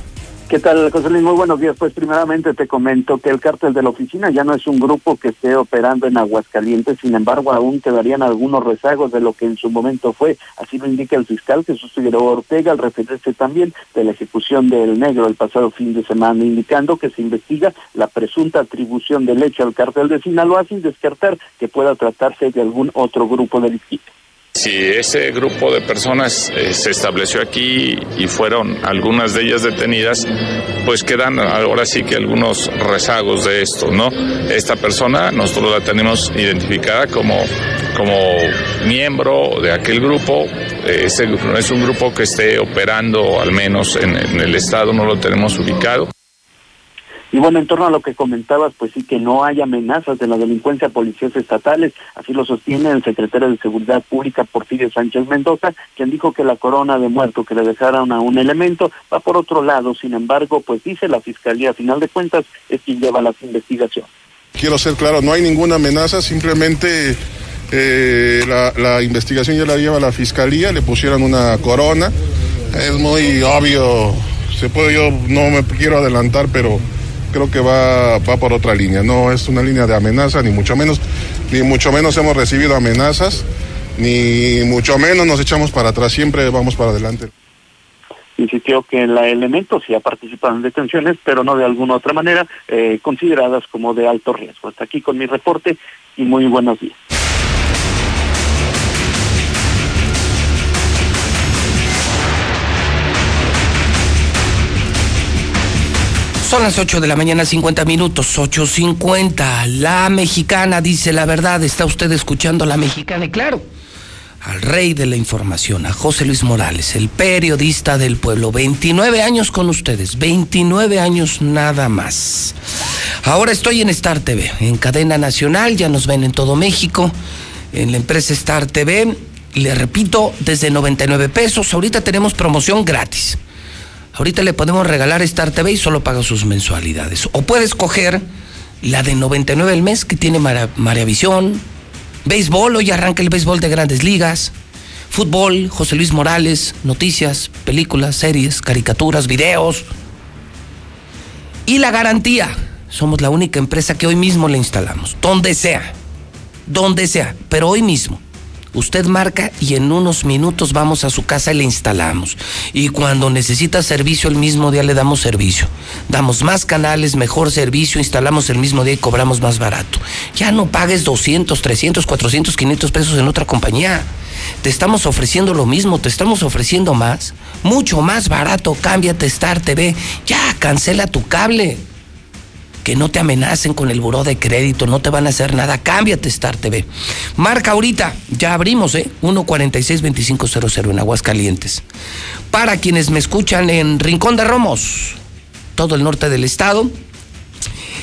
S71: ¿Qué tal, José Luis? Muy buenos días. Pues primeramente te comento que el cártel de la oficina ya no es un grupo que esté operando en Aguascalientes, sin embargo aún quedarían algunos rezagos de lo que en su momento fue. Así lo indica el fiscal Jesús Figueroa Ortega al referirse también de la ejecución del negro el pasado fin de semana, indicando que se investiga la presunta atribución del hecho al cártel de Sinaloa sin descartar que pueda tratarse de algún otro grupo delictivo.
S72: Si ese grupo de personas eh, se estableció aquí y fueron algunas de ellas detenidas, pues quedan ahora sí que algunos rezagos de esto, ¿no? Esta persona nosotros la tenemos identificada como, como miembro de aquel grupo. Este no es un grupo que esté operando, al menos en, en el estado no lo tenemos ubicado.
S71: Y bueno, en torno a lo que comentabas, pues sí que no hay amenazas de la delincuencia policías estatales, así lo sostiene el secretario de Seguridad Pública, Porfirio Sánchez Mendoza, quien dijo que la corona de muerto que le dejaron a un elemento va por otro lado, sin embargo, pues dice la Fiscalía, a final de cuentas, es quien lleva las investigaciones.
S73: Quiero ser claro, no hay ninguna amenaza, simplemente eh, la, la investigación ya la lleva la Fiscalía, le pusieron una corona, es muy obvio, se puede, yo no me quiero adelantar, pero creo que va, va por otra línea. No es una línea de amenaza, ni mucho menos, ni mucho menos hemos recibido amenazas, ni mucho menos nos echamos para atrás, siempre vamos para adelante.
S71: Insistió que el elemento sí ha participado en detenciones, pero no de alguna otra manera eh, consideradas como de alto riesgo. Hasta aquí con mi reporte y muy buenos días.
S2: Son las 8 de la mañana, 50 minutos, 8.50. La mexicana dice la verdad. Está usted escuchando a la mexicana y claro, al rey de la información, a José Luis Morales, el periodista del pueblo. 29 años con ustedes, 29 años nada más. Ahora estoy en Star TV, en cadena nacional, ya nos ven en todo México, en la empresa Star TV. Le repito, desde 99 pesos, ahorita tenemos promoción gratis. Ahorita le podemos regalar Star TV y solo paga sus mensualidades. O puede escoger la de 99 el mes que tiene Mara- Maravisión, béisbol, hoy arranca el béisbol de grandes ligas, fútbol, José Luis Morales, noticias, películas, series, caricaturas, videos. Y la garantía, somos la única empresa que hoy mismo le instalamos, donde sea, donde sea, pero hoy mismo. Usted marca y en unos minutos vamos a su casa y le instalamos. Y cuando necesita servicio el mismo día le damos servicio. Damos más canales, mejor servicio, instalamos el mismo día y cobramos más barato. Ya no pagues 200, 300, 400, 500 pesos en otra compañía. Te estamos ofreciendo lo mismo, te estamos ofreciendo más, mucho más barato. Cámbiate Star TV. Ya, cancela tu cable que no te amenacen con el buró de crédito, no te van a hacer nada. Cámbiate Star TV. Marca ahorita, ya abrimos, ¿eh? 146-2500 en Aguascalientes. Para quienes me escuchan en Rincón de Romos, todo el norte del estado,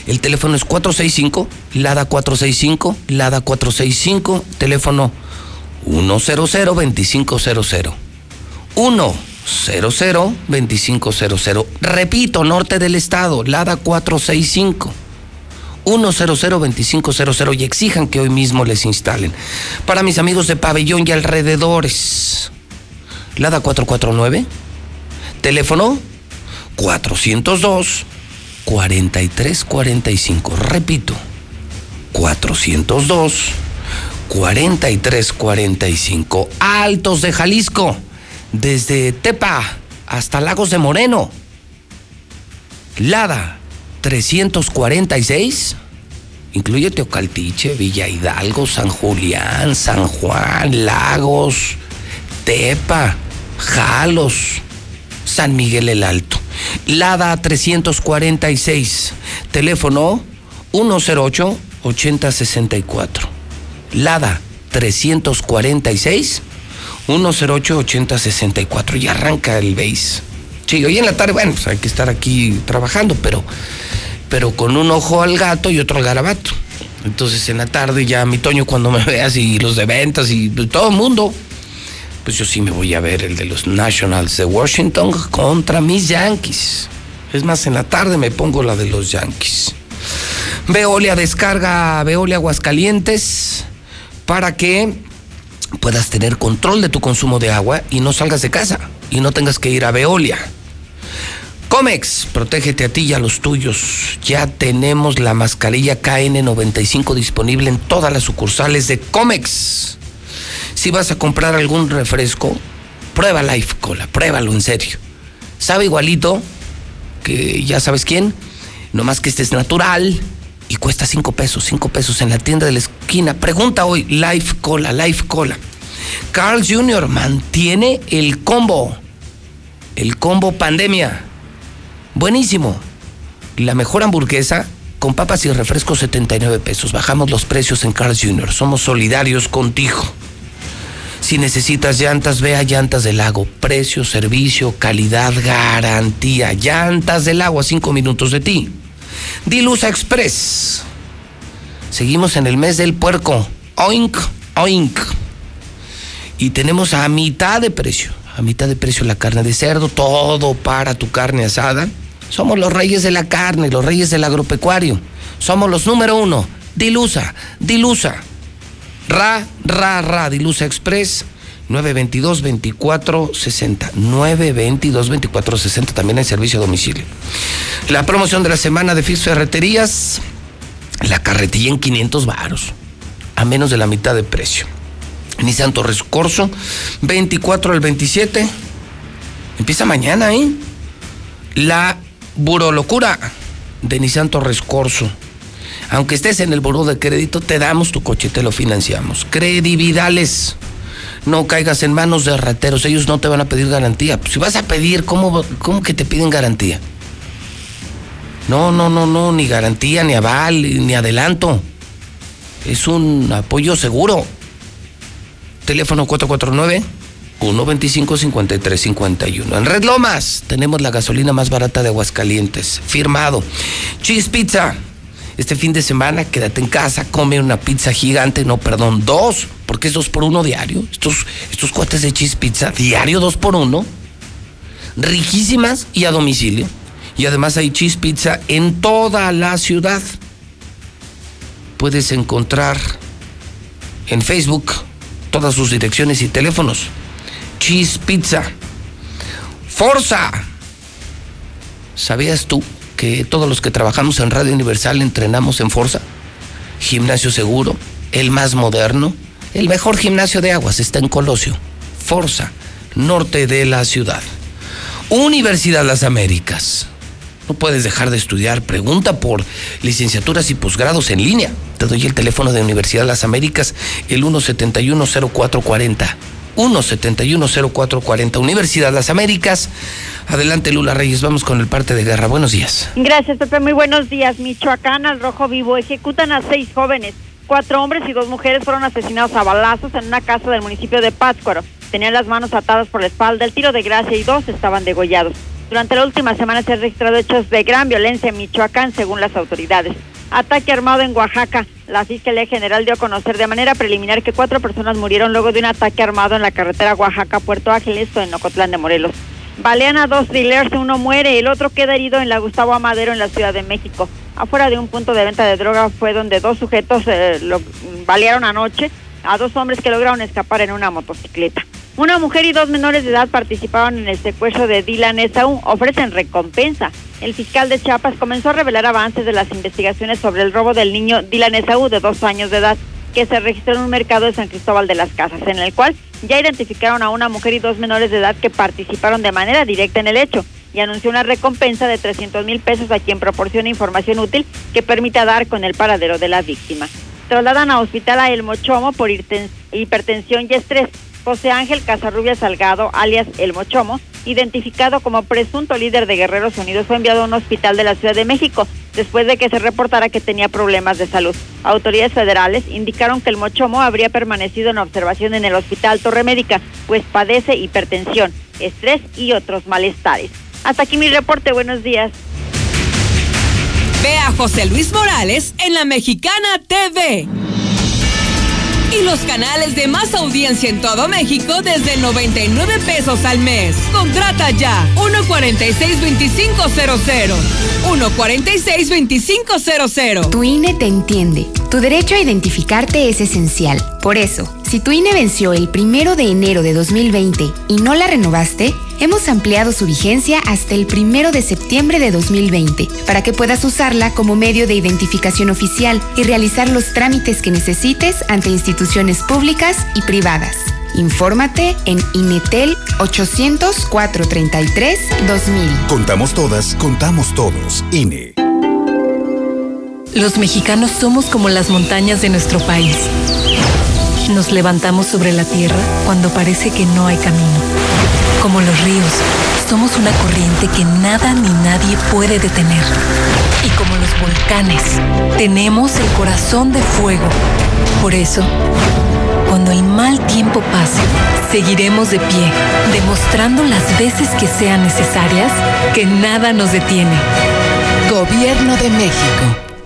S2: el teléfono es 465, Lada 465, Lada 465, teléfono 100-2500. 100-2500. Repito, norte del estado, Lada 465. 100-2500 y exijan que hoy mismo les instalen. Para mis amigos de pabellón y alrededores, Lada 449, teléfono 402 4345. Repito, 402 4345. Altos de Jalisco, desde Tepa hasta Lagos de Moreno. Lada 346. Incluye Teocaltiche, Villa Hidalgo, San Julián, San Juan, Lagos, Tepa, Jalos, San Miguel el Alto. Lada 346, teléfono 108 8064. Lada 346 108 8064 y arranca el base. Sí, hoy en la tarde, bueno, pues hay que estar aquí trabajando, pero, pero con un ojo al gato y otro al garabato. Entonces en la tarde ya mi Toño cuando me veas y los de ventas y todo el mundo, pues yo sí me voy a ver el de los Nationals de Washington contra mis Yankees. Es más, en la tarde me pongo la de los Yankees. Veolia descarga Veolia Aguascalientes para que puedas tener control de tu consumo de agua y no salgas de casa y no tengas que ir a Veolia. Comex, protégete a ti y a los tuyos. Ya tenemos la mascarilla KN95 disponible en todas las sucursales de Comex. Si vas a comprar algún refresco, prueba Life Cola, pruébalo en serio. Sabe igualito que ya sabes quién, nomás que este es natural y cuesta cinco pesos, cinco pesos en la tienda de la esquina. Pregunta hoy, Life Cola, Life Cola. Carl Jr. mantiene el combo. El combo pandemia. Buenísimo. La mejor hamburguesa con papas y refrescos 79 pesos. Bajamos los precios en Carl Jr. Somos solidarios contigo. Si necesitas llantas, ve a Llantas del Lago. Precio, servicio, calidad, garantía. Llantas del Lago a cinco minutos de ti. Dilusa Express. Seguimos en el mes del puerco. Oink, oink. Y tenemos a mitad de precio. A mitad de precio la carne de cerdo. Todo para tu carne asada. Somos los reyes de la carne, los reyes del agropecuario. Somos los número uno. Dilusa, Dilusa. Ra, ra, ra, Dilusa Express. 922-2460. 922-2460. También hay servicio a domicilio. La promoción de la semana de Fix Ferreterías. La carretilla en 500 varos. A menos de la mitad de precio. Nissan Torres Corso. 24 al 27. Empieza mañana, ¿eh? La burolocura de Nissan Torres Corso. Aunque estés en el buró de crédito, te damos tu coche, te lo financiamos. Credividales. No caigas en manos de rateros, ellos no te van a pedir garantía. Si vas a pedir, ¿cómo, cómo que te piden garantía? No, no, no, no, ni garantía, ni aval, ni adelanto. Es un apoyo seguro. Teléfono 449 125-5351. En Red Lomas tenemos la gasolina más barata de Aguascalientes. Firmado. Cheese Pizza. Este fin de semana quédate en casa, come una pizza gigante, no, perdón, dos, porque es dos por uno diario. Estos, estos cuates de Cheese Pizza, diario dos por uno. Riquísimas y a domicilio. Y además hay Cheese Pizza en toda la ciudad. Puedes encontrar en Facebook todas sus direcciones y teléfonos. Cheese Pizza. Forza. ¿Sabías tú que todos los que trabajamos en Radio Universal entrenamos en Forza? Gimnasio seguro, el más moderno, el mejor gimnasio de aguas está en Colosio. Forza, norte de la ciudad. Universidad Las Américas. No puedes dejar de estudiar. Pregunta por licenciaturas y posgrados en línea. Te doy el teléfono de Universidad Las Américas, el 1710440. 1710440. Universidad Las Américas. Adelante, Lula Reyes. Vamos con el parte de guerra. Buenos días.
S4: Gracias, Pepe. Muy buenos días. Michoacán, al Rojo Vivo, ejecutan a seis jóvenes. Cuatro hombres y dos mujeres fueron asesinados a balazos en una casa del municipio de Pátzcuaro. Tenían las manos atadas por la espalda, el tiro de gracia y dos estaban degollados. Durante la última semana se han registrado hechos de gran violencia en Michoacán, según las autoridades. Ataque armado en Oaxaca. La Fiscalía General dio a conocer de manera preliminar que cuatro personas murieron luego de un ataque armado en la carretera Oaxaca-Puerto Ángel, esto en Ocotlán de Morelos. Balean a dos dealers, uno muere el otro queda herido en la Gustavo Amadero en la Ciudad de México. Afuera de un punto de venta de droga fue donde dos sujetos eh, lo balearon anoche a dos hombres que lograron escapar en una motocicleta. Una mujer y dos menores de edad participaron en el secuestro de Dylan Esaú. Ofrecen recompensa. El fiscal de Chiapas comenzó a revelar avances de las investigaciones sobre el robo del niño Dylan Esaú de dos años de edad que se registró en un mercado de San Cristóbal de las Casas, en el cual ya identificaron a una mujer y dos menores de edad que participaron de manera directa en el hecho y anunció una recompensa de 300 mil pesos a quien proporcione información útil que permita dar con el paradero de la víctima. Trasladan a hospital a El Mochomo por hipertensión y estrés. José Ángel Casarrubia Salgado, alias El Mochomo, identificado como presunto líder de Guerreros Unidos, fue enviado a un hospital de la Ciudad de México después de que se reportara que tenía problemas de salud. Autoridades federales indicaron que el Mochomo habría permanecido en observación en el Hospital Torre Médica, pues padece hipertensión, estrés y otros malestares. Hasta aquí mi reporte, buenos días.
S11: Ve a José Luis Morales en la Mexicana TV. Y los canales de más audiencia en todo México desde 99 pesos al mes. Contrata ya 146-2500. 146-2500.
S74: Tu INE te entiende. Tu derecho a identificarte es esencial. Por eso, si tu INE venció el primero de enero de 2020 y no la renovaste, hemos ampliado su vigencia hasta el primero de septiembre de 2020 para que puedas usarla como medio de identificación oficial y realizar los trámites que necesites ante instituciones públicas y privadas. Infórmate en Inetel 800 433 2000.
S75: Contamos todas, contamos todos. INE.
S76: Los mexicanos somos como las montañas de nuestro país. Nos levantamos sobre la tierra cuando parece que no hay camino. Como los ríos, somos una corriente que nada ni nadie puede detener. Y como los volcanes, tenemos el corazón de fuego. Por eso, cuando el mal tiempo pase, seguiremos de pie, demostrando las veces que sean necesarias que nada nos detiene.
S20: Gobierno de México.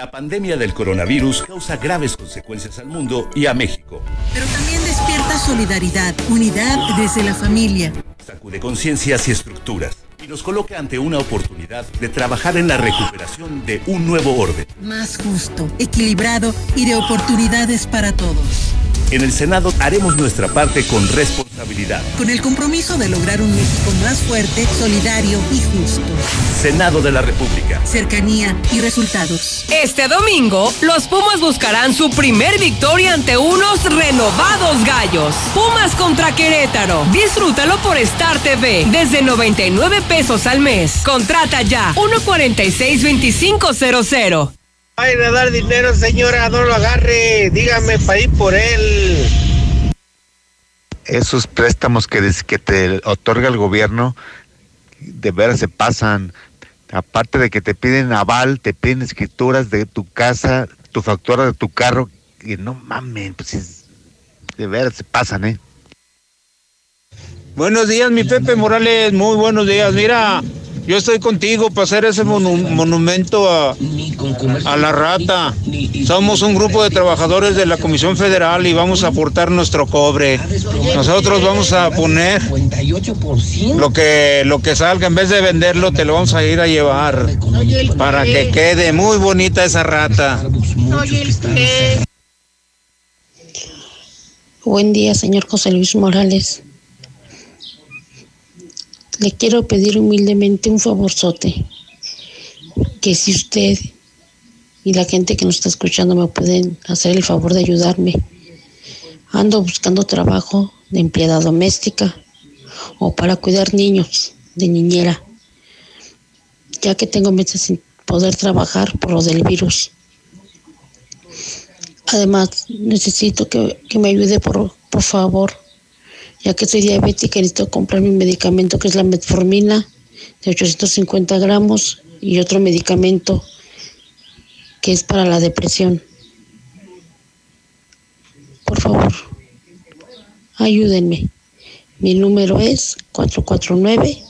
S19: La pandemia del coronavirus causa graves consecuencias al mundo y a México.
S17: Pero también despierta solidaridad, unidad desde la familia.
S19: Sacude conciencias y estructuras y nos coloca ante una oportunidad de trabajar en la recuperación de un nuevo orden.
S17: Más justo, equilibrado y de oportunidades para todos.
S19: En el Senado haremos nuestra parte con responsabilidad.
S17: Con el compromiso de lograr un México más fuerte, solidario y justo.
S19: Senado de la República.
S17: Cercanía y resultados.
S11: Este domingo, los Pumas buscarán su primer victoria ante unos renovados gallos. Pumas contra Querétaro. Disfrútalo por Star TV desde 99 pesos al mes. Contrata ya 146-2500.
S2: Ay, de dar dinero, señora, no lo agarre. Dígame para ir por él.
S77: Esos préstamos que, des- que te otorga el gobierno, de veras se pasan. Aparte de que te piden aval, te piden escrituras de tu casa, tu factura de tu carro, y no mames, pues es- de veras se pasan, ¿eh?
S2: Buenos días, mi Pepe Morales. Muy buenos días. Mira, yo estoy contigo para hacer ese monu- monumento a, a la rata. Somos un grupo de trabajadores de la Comisión Federal y vamos a aportar nuestro cobre. Nosotros vamos a poner lo que, lo que salga. En vez de venderlo, te lo vamos a ir a llevar para que quede muy bonita esa rata.
S78: Buen día, señor José Luis Morales. Le quiero pedir humildemente un favorzote. Que si usted y la gente que nos está escuchando me pueden hacer el favor de ayudarme. Ando buscando trabajo de empleada doméstica o para cuidar niños de niñera, ya que tengo meses sin poder trabajar por lo del virus. Además, necesito que, que me ayude por, por favor, ya que soy diabética necesito comprar mi medicamento que es la metformina de 850 gramos y otro medicamento que es para la depresión. Por favor, ayúdenme. Mi número es 449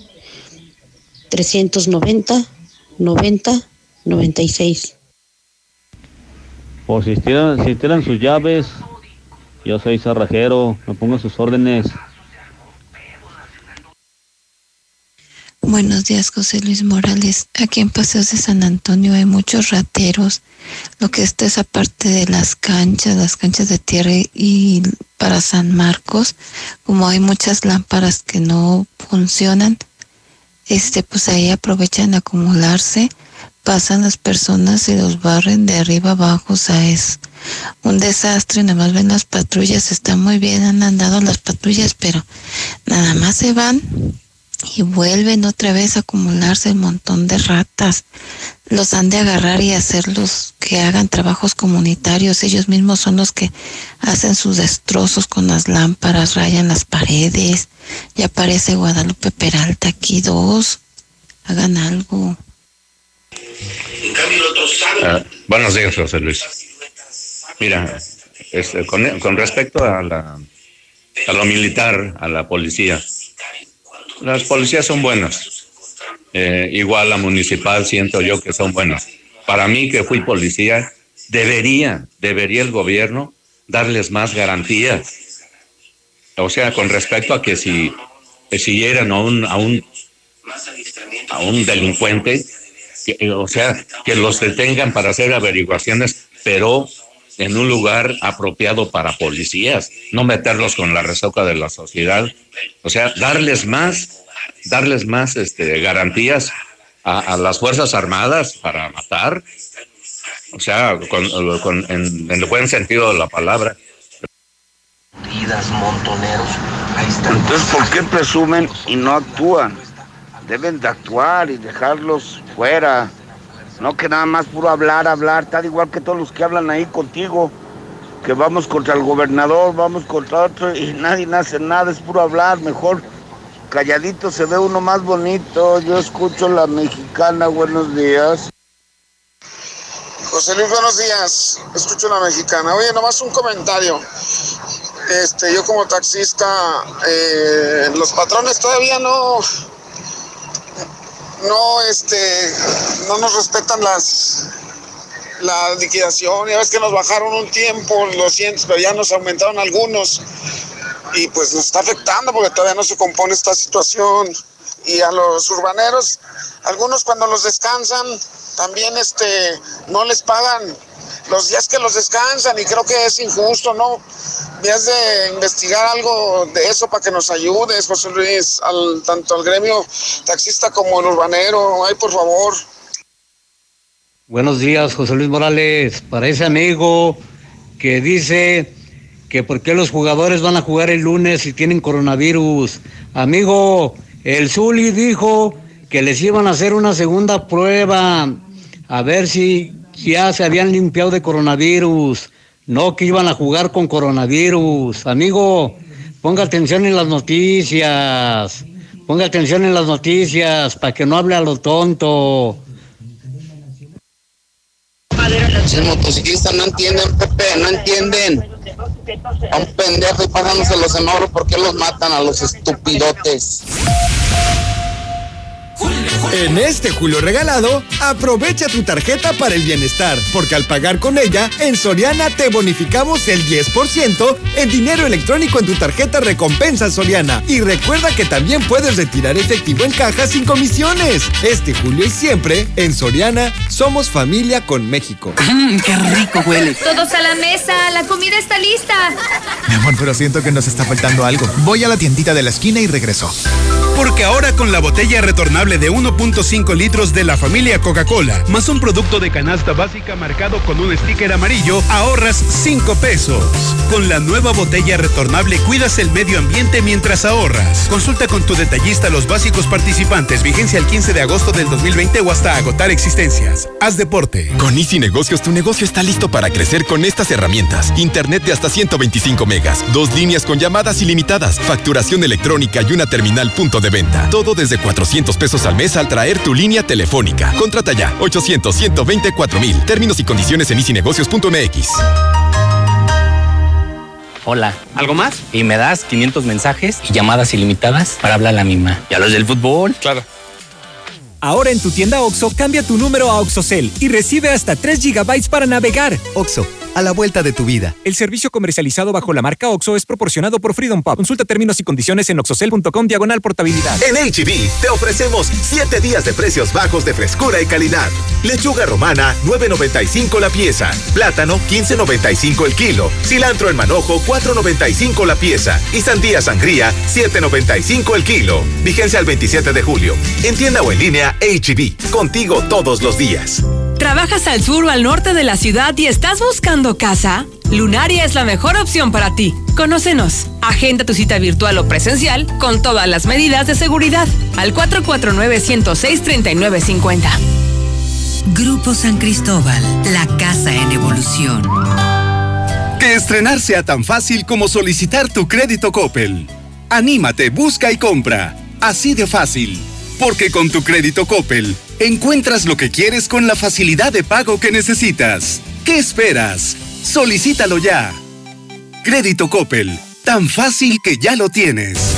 S78: 390 90 96.
S79: Por si tiran, si tiran sus llaves, yo soy cerrajero, me pongo sus órdenes.
S80: Buenos días, José Luis Morales. Aquí en Paseos de San Antonio hay muchos rateros. Lo que está es aparte de las canchas, las canchas de tierra y para San Marcos, como hay muchas lámparas que no funcionan, este, pues ahí aprovechan a acumularse, pasan las personas y los barren de arriba abajo, o sea, es un desastre, nada más ven las patrullas, está muy bien, han andado las patrullas, pero nada más se van y vuelven otra vez a acumularse el montón de ratas. Los han de agarrar y hacerlos que hagan trabajos comunitarios. Ellos mismos son los que hacen sus destrozos con las lámparas, rayan las paredes. Ya aparece Guadalupe Peralta aquí dos. Hagan algo.
S81: Ah, buenos días, José Luis. Mira, este, con, respecto a, la, a lo militar, a la policía, las policías son buenas. Eh, igual la municipal siento yo que son buenas. Para mí que fui policía, debería, debería el gobierno darles más garantías. O sea, con respecto a que si siguieran a un, a un, a un delincuente, que, o sea, que los detengan para hacer averiguaciones, pero
S2: en un lugar apropiado para policías, no meterlos con la resoca de la sociedad. O sea, darles más, darles más este, garantías a, las Fuerzas Armadas para matar. O sea, con, con- en, en el buen sentido de la palabra.
S77: montoneros. Entonces, ¿por qué presumen y no actúan? Deben de actuar y dejarlos fuera. No que nada más puro hablar, hablar, tal igual que todos los que hablan ahí contigo. Que vamos contra el gobernador, vamos contra otro y nadie hace nada, es puro hablar. Mejor calladito se ve uno más bonito. Yo escucho la mexicana, buenos días.
S82: José Luis, buenos días. Escucho la mexicana. Oye, nomás un comentario. Este, yo como taxista, eh, los patrones todavía no, no, este, no nos respetan las, la liquidación. Ya ves que nos bajaron un tiempo los cientos, pero ya nos aumentaron algunos. Y pues nos está afectando porque todavía no se compone esta situación. Y a los urbaneros, algunos cuando los descansan, también este, no les pagan los días que los descansan y creo que es injusto, ¿no? Debías de investigar algo de eso para que nos ayudes, José Luis, al, tanto al gremio taxista como el urbanero. Ay, por favor.
S83: Buenos días, José Luis Morales. Para ese amigo que dice que por qué los jugadores van a jugar el lunes si tienen coronavirus. Amigo, el Zuli dijo que les iban a hacer una segunda prueba a ver si ya se habían limpiado de coronavirus. No que iban a jugar con coronavirus. Amigo, ponga atención en las noticias. Ponga atención en las noticias para que no hable a lo tonto.
S77: Los motociclistas no entienden, Pepe, no entienden. A un pendejo y pasándose los semáforos, ¿por qué los matan a los estupidotes?
S84: En este Julio regalado, aprovecha tu tarjeta para el bienestar, porque al pagar con ella, en Soriana te bonificamos el 10% en dinero electrónico en tu tarjeta recompensa Soriana. Y recuerda que también puedes retirar efectivo en caja sin comisiones. Este Julio y siempre, en Soriana, somos familia con México.
S85: ¡Qué rico huele!
S86: Todos a la mesa, la comida está lista.
S87: Mi amor, pero siento que nos está faltando algo. Voy a la tiendita de la esquina y regreso.
S88: Porque ahora con la botella retornable de 1.5 litros de la familia Coca-Cola, más un producto de canasta básica marcado con un sticker amarillo, ahorras 5 pesos. Con la nueva botella retornable cuidas el medio ambiente mientras ahorras. Consulta con tu detallista los básicos participantes, vigencia el 15 de agosto del 2020 o hasta agotar existencias. Haz deporte.
S1: Con Easy Negocios, tu negocio está listo para crecer con estas herramientas. Internet de hasta 125 megas, dos líneas con llamadas ilimitadas, facturación electrónica y una terminal punto de venta. Todo desde 400 pesos al mes al traer tu línea telefónica. Contrata ya 800 124 mil. Términos y condiciones en easynegocios.mx.
S18: Hola. ¿Algo más? Y me das 500 mensajes y llamadas ilimitadas para hablar a la misma. ¿Y a los del fútbol? Claro.
S89: Ahora en tu tienda OXO, cambia tu número a OXOCEL y recibe hasta 3 GB para navegar.
S87: OXO, a la vuelta de tu vida.
S89: El servicio comercializado bajo la marca OXO es proporcionado por Freedom Pub. Consulta términos y condiciones en oxocel.com diagonal portabilidad.
S19: En HB te ofrecemos 7 días de precios bajos de frescura y calidad. Lechuga romana 9.95 la pieza, plátano 15.95 el kilo, cilantro en manojo 4.95 la pieza y sandía sangría 7.95 el kilo. Vigencia al 27 de julio. En tienda o en línea HB, contigo todos los días.
S11: ¿Trabajas al sur o al norte de la ciudad y estás buscando casa? Lunaria es la mejor opción para ti. Conócenos. Agenda tu cita virtual o presencial con todas las medidas de seguridad al 449-106-3950.
S90: Grupo San Cristóbal, la casa en evolución.
S91: Que estrenar sea tan fácil como solicitar tu crédito Coppel. Anímate, busca y compra. Así de fácil. Porque con tu crédito Coppel encuentras lo que quieres con la facilidad de pago que necesitas. ¿Qué esperas? Solicítalo ya. Crédito Coppel, tan fácil que ya lo tienes.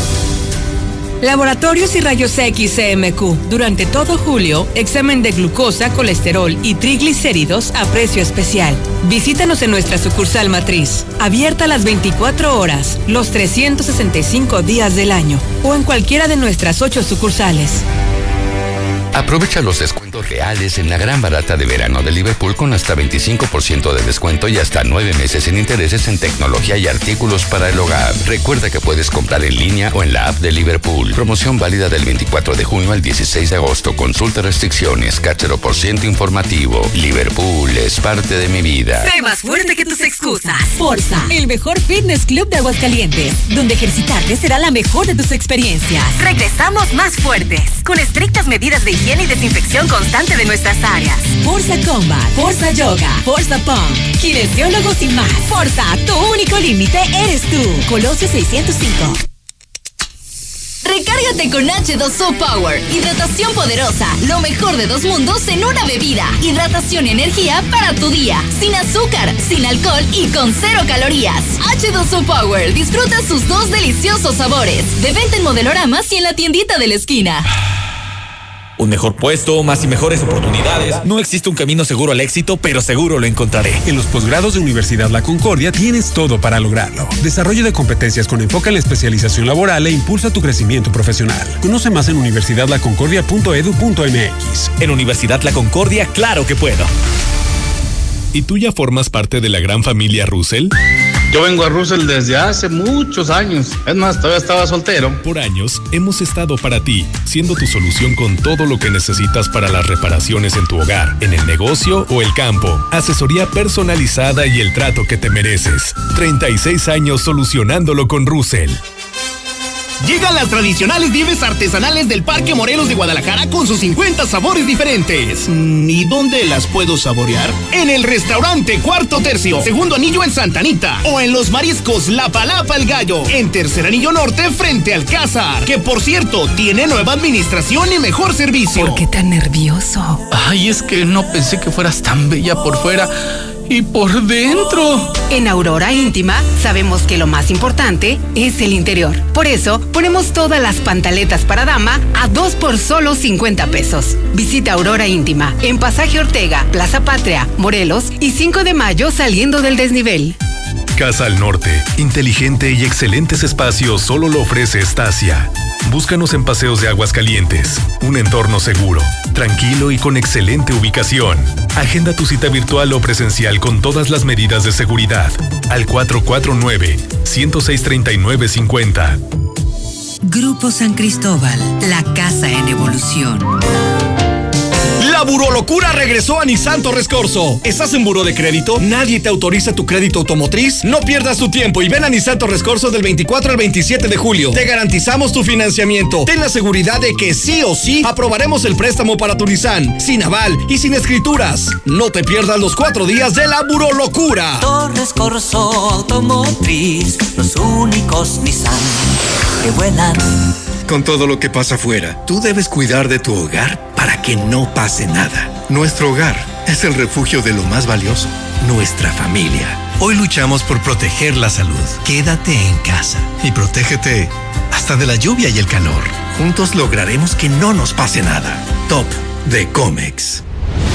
S11: Laboratorios y Rayos X CMQ. Durante todo julio, examen de glucosa, colesterol y triglicéridos a precio especial. Visítanos en nuestra sucursal matriz, abierta las 24 horas, los 365 días del año, o en cualquiera de nuestras ocho sucursales.
S49: Aprovecha los descuentos ideales en la gran barata de verano de Liverpool con hasta 25% de descuento y hasta 9 meses sin intereses en tecnología y artículos para el hogar. Recuerda que puedes comprar en línea o en la app de Liverpool. Promoción válida del 24 de junio al 16 de agosto. Consulta restricciones, cachero por ciento informativo. Liverpool es parte de mi vida.
S20: Sé más fuerte que tus excusas. Forza, el mejor fitness club de Aguascalientes, donde ejercitarte será la mejor de tus experiencias. Regresamos más fuertes, con estrictas medidas de higiene y desinfección constante de nuestras áreas. Forza Combat, Forza Yoga, Forza Pump, kinesiólogos y más. Forza, tu único límite eres tú. Colosio 605. Recárgate con H2O Power. Hidratación poderosa. Lo mejor de dos mundos en una bebida. Hidratación y energía para tu día. Sin azúcar, sin alcohol y con cero calorías. H2O Power. Disfruta sus dos deliciosos sabores. De venta en modeloramas y en la tiendita de la esquina.
S92: Un mejor puesto, más y mejores oportunidades. No existe un camino seguro al éxito, pero seguro lo encontraré.
S93: En los posgrados de Universidad La Concordia tienes todo para lograrlo. Desarrollo de competencias con enfoque en la especialización laboral e impulsa tu crecimiento profesional. Conoce más en universidadlaconcordia.edu.mx.
S92: En Universidad La Concordia, claro que puedo.
S1: ¿Y tú ya formas parte de la gran familia Russell?
S94: Yo vengo a Russell desde hace muchos años. Es más, todavía estaba soltero.
S1: Por años hemos estado para ti, siendo tu solución con todo lo que necesitas para las reparaciones en tu hogar, en el negocio o el campo. Asesoría personalizada y el trato que te mereces. 36 años solucionándolo con Russell.
S19: Llegan las tradicionales nieves artesanales del Parque Morelos de Guadalajara con sus 50 sabores diferentes. Mm, ¿Y dónde las puedo saborear? En el restaurante Cuarto Tercio, segundo anillo en Santanita. O en los mariscos La Palapa el Gallo, en tercer anillo norte frente al Cázar. Que por cierto, tiene nueva administración y mejor servicio.
S20: ¿Por qué tan nervioso?
S94: Ay, es que no pensé que fueras tan bella por fuera y por dentro.
S20: En Aurora Íntima sabemos que lo más importante es el interior. Por eso ponemos todas las pantaletas para dama a dos por solo 50 pesos. Visita Aurora Íntima en Pasaje Ortega, Plaza Patria, Morelos y 5 de mayo saliendo del desnivel.
S1: Casa al Norte, inteligente y excelentes espacios solo lo ofrece Estacia. Búscanos en Paseos de Aguas Calientes, un entorno seguro, tranquilo y con excelente ubicación. Agenda tu cita virtual o presencial con todas las medidas de seguridad al 449 106 50.
S90: Grupo San Cristóbal, la casa en evolución.
S58: La burolocura regresó a Nissan Torres Corso. ¿Estás en buro de crédito? ¿Nadie te autoriza tu crédito automotriz? No pierdas tu tiempo y ven a Nissan Torres Corso del 24 al 27 de julio. Te garantizamos tu financiamiento. Ten la seguridad de que sí o sí aprobaremos el préstamo para tu Nissan, sin aval y sin escrituras. No te pierdas los cuatro días de la burolocura.
S95: Torres Corso Automotriz, los únicos Nissan que vuelan.
S77: Con todo lo que pasa afuera, tú debes cuidar de tu hogar para que no pase nada. Nuestro hogar es el refugio de lo más valioso, nuestra familia. Hoy luchamos por proteger la salud. Quédate en casa y protégete hasta de la lluvia y el calor. Juntos lograremos que no nos pase nada. Top de Comex.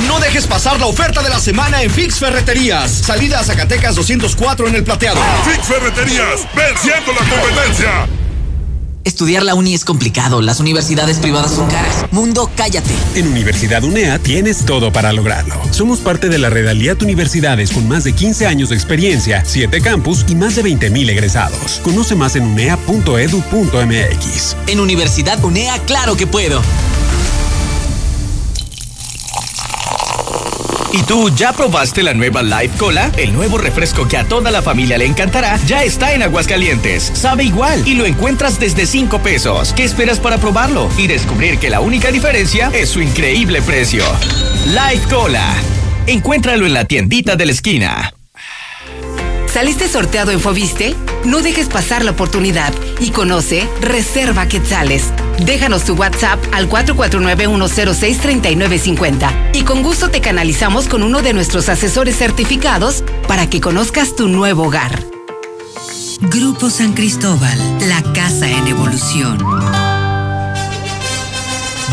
S58: No dejes pasar la oferta de la semana en Fix Ferreterías. Salida a Zacatecas 204 en el plateado.
S96: Fix Ferreterías, venciendo la competencia.
S18: Estudiar la uni es complicado, las universidades privadas son caras. Mundo, cállate.
S93: En Universidad UNEA tienes todo para lograrlo. Somos parte de la red Aliat Universidades con más de 15 años de experiencia, 7 campus y más de 20 mil egresados. Conoce más en unea.edu.mx.
S18: En Universidad UNEA, claro que puedo.
S97: ¿Y tú ya probaste la nueva Live Cola? El nuevo refresco que a toda la familia le encantará ya está en Aguascalientes. Sabe igual y lo encuentras desde 5 pesos. ¿Qué esperas para probarlo? Y descubrir que la única diferencia es su increíble precio. Live Cola. Encuéntralo en la tiendita de la esquina.
S20: ¿Saliste sorteado en Fobiste? No dejes pasar la oportunidad y conoce Reserva Quetzales. Déjanos tu WhatsApp al 449-106-3950 y con gusto te canalizamos con uno de nuestros asesores certificados para que conozcas tu nuevo hogar.
S90: Grupo San Cristóbal, la casa en evolución.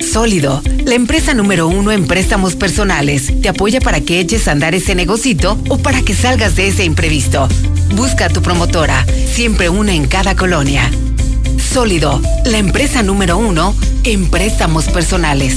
S20: Sólido, la empresa número uno en préstamos personales, te apoya para que eches a andar ese negocito o para que salgas de ese imprevisto. Busca a tu promotora, siempre una en cada colonia. Sólido, la empresa número uno en préstamos personales.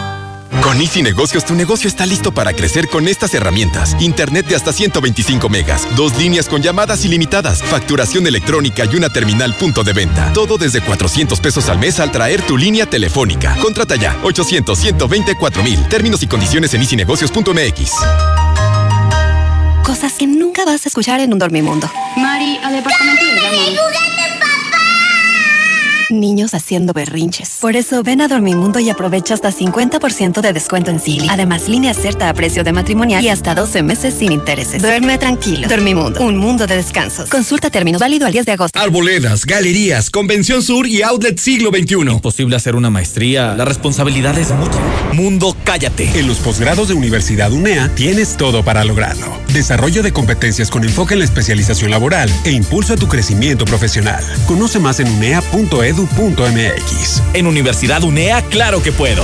S1: Con Easy Negocios, tu negocio está listo para crecer con estas herramientas. Internet de hasta 125 megas, dos líneas con llamadas ilimitadas, facturación electrónica y una terminal punto de venta. Todo desde 400 pesos al mes al traer tu línea telefónica. Contrata ya, 800 124 mil. Términos y condiciones en easynegocios.mx.
S98: Cosas que nunca vas a escuchar en un dormimundo.
S99: Mari, al departamento llaman.
S98: Niños haciendo berrinches. Por eso ven a Dormimundo y aprovecha hasta 50% de descuento en Silly. Además, línea cierta a precio de matrimonial y hasta 12 meses sin intereses. Duerme tranquilo. Dormimundo, un mundo de descansos. Consulta términos válido al 10 de agosto.
S58: Arboledas, galerías, Convención Sur y Outlet Siglo XXI.
S100: Posible hacer una maestría. La responsabilidad es mucha. Mundo, cállate.
S101: En los posgrados de Universidad UNEA tienes todo para lograrlo. Desarrollo de competencias con enfoque en la especialización laboral e impulso a tu crecimiento profesional. Conoce más en unea.edu
S100: En Universidad UNEA, claro que puedo.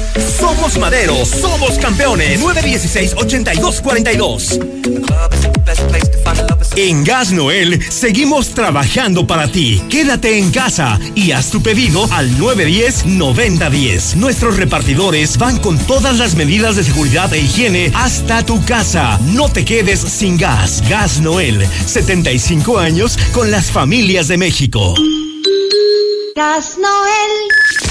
S58: Somos Madero, somos campeones. 916-8242. En Gas Noel seguimos trabajando para ti. Quédate en casa y haz tu pedido al 910-9010. Nuestros repartidores van con todas las medidas de seguridad e higiene hasta tu casa. No te quedes sin gas. Gas Noel, 75 años con las familias de México.
S99: Gas Noel.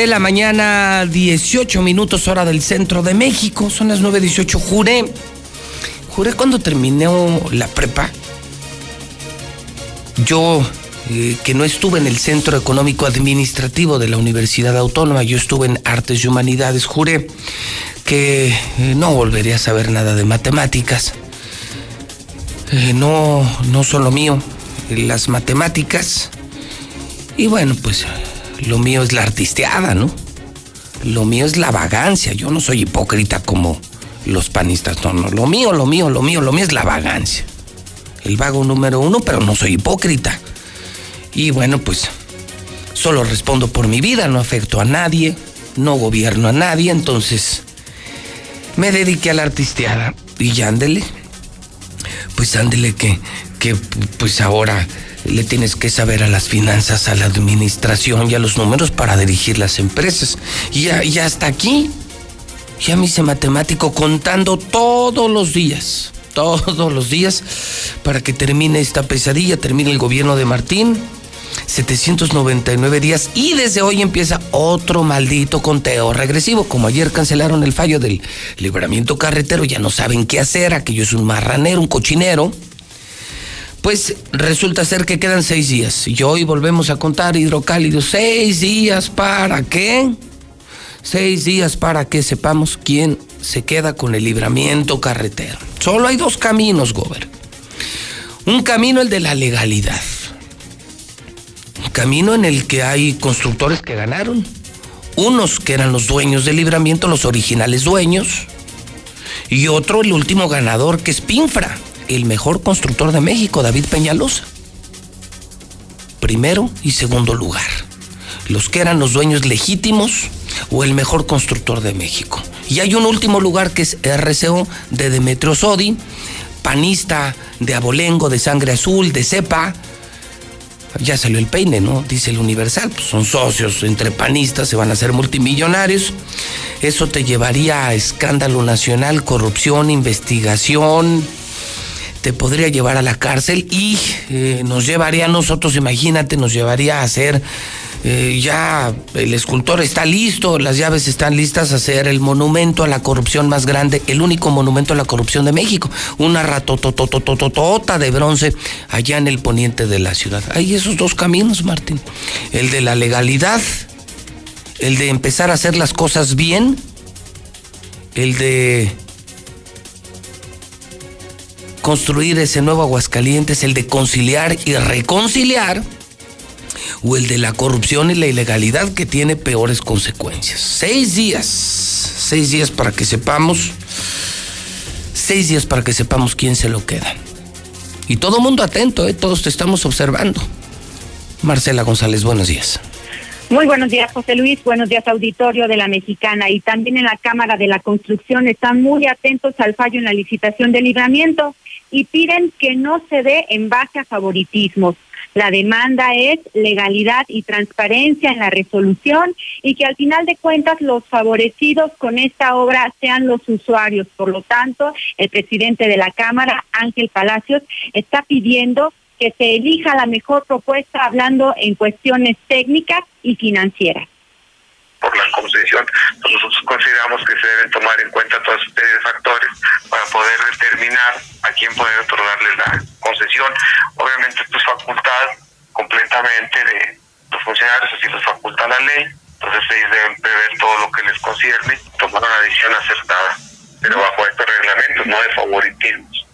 S2: De la mañana, 18 minutos hora del centro de México. Son las 9.18. Juré, juré cuando terminé la prepa. Yo, eh, que no estuve en el Centro Económico Administrativo de la Universidad Autónoma, yo estuve en Artes y Humanidades, juré que eh, no volvería a saber nada de matemáticas. Eh, no, no son lo mío las matemáticas. Y bueno, pues lo mío es la artisteada, ¿no? Lo mío es la vagancia. Yo no soy hipócrita como los panistas. No, no. Lo mío, lo mío, lo mío, lo mío es la vagancia. El vago número uno, pero no soy hipócrita. Y bueno, pues solo respondo por mi vida, no afecto a nadie, no gobierno a nadie, entonces me dediqué a la artisteada. Y ándele. Pues ándele que, que pues ahora le tienes que saber a las finanzas, a la administración y a los números para dirigir las empresas. Y hasta aquí, ya me hice matemático contando todos los días, todos los días, para que termine esta pesadilla, termine el gobierno de Martín. 799 días y desde hoy empieza otro maldito conteo regresivo. Como ayer cancelaron el fallo del libramiento carretero, ya no saben qué hacer, aquello es un marranero, un cochinero. Pues resulta ser que quedan seis días. Y hoy volvemos a contar hidrocálidos. Seis días para qué? Seis días para que sepamos quién se queda con el libramiento carretero. Solo hay dos caminos, Gober. Un camino el de la legalidad. Un camino en el que hay constructores que ganaron. Unos que eran los dueños del libramiento, los originales dueños. Y otro, el último ganador, que es Pinfra el mejor constructor de México, David Peñalosa. Primero y segundo lugar. Los que eran los dueños legítimos o el mejor constructor de México. Y hay un último lugar que es RCO de Demetrio Sodi, panista de abolengo, de sangre azul, de cepa. Ya salió el peine, ¿no? Dice el Universal. Pues son socios entre panistas, se van a hacer multimillonarios. Eso te llevaría a escándalo nacional, corrupción, investigación, te podría llevar a la cárcel y eh, nos llevaría a nosotros, imagínate, nos llevaría a hacer, eh, ya el escultor está listo, las llaves están listas a hacer el monumento a la corrupción más grande, el único monumento a la corrupción de México, una ratototototota de bronce allá en el poniente de la ciudad. Hay esos dos caminos, Martín, el de la legalidad, el de empezar a hacer las cosas bien, el de construir ese nuevo Aguascalientes, el de conciliar y reconciliar, o el de la corrupción y la ilegalidad que tiene peores consecuencias. Seis días, seis días para que sepamos, seis días para que sepamos quién se lo queda. Y todo mundo atento, ¿eh? todos te estamos observando. Marcela González, buenos días.
S8: Muy buenos días, José Luis. Buenos días, auditorio de la Mexicana. Y también en la Cámara de la Construcción están muy atentos al fallo en la licitación de libramiento y piden que no se dé en base a favoritismos. La demanda es legalidad y transparencia en la resolución y que al final de cuentas los favorecidos con esta obra sean los usuarios. Por lo tanto, el presidente de la Cámara, Ángel Palacios, está pidiendo que se elija la mejor propuesta hablando en cuestiones técnicas y financieras
S9: por la concesión, pues nosotros consideramos que se deben tomar en cuenta todos estos factores para poder determinar a quién poder otorgarle la concesión. Obviamente esto es facultad completamente de los funcionarios, así los faculta la ley, entonces ellos deben prever todo lo que les concierne y tomar una decisión acertada, pero bajo estos reglamentos, no de favoritismos.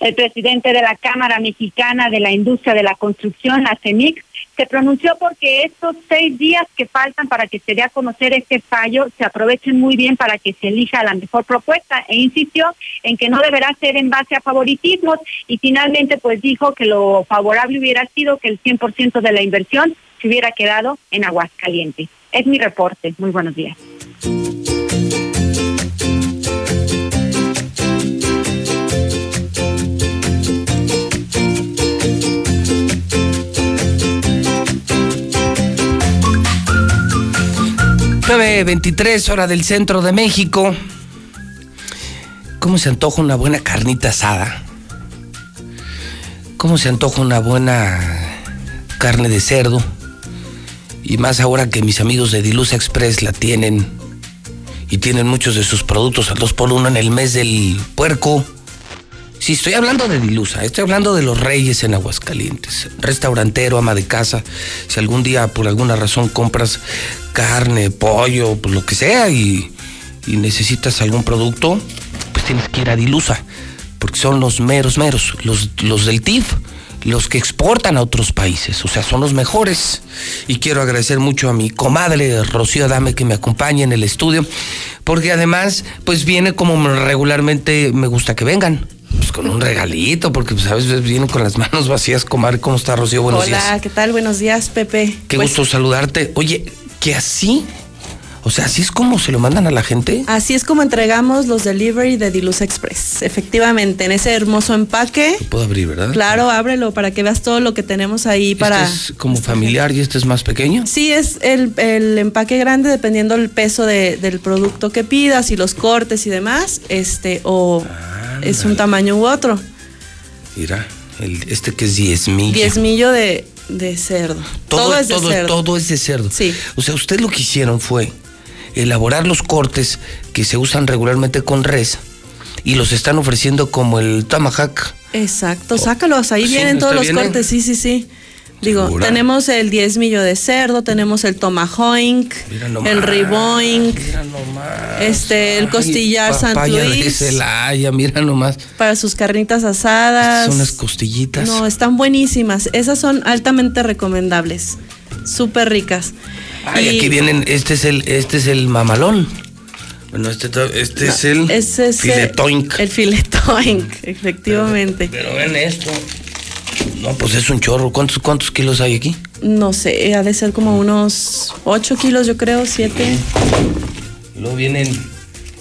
S8: El presidente de la Cámara Mexicana de la Industria de la Construcción, la CEMIC, se pronunció porque estos seis días que faltan para que se dé a conocer este fallo se aprovechen muy bien para que se elija la mejor propuesta e insistió en que no deberá ser en base a favoritismos y finalmente pues dijo que lo favorable hubiera sido que el 100% de la inversión se hubiera quedado en Aguascalientes. Es mi reporte. Muy buenos días.
S2: 9.23 hora del centro de México. ¿Cómo se antoja una buena carnita asada? ¿Cómo se antoja una buena carne de cerdo? Y más ahora que mis amigos de Dilusa Express la tienen y tienen muchos de sus productos al 2 por 1 en el mes del puerco. Sí, estoy hablando de Dilusa, estoy hablando de los reyes en Aguascalientes. Restaurantero, ama de casa. Si algún día por alguna razón compras carne, pollo, pues lo que sea y, necesitas algún producto, pues tienes que ir a Dilusa. Porque son los meros, meros, los, los del TIF, los que exportan a otros países. O sea, son los mejores. Y quiero agradecer mucho a mi comadre Rocío Adame que me acompaña en el estudio. Porque además, pues viene como regularmente me gusta que vengan pues con un regalito, porque pues a veces vienen con las manos vacías, comadre. ¿Cómo está, Rocío? Buenos
S45: Hola,
S2: días.
S45: ¿qué tal? Buenos días, Pepe.
S2: Qué
S45: Pues,
S2: gusto saludarte. Oye, que así, o sea, así es como se lo mandan a la gente.
S45: Así es como entregamos los delivery de Dilusa Express. Efectivamente, en ese hermoso empaque.
S2: Puedo abrir, ¿verdad?
S45: Claro, ábrelo para que veas todo lo que tenemos ahí para.
S2: Este es como familiar y este es más pequeño.
S45: Sí, es el, el empaque grande dependiendo del peso de- del producto que pidas y los cortes y demás, este, o es un tamaño u otro.
S2: Mira, el, este que es diezmillo.
S45: Diezmillo de, de cerdo. Todo, es de
S2: todo,
S45: cerdo.
S2: todo es de cerdo.
S45: Sí.
S2: O sea, ustedes lo que hicieron fue elaborar los cortes que se usan regularmente con res y los están ofreciendo como el tomahawk.
S45: Exacto, sácalos, ahí.
S2: Sí,
S45: vienen todos los
S2: ¿eh?
S45: cortes, sí, sí, sí. Digo,
S2: Segura.
S45: tenemos el diezmillo de cerdo, tenemos el tomahawk, el riboink, este, el costillar San
S2: de Celaya, mira nomás.
S45: para sus carnitas asadas.
S2: Son unas costillitas.
S45: No, están buenísimas. Esas son altamente recomendables, súper ricas.
S2: Ay,
S45: Y
S2: aquí vienen, este es el, este es el mamalón. Bueno, este, este es el
S45: es
S2: filetoink.
S45: El filetoink, efectivamente.
S2: Pero ven esto. No, pues es un chorro. ¿Cuántos, cuántos kilos hay aquí?
S45: No sé, ha de ser como unos 8 kilos, yo creo, 7.
S2: Luego vienen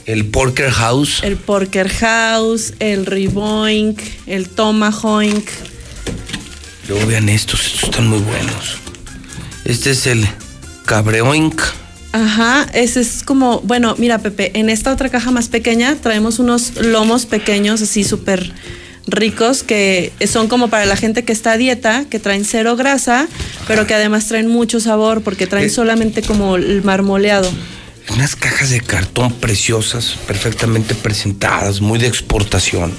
S2: el Porker House.
S45: El Porker House, el Riboink, el Tomahawk.
S2: Luego vean estos, estos están muy buenos. Este es el Cabreoink.
S45: Ajá, ese es como, bueno, mira Pepe, en esta otra caja más pequeña traemos unos lomos pequeños así súper ricos que son como para la gente que está a dieta, que traen cero grasa, pero que además traen mucho sabor porque traen
S2: Eh.
S45: solamente como el marmoleado.
S2: Unas cajas de cartón preciosas, perfectamente presentadas, muy de exportación.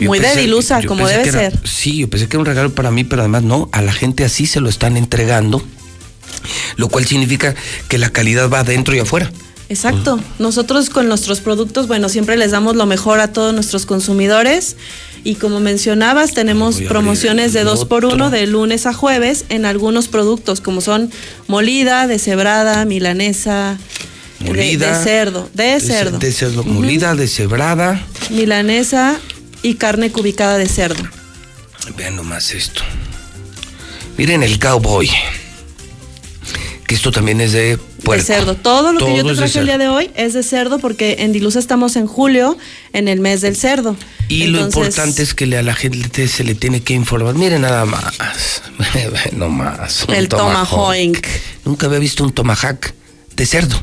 S45: Muy de dilusa, como debe
S2: era-
S45: ser.
S2: Sí, yo pensé que era un regalo para mí, pero además no, a la gente así se lo están entregando, lo cual significa que la calidad va adentro y afuera.
S45: Exacto. Nosotros con nuestros productos, bueno, siempre les damos lo mejor a todos nuestros consumidores. Y como mencionabas, tenemos promociones de
S2: el
S45: dos por
S2: otro.
S45: uno de lunes a jueves en algunos productos, como son molida, deshebrada, milanesa, de-
S2: Molida.
S45: de, cerdo, de cerdo,
S2: De cerdo, molida, deshebrada.
S45: milanesa y carne cubicada de cerdo.
S2: Vean nomás esto. Miren el cowboy. Que esto también es de puerco.
S45: De cerdo. Todo lo que yo te traje el día de hoy es de cerdo porque en Dilusa estamos en julio, en el mes del cerdo.
S2: Y lo importante es que a la gente se le tiene que informar. Miren nada más. Nomás. un
S45: El tomahawk.
S2: Nunca había visto un tomahawk de cerdo.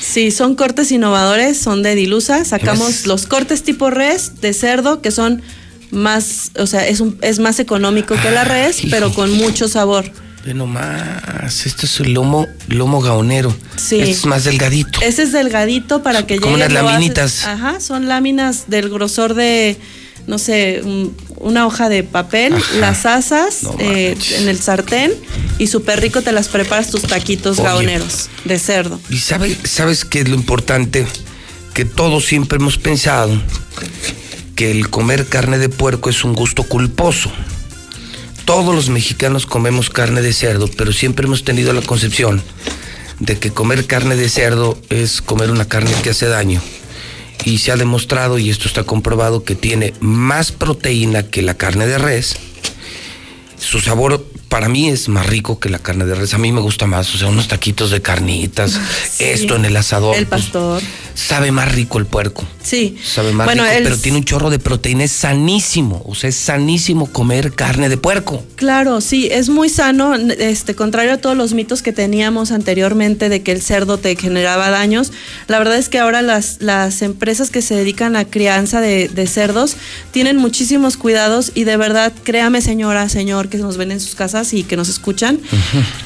S45: Sí, son cortes innovadores, son de Dilusa. Sacamos los cortes tipo res de cerdo que son más, o sea, es, un, es más económico que la res, pero con mucho sabor.
S2: Ve nomás. Este es el lomo, lomo gaonero.
S45: Sí.
S2: Este es más delgadito.
S45: Ese es delgadito para que
S2: Como
S45: llegue.
S2: unas
S45: lo haces-
S2: laminitas.
S45: Ajá, son láminas del grosor de, no sé, un- una hoja de papel, las asas
S2: No
S45: eh, en el sartén y súper rico te las preparas tus taquitos
S2: Oye.
S45: gaoneros de cerdo.
S2: Y sabe, sabes qué es lo importante, que todos siempre hemos pensado que el comer carne de puerco es un gusto culposo. Todos los mexicanos comemos carne de cerdo, pero siempre hemos tenido la concepción de que comer carne de cerdo es comer una carne que hace daño. Y se ha demostrado, y esto está comprobado, que tiene más proteína que la carne de res. Su sabor para mí es más rico que la carne de res. A mí me gusta más, o sea, unos taquitos de carnitas, esto en el asador.
S45: El
S2: pues,
S45: pastor.
S2: sabe más rico el puerco.
S45: Sí.
S2: Sabe más
S45: Bueno,
S2: rico,
S45: el-
S2: pero tiene un chorro de proteína, es sanísimo. O sea, es sanísimo comer carne de puerco.
S45: Claro, sí, es muy sano, este, contrario a todos los mitos que teníamos anteriormente de que el cerdo te generaba daños. La verdad es que ahora las, las empresas que se dedican a crianza de, de cerdos tienen muchísimos cuidados y de verdad, créame señora, señor, que nos ven en sus casas y que nos escuchan,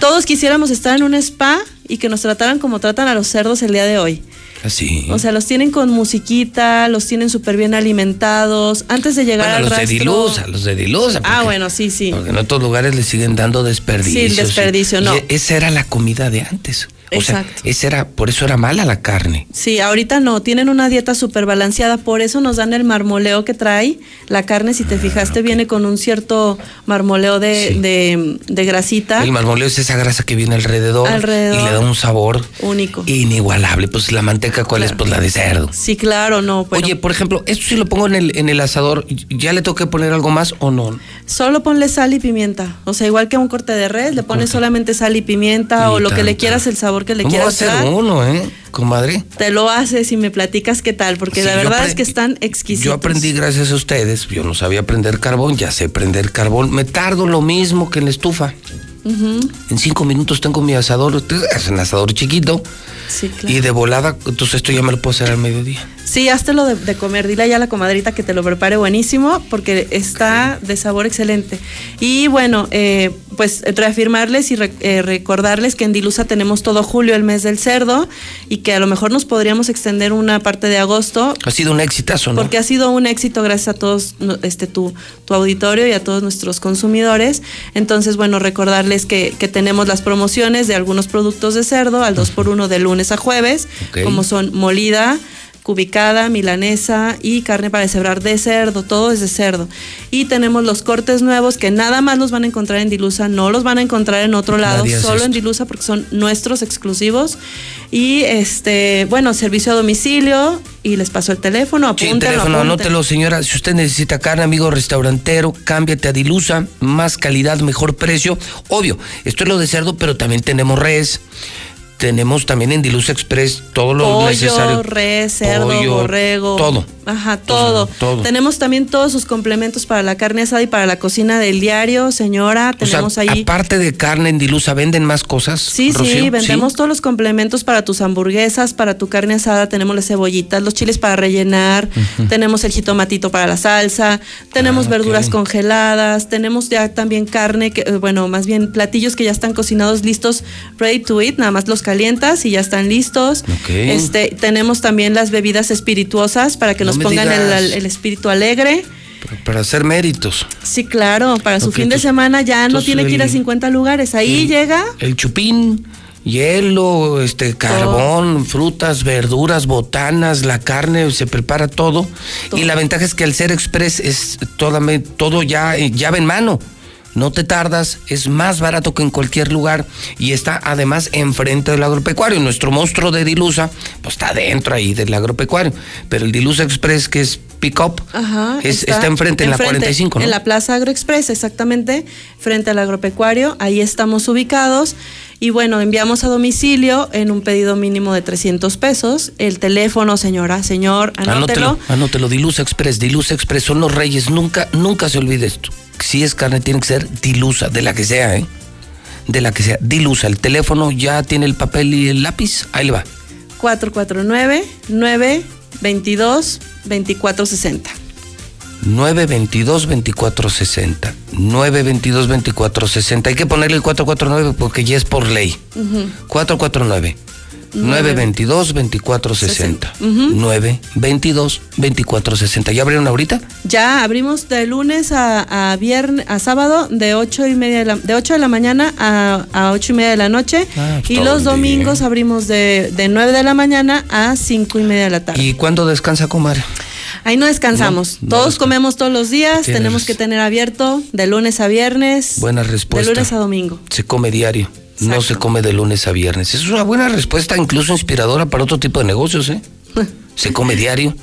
S45: todos quisiéramos estar en un spa y que nos trataran como tratan a los cerdos el día de hoy.
S2: Así.
S45: O sea, los tienen con musiquita, los tienen súper bien alimentados. Antes de llegar
S2: Bueno,
S45: al
S2: los de
S45: rastro...
S2: Dilusa, los de Dilusa.
S45: Ah, bueno, sí, sí.
S2: Porque en otros lugares le siguen dando desperdicios.
S45: Sí, el desperdicio, no.
S2: y esa era la comida de antes. O sea,
S45: Exacto.
S2: esa era, por eso era mala la carne.
S45: Sí, ahorita no, tienen una dieta súper balanceada, por eso nos dan el marmoleo que trae. La carne, si te fijaste, viene con un cierto marmoleo de, de, de grasita
S2: El marmoleo es esa grasa que viene alrededor,
S45: Alrededor.
S2: y le da un sabor
S45: único.
S2: inigualable. Pues la manteca, ¿cuál es? Pues la de cerdo.
S45: Sí, claro, no.
S2: Oye, por ejemplo, esto si lo pongo en el, en el asador, ¿ya le tengo que poner algo más o no?
S45: Solo ponle sal y pimienta. O sea, igual que a un corte de res, le pones solamente sal y pimienta o lo que le quieras, el sabor que le
S2: ¿Cómo va a
S45: quieras
S2: ser
S45: dar.
S2: uno, eh, comadre?
S45: Te lo haces y me platicas qué tal, porque
S2: Sí,
S45: la verdad es que están exquisitos.
S2: Yo aprendí gracias a ustedes, yo no sabía prender carbón, ya sé prender carbón. Me tardo lo mismo que en la estufa.
S45: Ujú,
S2: En cinco minutos tengo mi asador, es un asador chiquito.
S45: Sí, claro.
S2: Y de volada, entonces esto ya me lo puedo hacer al mediodía.
S45: Sí, háztelo de, de comer. Dile ya a la comadrita que te lo prepare buenísimo porque está de sabor excelente. Y bueno, eh, pues reafirmarles y re- eh, recordarles que en Dilusa tenemos todo julio, el mes del cerdo, y que a lo mejor nos podríamos extender una parte de agosto.
S2: Ha sido un exitazo, ¿no?
S45: Porque ha sido un éxito gracias a todos este tu, tu auditorio y a todos nuestros consumidores. Entonces, bueno, recordarles que, que tenemos las promociones de algunos productos de cerdo al 2x1 de lunes a jueves, como son molida, cubicada, milanesa y carne para deshebrar de cerdo, todo es de cerdo. Y tenemos los cortes nuevos que nada más los van a encontrar en Dilusa, no los van a encontrar en otro lado,
S2: Nadie
S45: solo en. Dilusa porque son nuestros exclusivos. Y este, bueno, servicio a domicilio y les paso el teléfono,
S2: Sí,
S45: apúntenlo,
S2: teléfono,
S45: apúntenlo.
S2: anótelo, señora. Si usted necesita carne, amigo restaurantero, cámbiate a Dilusa. Más calidad, mejor precio. Obvio, esto es lo de cerdo, pero también tenemos res. Tenemos también en Dilusa Express todo lo
S45: Pollo,
S2: necesario.
S45: res, cerdo,
S2: Pollo,
S45: borrego.
S2: todo.
S45: Ajá, todo.
S2: todo.
S45: Tenemos también todos sus complementos para la carne asada y para la cocina del diario, señora.
S2: O sea,
S45: Tenemos ahí.
S2: aparte de carne en Dilusa, ¿venden más cosas?
S45: Sí,
S2: Rocío?
S45: sí, vendemos todos los complementos para tus hamburguesas, para tu carne asada, tenemos las cebollitas, los chiles para rellenar, tenemos el jitomatito para la salsa, tenemos
S2: Ah,
S45: verduras congeladas, tenemos ya también carne, que, eh, bueno, más bien platillos que ya están cocinados, listos, ready to eat, nada más los calientas y ya están listos.
S2: Ok.
S45: Este, tenemos también las bebidas espirituosas para que
S2: No
S45: nos
S2: me
S45: pongan el,
S2: digas.
S45: el espíritu alegre.
S2: Para hacer méritos.
S45: Sí, claro, para su fin de semana ya no tiene que ir a
S2: el-
S45: 50 lugares, ahí llega.
S2: El chupín, hielo, este carbón, frutas, verduras, botanas, la carne, se prepara todo. Y la ventaja es que al ser express es toda- todo ya llave en mano. No te tardas, es más barato que en cualquier lugar y está además enfrente del agropecuario. Nuestro monstruo de Dilusa, pues está dentro ahí del agropecuario. Pero el Dilusa Express, que es pick-up, es- está, enfrente, en la 45, ¿no?
S45: En la Plaza Agroexpress, exactamente, frente al agropecuario. Ahí estamos ubicados. Y bueno, enviamos a domicilio en un pedido mínimo de 300 pesos. El teléfono, señora, señor, anótelo.
S2: Anótelo, anótelo, Dilusa Express, Dilusa Express, son los reyes, nunca, nunca se olvide esto. Si es carne, tiene que ser Dilusa, de la que sea, ¿eh? De la que sea, Dilusa. El teléfono ya tiene el papel y el lápiz, ahí le va.
S45: 449-922-2460.
S2: 922-2460. 922-2460. Hay que ponerle el 449 porque ya es por ley.
S45: Ujú.
S2: 449. 922-2460.
S45: Ujú.
S2: 922-2460. ¿Ya abrieron ahorita?
S45: Ya abrimos de lunes a, a viernes, a sábado de 8 y media de la, de 8 de la mañana a, a 8 y media de la noche.
S2: Ah, pues
S45: y los domingos abrimos de, de 9 de la mañana a 5 y media de la tarde.
S2: ¿Y cuándo descansa, comadre?
S45: Ahí no descansamos.
S2: No, no
S45: Todos comemos todos los días.
S2: Tienes
S45: Tenemos que tener abierto de lunes a viernes.
S2: Buena
S45: De
S2: respuesta.
S45: lunes a domingo.
S2: Se come diario. No se come de lunes a viernes. Es una buena respuesta, incluso inspiradora para otro tipo de negocios, ¿eh? Se come diario.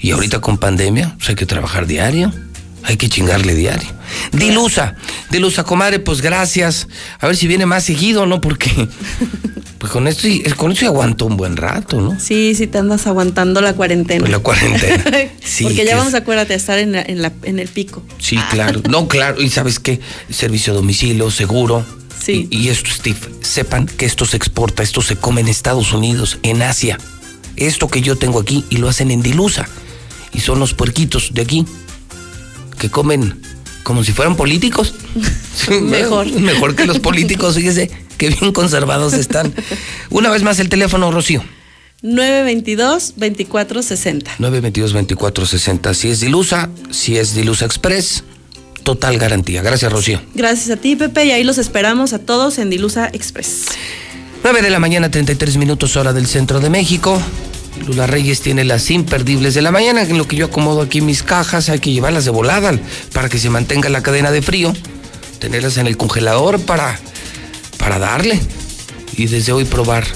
S2: Y ahorita con pandemia, pues hay que trabajar diario. Hay que chingarle diario. Dilusa, Dilusa, comadre, pues gracias. A ver si viene más seguido, ¿no? Porque Pues con esto, sí- con esto aguanto un buen rato, ¿no?
S45: Sí, sí te andas aguantando la cuarentena.
S2: Pues la cuarentena. Sí,
S45: Porque
S2: que
S45: ya
S2: es-
S45: vamos, acuérdate, a estar en, la- en, la- en el pico.
S2: Sí, claro. No, claro. Y sabes qué? Servicio a domicilio, seguro.
S45: Sí.
S2: Y, y esto, Steve, sepan que esto se exporta, esto se come en Estados Unidos, en Asia. Esto que yo tengo aquí y lo hacen en Dilusa. Y son los puerquitos de aquí que comen como si fueran políticos.
S45: Mejor.
S2: Mejor que los políticos, fíjese, que bien conservados están. Una vez más el teléfono, Rocío.
S45: 922-2460.
S2: 922-2460. Si es Dilusa, si es Dilusa Express, total garantía. Gracias, Rocío.
S45: Gracias a ti, Pepe, y ahí los esperamos a todos en Dilusa Express.
S2: 9 de la mañana, 33 minutos hora del centro de México. Lula Reyes tiene las imperdibles de la mañana, en lo que yo acomodo aquí mis cajas, hay que llevarlas de volada para que se mantenga la cadena de frío, tenerlas en el congelador para, para darle y desde hoy probar,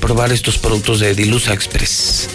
S2: probar estos productos de Dilusa Express.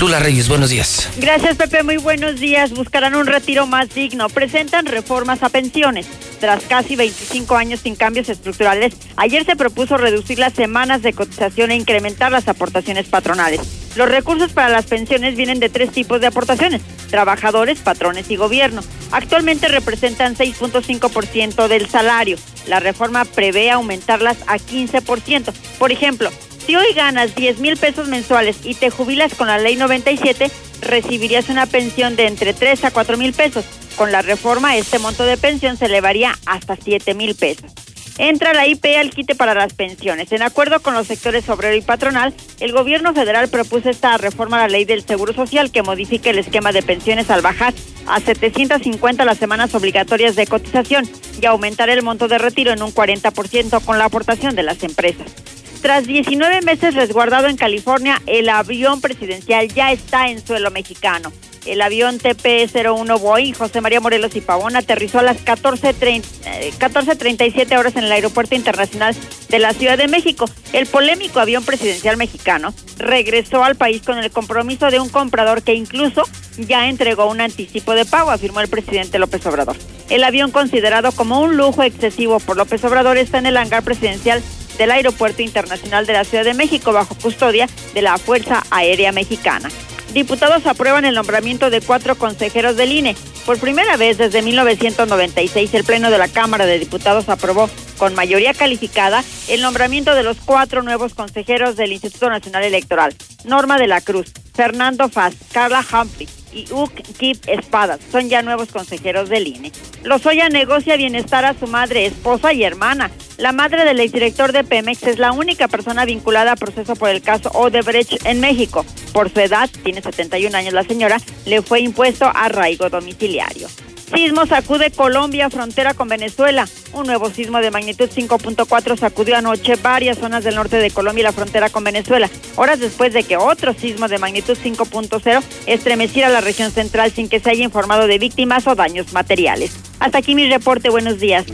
S2: Lula Reyes, buenos días.
S4: Gracias, Pepe. Muy buenos días. Buscarán un retiro más digno. Presentan reformas a pensiones. Tras casi 25 años sin cambios estructurales, ayer se propuso reducir las semanas de cotización e incrementar las aportaciones patronales. Los recursos para las pensiones vienen de tres tipos de aportaciones, trabajadores, patrones y gobierno. Actualmente representan 6.5% del salario. La reforma prevé aumentarlas a 15%. Por ejemplo, si hoy ganas 10 mil pesos mensuales y te jubilas con la ley 97, recibirías una pensión de entre 3 a 4 mil pesos. Con la reforma, este monto de pensión se elevaría hasta 7 mil pesos. Entra la IP al quite para las pensiones. En acuerdo con los sectores obrero y patronal, el gobierno federal propuso esta reforma a la ley del Seguro Social que modifique el esquema de pensiones al bajar a 750 las semanas obligatorias de cotización y aumentar el monto de retiro en un 40% con la aportación de las empresas. Tras 19 meses resguardado en California, el avión presidencial ya está en suelo mexicano. El avión TP-01 Boeing José María Morelos y Pavón aterrizó a las 14:30, eh, 14.37 horas en el Aeropuerto Internacional de la Ciudad de México. El polémico avión presidencial mexicano regresó al país con el compromiso de un comprador que incluso ya entregó un anticipo de pago, afirmó el presidente López Obrador. El avión considerado como un lujo excesivo por López Obrador está en el hangar presidencial del Aeropuerto Internacional de la Ciudad de México bajo custodia de la Fuerza Aérea Mexicana. Diputados aprueban el nombramiento de cuatro consejeros del INE. Por primera vez desde 1996, el Pleno de la Cámara de Diputados aprobó con mayoría calificada el nombramiento de los cuatro nuevos consejeros del Instituto Nacional Electoral. Norma de la Cruz, Fernando Faz, Carla Humphrey y Uk Kip Espadas son ya nuevos consejeros del INE. Lozoya negocia bienestar a su madre, esposa y hermana. La madre del exdirector de Pemex es la única persona vinculada a proceso por el caso Odebrecht en México. Por su edad, tiene 71 años la señora, le fue impuesto arraigo domiciliario. Sismo sacude Colombia, frontera con Venezuela. Un nuevo sismo de magnitud 5.4 sacudió anoche varias zonas del norte de Colombia y la frontera con Venezuela, horas después de que otro sismo de magnitud 5.0 estremeciera la región central sin que se haya informado de víctimas o daños materiales. Hasta aquí mi reporte, buenos días.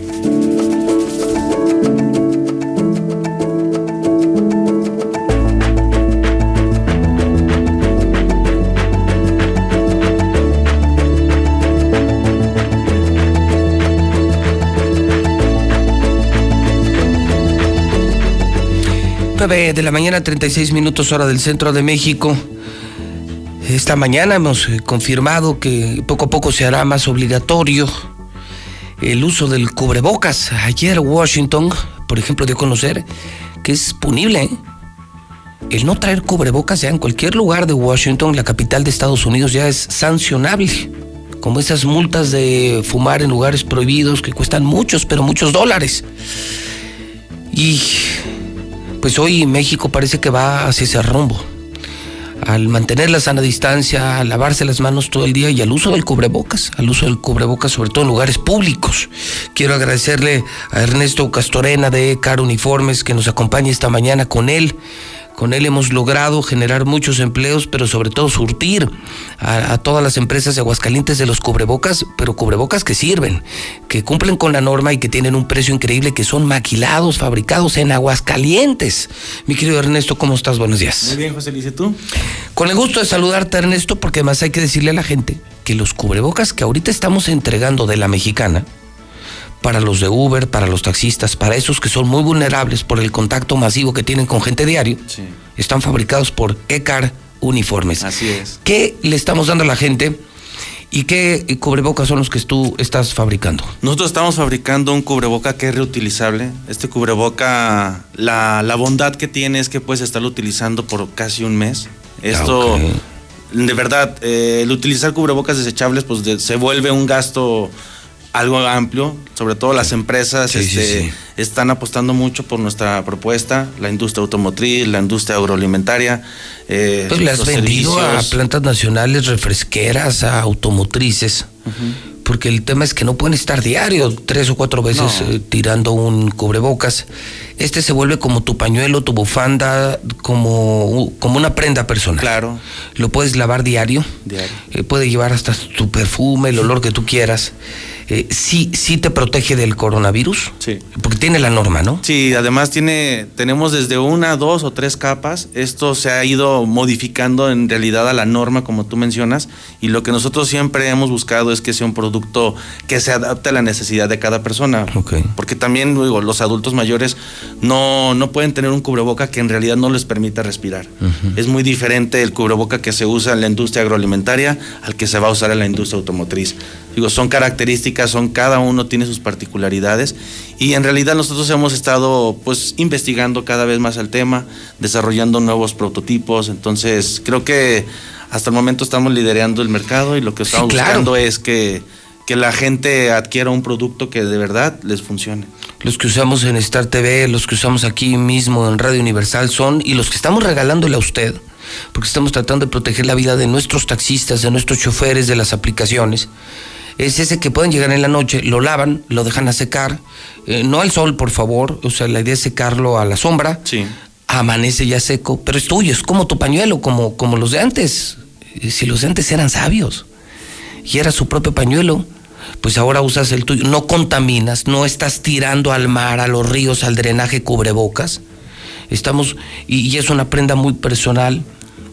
S2: Nueve de la mañana, 36 minutos hora del centro de México. Esta mañana hemos eh, confirmado que poco a poco se hará más obligatorio el uso del cubrebocas. Ayer Washington, por ejemplo, dio a conocer que es punible. ¿eh? El no traer cubrebocas ya en cualquier lugar de Washington, la capital de Estados Unidos, ya es sancionable. Como esas multas de fumar en lugares prohibidos que cuestan muchos, pero muchos dólares. Y pues hoy México parece que va hacia ese rumbo. Al mantener la sana distancia, a lavarse las manos todo el día y al uso del cubrebocas, al uso del cubrebocas sobre todo en lugares públicos. Quiero agradecerle a Ernesto Castorena de Car Uniformes que nos acompaña esta mañana con él. Con él hemos logrado generar muchos empleos, pero sobre todo surtir a, a, todas las empresas de Aguascalientes de los cubrebocas, pero cubrebocas que sirven, que cumplen con la norma y que tienen un precio increíble, que son maquilados, fabricados en Aguascalientes. Mi querido Ernesto, ¿cómo estás? Buenos días.
S102: Muy bien, José Luis, ¿y tú?
S2: Con el gusto de saludarte, Ernesto, porque además hay que decirle a la gente que los cubrebocas que ahorita estamos entregando de la mexicana, para los de Uber, para los taxistas, para esos que son muy vulnerables por el contacto masivo que tienen con gente diario, están fabricados por ECAR Uniformes.
S102: Así es.
S2: ¿Qué le estamos dando a la gente y qué cubrebocas son los que tú estás fabricando?
S102: Nosotros estamos fabricando un cubreboca que es reutilizable. Este cubreboca, la, la bondad que tiene es que puedes estarlo utilizando por casi un mes. Esto,
S2: Ok.
S102: de verdad, eh, el utilizar cubrebocas desechables pues de- se vuelve un gasto algo amplio, sobre todo las empresas
S2: Sí,
S102: este,
S2: sí.
S102: están apostando mucho por nuestra propuesta, la industria automotriz, la industria agroalimentaria. eh,
S2: Pues le has vendido a plantas nacionales refresqueras, a automotrices, porque el tema es que no pueden estar diario tres o cuatro veces
S102: No.
S2: eh, tirando un cubrebocas. Este se vuelve como tu pañuelo, tu bufanda, como, como una prenda personal.
S102: Claro.
S2: Lo puedes lavar diario.
S102: Diario.
S2: Eh, puede llevar hasta tu perfume, el olor que tú quieras. Eh, sí, sí te protege del coronavirus.
S102: Sí.
S2: Porque tiene la norma, ¿no?
S102: Sí, además tiene, tenemos desde una, dos o tres capas. Esto se ha ido modificando en realidad a la norma, como tú mencionas, y lo que nosotros siempre hemos buscado es que sea un producto que se adapte a la necesidad de cada persona. Porque también digo, los adultos mayores no, no pueden tener un cubreboca que en realidad no les permita respirar. Es muy diferente el cubreboca que se usa en la industria agroalimentaria al que se va a usar en la industria automotriz. Digo, son características, son cada uno tiene sus particularidades y en realidad nosotros hemos estado pues investigando cada vez más el tema, desarrollando nuevos prototipos, entonces creo que hasta el momento estamos liderando el mercado y lo que estamos
S2: claro.
S102: buscando es que, que la gente adquiera un producto que de verdad les funcione.
S2: Los que usamos en Star TV, los que usamos aquí mismo en Radio Universal son, y los que estamos regalándole a usted, porque estamos tratando de proteger la vida de nuestros taxistas, de nuestros choferes, de las aplicaciones, es ese que pueden llegar en la noche, lo lavan, lo dejan a secar, eh, no al sol, por favor, o sea, la idea es secarlo a la sombra, amanece ya seco, pero es tuyo, es como tu pañuelo, como, como los de antes, Eh, si los de antes eran sabios y era su propio pañuelo, pues ahora usas el tuyo, no contaminas, no estás tirando al mar, a los ríos, al drenaje cubrebocas. Estamos, y, y es una prenda muy personal,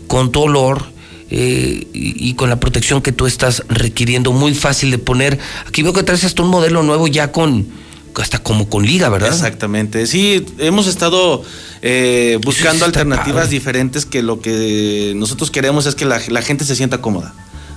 S2: con tu olor eh, y, y con la protección que tú estás requiriendo, muy fácil de poner. Aquí veo que traes hasta un modelo nuevo ya con, hasta como con liga, ¿verdad?
S102: Exactamente. Sí, hemos estado eh, buscando alternativas diferentes que lo que nosotros queremos es que la, la gente se sienta cómoda.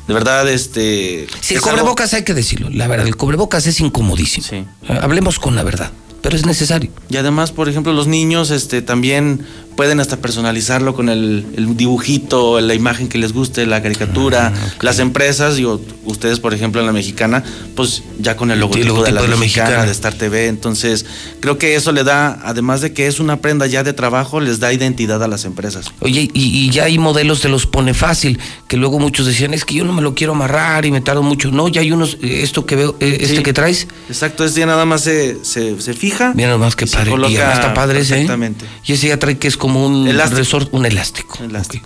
S102: De verdad, este.
S2: Sí, el
S102: es algo-
S2: cubrebocas hay que decirlo, la verdad, el cubrebocas es incomodísimo. Eh, Hablemos con la verdad, pero es necesario.
S102: Y además, por ejemplo, los niños este, también pueden hasta personalizarlo con el, el dibujito, la imagen que les guste, la caricatura.
S2: Ah,
S102: Las empresas, digo, ustedes, por ejemplo, en la mexicana, pues ya con el logotipo,
S2: logotipo
S102: de, la
S2: de la
S102: mexicana,
S2: Mexicana.
S102: de Star TV. Entonces, creo que eso le da, además de que es una prenda ya de trabajo, les da identidad a las empresas.
S2: Oye, y, y ya hay modelos de los pone fácil, que luego muchos decían, es que yo no me lo quiero amarrar y me tardo mucho. No, ya hay unos, eh, esto que veo, eh, este
S102: Sí.
S2: que traes,
S102: Exacto, ese ya nada más se, se, se fija.
S2: mira nomás que
S102: y se
S2: padre. Y está padre ese, ¿eh? Y ese ya trae que es como un
S102: Elástico.
S2: resort, un elástico.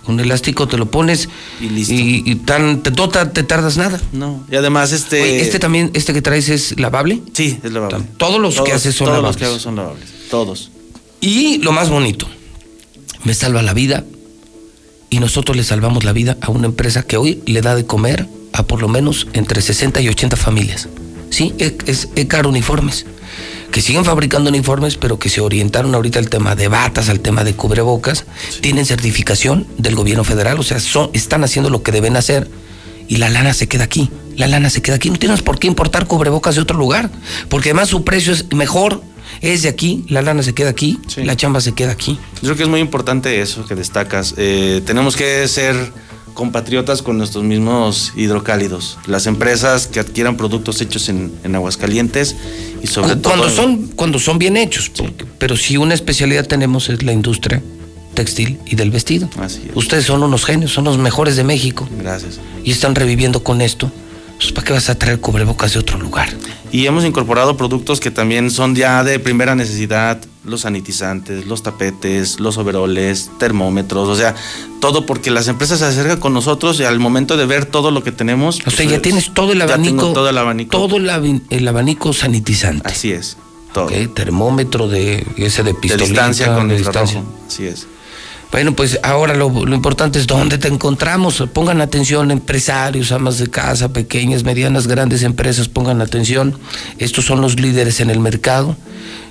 S2: Un elástico te lo pones y listo. Y, tan, te, no ta- te tardas nada.
S102: No, y además este...
S2: Oye, este también, este que traes es lavable.
S102: Sí, es lavable.
S2: Todos los que haces son
S102: todos
S2: lavables.
S102: los que hago son lavables. Todos.
S2: Y lo más bonito, me salva la vida y nosotros le salvamos la vida a una empresa que hoy le da de comer a por lo menos entre 60 y 80 familias. Sí, es, es Ecar Uniformes, que siguen fabricando uniformes, pero que se orientaron ahorita al tema de batas, al tema de cubrebocas, tienen certificación del gobierno federal, o sea, son, están haciendo lo que deben hacer y la lana se queda aquí. La lana se queda aquí. No tienes por qué importar cubrebocas de otro lugar, porque además su precio es mejor, es de aquí, la lana se queda aquí, la chamba se queda aquí.
S102: Yo creo que es muy importante eso que destacas. Eh, tenemos que ser compatriotas con nuestros mismos hidrocálidos. Las empresas que adquieran productos hechos en, en Aguascalientes y sobre todo...
S2: cuando son cuando son bien hechos, porque- pero si una especialidad tenemos es la industria textil y del vestido. Ustedes son unos genios, son los mejores de México.
S102: Gracias.
S2: Y están reviviendo con esto. Pues, ¿Para qué vas a traer cubrebocas de otro lugar?
S102: Y hemos incorporado productos que también son ya de primera necesidad, los sanitizantes, los tapetes, los overoles, termómetros, o sea, todo porque las empresas se acercan con nosotros y al momento de ver todo lo que tenemos...
S2: O sea,
S102: pues,
S2: ya tienes todo el
S102: ya
S2: abanico.
S102: tengo todo el abanico.
S2: Todo el, el abanico sanitizante.
S102: Así es. Todo.
S2: Termómetro de ese de
S102: de
S2: pistolita.
S102: distancia con
S2: de distancia.
S102: Así es.
S2: Bueno, pues ahora lo, importante es dónde te encontramos. Pongan atención, empresarios, amas de casa, pequeñas, medianas, grandes empresas, pongan atención. Estos son los líderes en el mercado.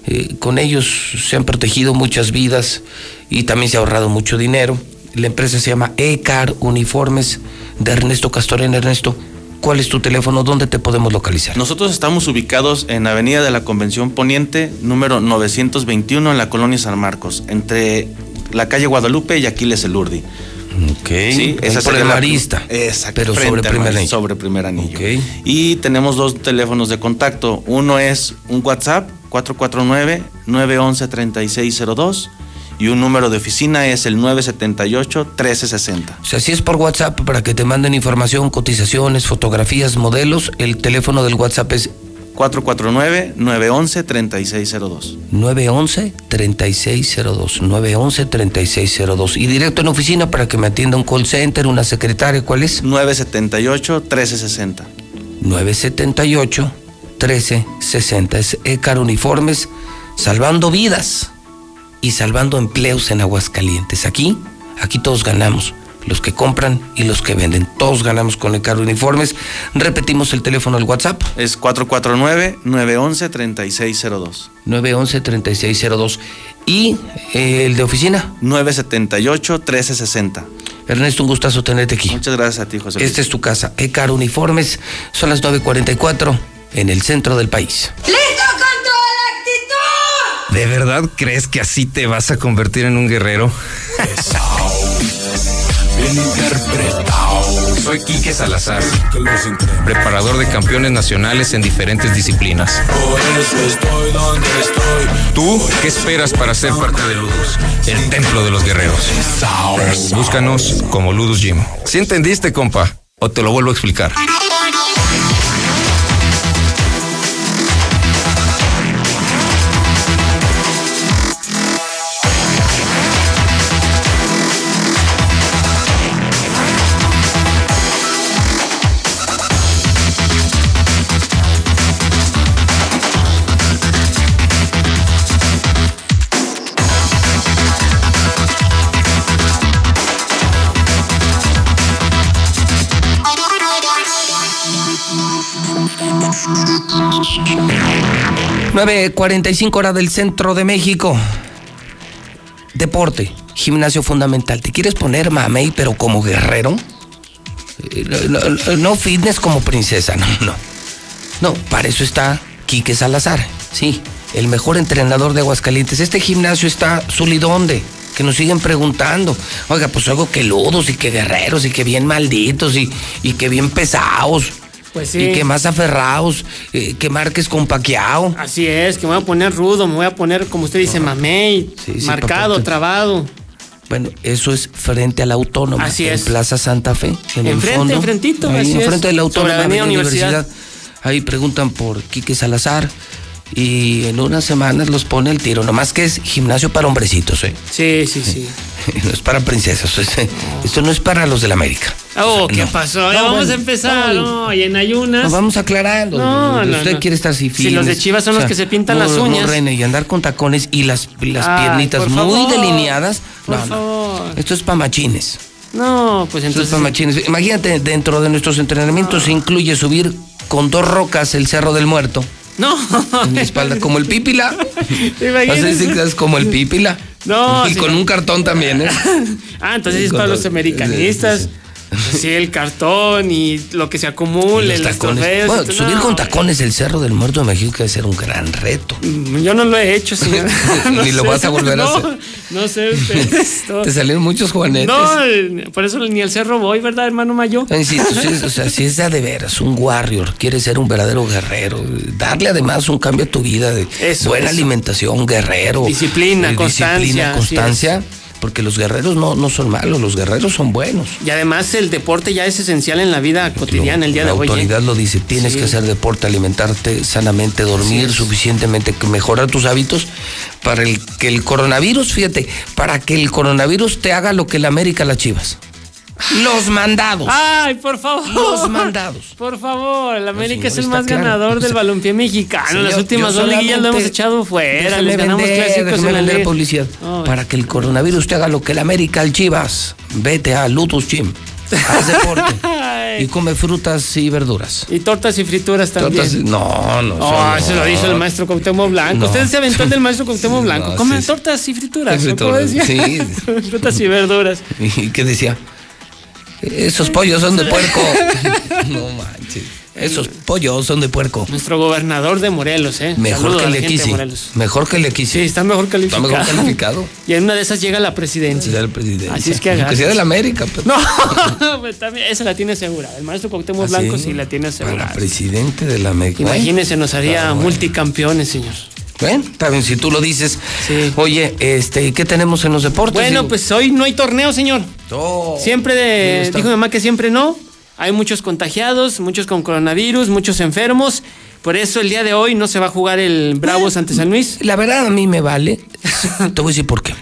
S2: Eh, con ellos se han protegido muchas vidas y también se ha ahorrado mucho dinero. La empresa se llama ECAR Uniformes de Ernesto Castorena. Ernesto, ¿cuál es tu teléfono? ¿Dónde te podemos localizar?
S102: Nosotros estamos ubicados en Avenida de la Convención Poniente, número 921, en la colonia San Marcos, entre la calle Guadalupe y Aquiles Elurdi.
S2: Ok. Sí, esa por el Marista.
S102: Exacto.
S2: Pero sobre primer anillo.
S102: Sobre primer anillo. Okay. Y tenemos dos teléfonos de contacto. Uno es un WhatsApp 449-911-3602 y un número de oficina es el 978-1360.
S2: O sea, si es por WhatsApp para que te manden información, cotizaciones, fotografías, modelos, el teléfono del WhatsApp es
S102: 449-911-3602.
S2: 911-3602. 911-3602. Y directo en oficina para que me atienda un call center, una secretaria, ¿cuál es?
S102: 978-1360.
S2: 978-1360. Es ECAR Uniformes, salvando vidas y salvando empleos en Aguascalientes. Aquí, aquí todos ganamos los que compran y los que venden. Todos ganamos con el carro uniformes. Repetimos el teléfono del WhatsApp.
S102: Es 449-911-3602.
S2: 911-3602. ¿Y eh, el de oficina?
S102: 978-1360.
S2: Ernesto, un gustazo tenerte aquí.
S102: Muchas gracias a ti, José.
S2: Esta es tu casa. Ecar Uniformes. Son las 9.44 en el centro del país.
S103: ¡Listo con toda la actitud!
S104: ¿De verdad crees que así te vas a convertir en un guerrero? interpretado. Soy Quique Salazar, preparador de campeones nacionales en diferentes disciplinas.
S105: Por eso estoy donde estoy.
S104: ¿Tú qué esperas para ser parte de Ludus, el templo de los guerreros? Búscanos como Ludus Gym. ¿Sí entendiste, compa? ¿O te lo vuelvo a explicar?
S2: ...9.45 horas del centro de México. Deporte, gimnasio fundamental. ¿Te quieres poner mamey pero como guerrero? Eh, No, no- fitness como princesa, no, no. No, para eso está Quique Salazar. Sí, el mejor entrenador de Aguascalientes. Este gimnasio está Zulidonde. Que nos siguen preguntando. Oiga, pues algo que ludos y que guerreros y que bien malditos y, y que bien pesados.
S106: Pues sí.
S2: Y que más aferrados, eh, que marques con paqueado.
S106: Así es, que me voy a poner rudo, me voy a poner, como usted dice, mamey,
S2: Sí, sí,
S106: marcado,
S2: papá.
S106: trabado.
S2: Bueno, eso es frente a la Autónoma.
S106: Así
S2: en
S106: es.
S2: Plaza Santa Fe. En el
S106: Enfrente, enfrentito,
S2: Ahí,
S106: así es.
S2: enfrente de la Autónoma,
S106: Sobre Avenida Universidad.
S2: Universidad. Ahí preguntan por Quique Salazar. Y en unas semanas los pone el tiro. Nomás que es gimnasio para hombrecitos, ¿eh?
S106: Sí, sí, sí.
S2: No es para princesas. es- Esto no es para los de la América.
S106: Oh,
S2: O sea,
S106: ¿qué
S2: no.
S106: pasó? Ya
S2: No,
S106: vamos
S2: bueno,
S106: a empezar.
S2: no,
S106: y en ayunas.
S2: Nos vamos aclarando.
S106: No, no,
S2: Usted quiere estar así
S106: Si los de Chivas son los que se pintan las uñas.
S2: René, y andar con tacones y las, las piernitas muy
S106: favor,
S2: delineadas.
S106: por
S2: no,
S106: favor.
S2: Esto es para machines.
S106: No, pues
S2: Esto es
S106: entonces.
S2: para machines. Imagínate, dentro de nuestros entrenamientos se incluye subir con dos rocas el Cerro del Muerto.
S106: No.
S2: En la espalda, como el pípila.
S106: Imagínese.
S2: Así que es como el pípila.
S106: No,
S2: Y
S106: sí.
S2: con un cartón también, ¿eh?
S106: Ah, entonces es para los americanistas. Pues sí, el cartón y lo que se acumule,
S2: Los. Bueno,
S106: y todo.
S2: subir
S106: No,
S2: con tacones el Cerro del Muerto de México debe ser un gran reto.
S106: Yo no lo he hecho, señor.
S2: Ni lo vas a volver a
S106: no,
S2: hacer.
S106: No sé ustedes. no.
S2: Te salieron muchos juanetes.
S106: No, eh, por eso ni al cerro voy, ¿verdad, hermano Mayo?
S2: Ay, sí, o sea, si es de a de veras, un warrior, quieres ser un verdadero guerrero, darle además un cambio a tu vida de
S106: Eso,
S2: buena
S106: eso.
S2: alimentación, guerrero.
S106: Disciplina,
S2: eh,
S106: constancia,
S2: Disciplina,
S106: así
S2: constancia, porque los guerreros no, no son malos, los guerreros son buenos.
S106: Y además el deporte ya es esencial en la vida cotidiana el día
S2: La
S106: de hoy. ¿eh?
S2: autoridad lo dice, tienes
S106: Sí.
S2: que hacer deporte, alimentarte sanamente, dormir suficientemente, que mejorar tus hábitos para el, que el coronavirus, fíjate, para que el coronavirus te haga lo que la América las Chivas. Los mandados.
S106: Ay, por favor.
S2: Los mandados.
S106: Por favor, el América es el más
S2: claro.
S106: ganador del balompié mexicano.
S2: señor,
S106: Las últimas dos liguillas lo hemos echado fuera. Les ganamos
S2: vender,
S106: clásicos en la liga.
S2: publicidad.
S106: Ay.
S2: Para que el coronavirus te haga lo que el América al Chivas. Vete a Lutus Gym. Haz deporte. y come frutas y verduras.
S106: Y tortas y frituras también.
S2: Tortas- no, no.
S106: Oh,
S2: eso
S106: se
S2: no.
S106: lo hizo el maestro Cuauhtémoc Blanco.
S2: No.
S106: Usted se aventó el del maestro Cuauhtémoc Blanco.
S2: No,
S106: Come
S2: sí, sí.
S106: tortas y frituras.
S2: Sí,
S106: frutas y verduras.
S2: ¿Y qué decía? Esos pollos son de puerco. no manches. Esos pollos son de puerco.
S106: Nuestro gobernador de Morelos, ¿eh?
S2: Mejor
S106: Saludo
S2: que
S106: la
S2: de
S106: de
S2: Kisi.
S106: Morelos.
S2: Mejor que el de Kisi.
S106: Sí, está mejor
S2: Está
S106: calificado.
S2: mejor calificado.
S106: Y en una de esas llega la presidencia.
S2: Sea el presidente.
S106: Así es que
S2: Que
S106: agarra.
S2: sea del América. pero-
S106: No, pues también, esa la tiene segura. El maestro Cuauhtémoc
S2: ¿Ah,
S106: Blanco
S2: sí?
S106: sí la tiene segura.
S2: Para presidente de la América.
S106: Imagínese, nos haría
S2: Está bueno.
S106: multicampeones, señor.
S2: Bueno, está bien, si tú lo dices. Oye, este, ¿y qué tenemos en los deportes?
S106: Bueno,
S2: Digo,
S106: pues hoy no hay torneo, señor. Siempre
S2: ¿Dónde
S106: de, dijo mi mamá que siempre no. Hay muchos contagiados, muchos con coronavirus, muchos enfermos. Por eso el día de hoy no se va a jugar el Bravos ante San Luis.
S2: La verdad a mí me vale. Te voy a decir por qué.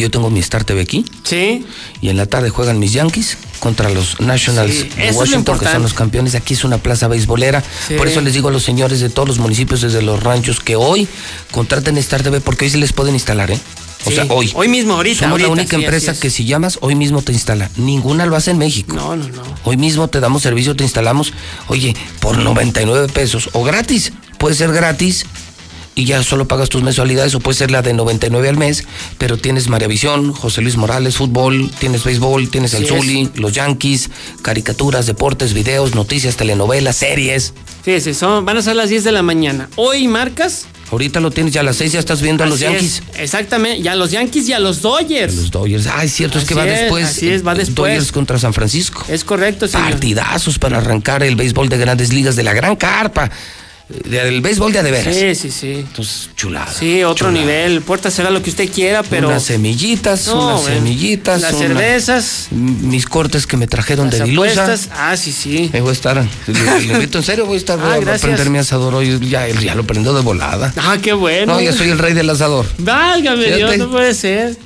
S2: Porque yo tengo mi Star TV aquí.
S106: Sí.
S2: Y en la tarde juegan mis Yankees contra los Nationals
S106: Sí,
S2: de
S106: es
S2: Washington, que son los campeones. Aquí es una plaza beisbolera.
S106: Sí.
S2: Por eso les digo a los señores de todos los municipios, desde los ranchos, que hoy contraten Star TV porque hoy se les pueden instalar, ¿eh? O
S106: Sí.
S2: sea, hoy.
S106: Hoy mismo, ahorita.
S2: Somos la única
S106: sí,
S2: empresa que si llamas, hoy mismo te instala. Ninguna lo hace en México.
S106: No, no, no.
S2: Hoy mismo te damos servicio, te instalamos, oye, por 99 pesos o gratis. Puede ser gratis y ya solo pagas tus mensualidades o puede ser la de 99 al mes, pero tienes Maravisión, José Luis Morales, fútbol, tienes béisbol, tienes el
S106: es.
S2: Zuli, los Yankees, caricaturas, deportes, videos, noticias, telenovelas, series.
S106: Fíjese, son, van a ser las 10 de la mañana. Hoy marcas.
S2: Ahorita lo tienes ya a las 6, ya estás viendo a los Yankees.
S106: es, exactamente. Y a los Yankees y a los Dodgers.
S2: Los Dodgers. Ay, cierto, es que va
S106: es,
S2: después.
S106: así es, va después.
S2: Dodgers contra San Francisco.
S106: Es correcto, señor.
S2: Partidazos para arrancar el béisbol de grandes ligas de la gran carpa. Eh, Del béisbol de a de veras.
S106: Sí, sí, sí.
S2: Entonces, chulada.
S106: Sí, otro
S2: chulada.
S106: nivel. Puerta será lo que usted quiera, pero.
S2: Unas semillitas,
S106: No,
S2: unas semillitas.
S106: Las
S2: una-
S106: cervezas.
S2: Mis cortes que me trajeron
S106: Las
S2: de Dilusa.
S106: Ah, sí, sí.
S2: Eh, voy a estar, le, le invito en serio, voy a estar,
S106: Ah,
S2: voy a prender mi asador hoy, ya, ya lo prendo de volada.
S106: Ah, qué bueno.
S2: No, ya soy el rey del asador.
S106: Válgame. Dios, no puede ser.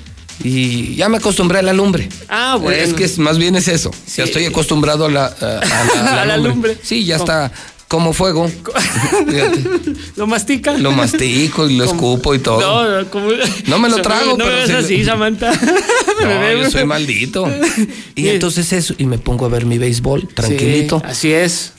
S2: Y ya me acostumbré a la lumbre.
S106: Ah, bueno.
S2: Es que es- más bien es eso. Ya estoy acostumbrado a la, a- a la,
S106: A la lumbre.
S2: Sí, ya está como fuego. Fíjate,
S106: ¿Lo mastica?
S2: lo mastico y lo escupo y todo.
S106: No, no, como...
S2: No me lo trago,
S106: No me
S2: pero
S106: ves
S2: sí-
S106: así, Samantha.
S2: No, yo soy maldito. Y entonces eso, y me pongo a ver mi béisbol, tranquilito.
S106: Sí, así es.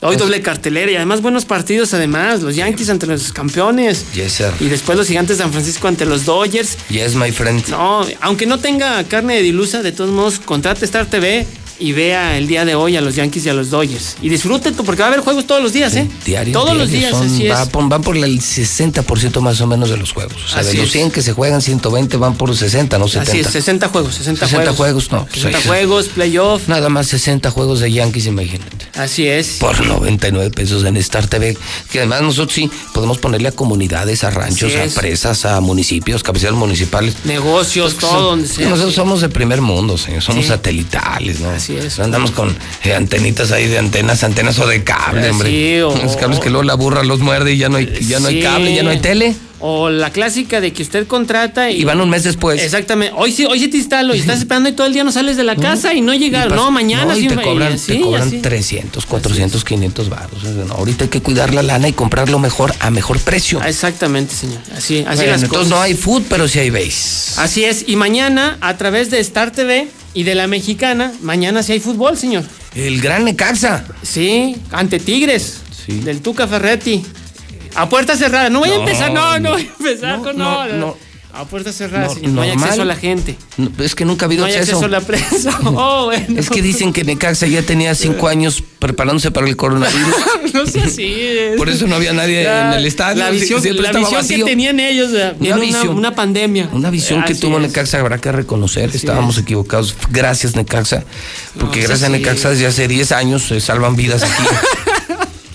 S106: Hoy doble cartelera y además buenos partidos además. Los Yankees ante los campeones.
S2: Yes, sir.
S106: Y después los gigantes de San Francisco ante los Dodgers.
S2: Yes, my friend.
S106: No, aunque no tenga carne de dilusa, de todos modos, contrate Star TV y vea el día de hoy a los Yankees y a los Dodgers. Y disfrute tú, porque va a haber juegos todos los días, ¿eh?
S2: Diario.
S106: Todos los
S2: diario,
S106: días,
S2: son-
S106: así
S2: va
S106: es.
S2: van por el 60% más o menos de los juegos. O sea,
S106: Así
S2: de los
S106: es.
S2: 100 que se juegan, 120 van por 60, no 70.
S106: Así es, 60 juegos, 60,
S2: 60
S106: juegos.
S2: juegos, no. pues
S106: 60
S2: ahí-
S106: juegos, playoff.
S2: Nada más 60 juegos de Yankees, imagínate.
S106: Así es.
S2: Por 99 pesos en Star TV. Que además nosotros sí podemos ponerle a comunidades, a ranchos,
S106: Así
S2: a
S106: es.
S2: presas, a municipios, cabeceras municipales.
S106: Negocios, todo donde sea.
S2: Nosotros somos de primer mundo, señor. Somos
S106: Sí.
S2: satelitales, ¿no?
S106: Así es.
S2: No Andamos con eh, antenitas ahí de antenas, antenas o de cable,
S106: Eh,
S2: hombre.
S106: sí, o-
S2: Los cables que luego la burra los muerde y ya no hay, ya no hay cable, ya no hay tele.
S106: O la clásica de que usted contrata y,
S2: Y van un mes después.
S106: Exactamente. Hoy sí, hoy sí te instalo y estás esperando y todo el día no sales de la casa y no llegar.
S2: Y
S106: No, mañana
S2: no, y
S106: sí
S2: te cobran,
S106: así,
S2: te cobran
S106: así.
S2: 300, 400, 500 baros. ahorita hay que cuidar la lana y comprarlo mejor a mejor precio.
S106: Exactamente, señor. Así, así
S2: Bueno,
S106: las
S2: entonces
S106: cosas.
S2: no hay food, pero sí hay base.
S106: Así es. Y mañana, a través de Star TV y de la mexicana, mañana sí hay fútbol, señor.
S2: El gran Necaxa.
S106: Sí, ante Tigres.
S2: Sí.
S106: Del Tuca Ferretti. A puerta cerrada. No voy a empezar, no, no
S2: no.
S106: voy a empezar
S2: No,
S106: con
S2: no,
S106: no. A puerta cerrada,
S2: No.
S106: No hay
S2: normal.
S106: acceso a la gente.
S2: No, es que nunca ha habido
S106: No hay
S2: acceso.
S106: acceso a la prensa. Oh, bueno.
S2: Es que dicen que Necaxa ya tenía cinco años preparándose para el coronavirus.
S106: no sé así.
S2: Por eso no había nadie
S106: Ya,
S2: en el estadio.
S106: La visión,
S2: siempre
S106: la que tenían ellos, una,
S2: visión.
S106: una pandemia.
S2: Una visión que tuvo
S106: es.
S2: Necaxa habrá que reconocer. Estábamos equivocados. Gracias, Necaxa. Porque
S106: No,
S2: gracias a. Necaxa desde hace 10 años se salvan vidas aquí.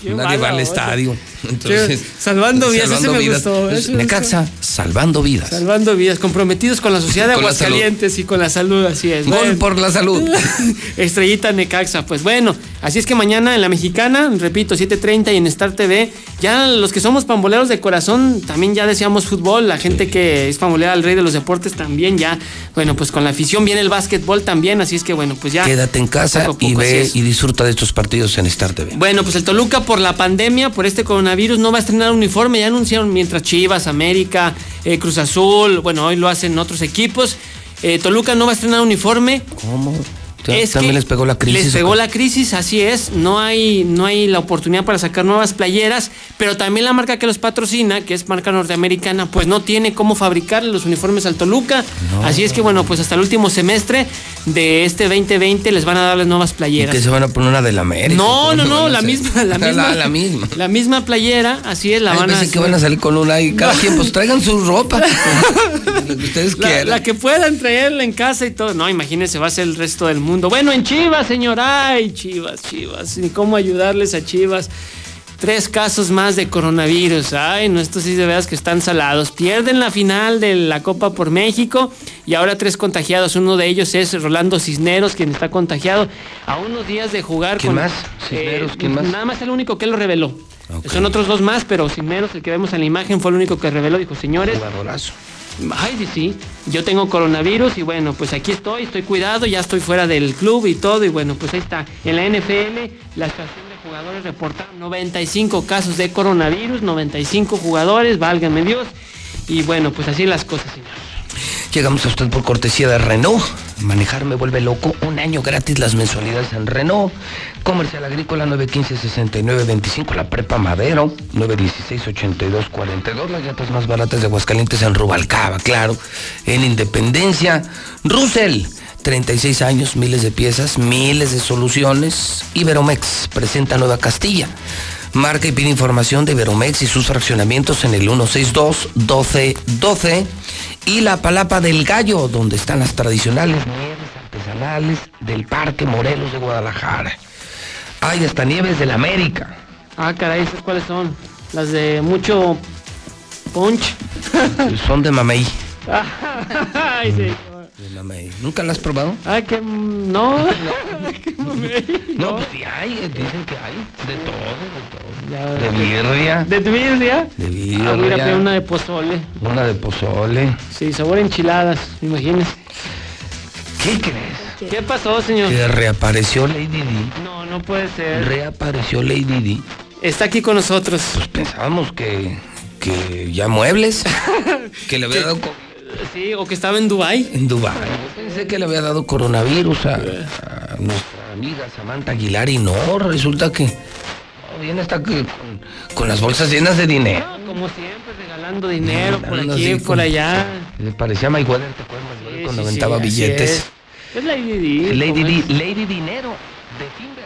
S2: Nadie va al estadio. Entonces,
S106: Salvando vidas, ese me gustó,
S2: Entonces,
S106: ese me
S2: Necaxa salvando vidas.
S106: Salvando vidas, comprometidos con la sociedad de Aguascalientes y con la salud, así es.
S2: Gol
S106: Bueno.
S2: por la salud.
S106: Estrellita Necaxa, pues bueno, así es que mañana en la mexicana, repito, 7.30 y en Star TV, ya los que somos pamboleros de corazón, también ya deseamos fútbol, la gente que es pambolera al rey de los deportes también ya, bueno, pues con la afición viene el básquetbol también, así es que bueno, pues ya.
S2: Quédate en casa
S106: poco
S2: y ve y disfruta de estos partidos en Star TV.
S106: Bueno, pues el Toluca por la pandemia, por este coronavirus, no va a estrenar uniforme. Ya anunciaron mientras Chivas, América, eh, Cruz Azul, bueno, hoy lo hacen otros equipos. Eh, Toluca no va a estrenar uniforme.
S2: ¿Cómo?
S106: Es
S2: También
S106: que
S2: les pegó la crisis.
S106: Les
S2: ¿o
S106: pegó la crisis, así es. No hay, no hay la oportunidad para sacar nuevas playeras, pero también la marca que los patrocina, que es marca norteamericana, pues no tiene cómo fabricar los uniformes al Toluca. Así es que bueno, pues hasta el último semestre de este 2020 les van a dar las nuevas
S2: ¿Y
S106: playeras.
S2: que se van a poner una de la América?
S106: No, no,
S2: ¿Cómo
S106: no, la misma, la misma.
S2: La, la misma.
S106: La misma playera, así es, la
S2: Ay,
S106: van a
S2: que van a salir con una y cada quien, pues traigan su ropa. Lo que ustedes
S106: La,
S2: quieran.
S106: la que puedan traerla en casa y todo. No, imagínense, va a ser el resto del mundo. Bueno, en Chivas, señor. Ay, Chivas, Chivas. Ni cómo ayudarles a Chivas. Tres casos más de coronavirus. Ay, no, estos sí de veras que están salados. Pierden la final de la Copa por México y ahora tres contagiados. Uno de ellos es Rolando Cisneros, quien está contagiado a unos días de jugar
S2: ¿Quién
S106: con.
S2: más? Cisneros, ¿quién más?
S106: Nada más el único que lo reveló. Son otros dos más, pero Cisneros, el que vemos en la imagen, fue el único que reveló. Dijo, señores.
S2: Jugadorazo.
S106: Ay, sí, sí. Yo tengo coronavirus y bueno, pues aquí estoy, estoy cuidado, ya estoy fuera del club y todo. Y bueno, pues ahí está. En la NFL, la estación de jugadores reportaron 95 casos de coronavirus, 95 jugadores, válgame Dios. Y bueno, pues así las cosas, señor.
S2: Llegamos a usted por cortesía de Renault. Manejar me vuelve loco. Un año gratis las mensualidades en Renault. Comercial Agrícola 915-6925. La Prepa Madero 916-8242. Las llantas más baratas de Aguascalientes en Rubalcaba, claro. En Independencia. Russell. 36 años, miles de piezas, miles de soluciones. Iberomex presenta Nueva Castilla. Marca y pide información de Iberomex y sus fraccionamientos en el 162-1212 y la Palapa del Gallo, donde están las tradicionales nieves artesanales del Parque Morelos de Guadalajara. Hay hasta nieves del América.
S106: Ah, caray, ¿esas cuáles son? Las de mucho punch.
S2: Son de mamey.
S106: Ay, sí.
S2: Mamey. ¿Nunca las has probado?
S106: Ay, que no.
S2: No, pues sí hay, dicen que hay. De todo, de todo.
S106: Ya.
S2: De birria.
S106: ¿De birria?
S2: De
S106: Ah, voy a ir a
S2: birria.
S106: pedir una de pozole.
S2: Una de pozole.
S106: Sí, sabor enchiladas, imagínese.
S2: ¿Qué crees?
S106: ¿Qué pasó, señor?
S2: Que reapareció Lady D.
S106: No, no puede ser.
S2: Reapareció Lady D.
S106: Está aquí con nosotros.
S2: Pues pensábamos que, que ya muebles, que le había dado
S106: Sí, o que estaba en Dubai.
S2: en Dubái. Yo pensé que le había dado coronavirus a, a nuestra amiga Samantha Aguilar y no, resulta que bien está que con, con las bolsas llenas de dinero.
S106: Como siempre, regalando dinero por
S2: Anda
S106: aquí,
S2: así
S106: por allá.
S2: Le parecía a Mayweather, ¿te acuerdas?
S106: Sí,
S2: cuando
S106: sí,
S2: aventaba
S106: sí, así
S2: billetes.
S106: Es, Es Lady D.
S2: Lady
S106: ¿cómo
S2: D,
S106: es?
S2: Lady Dinero de Timber.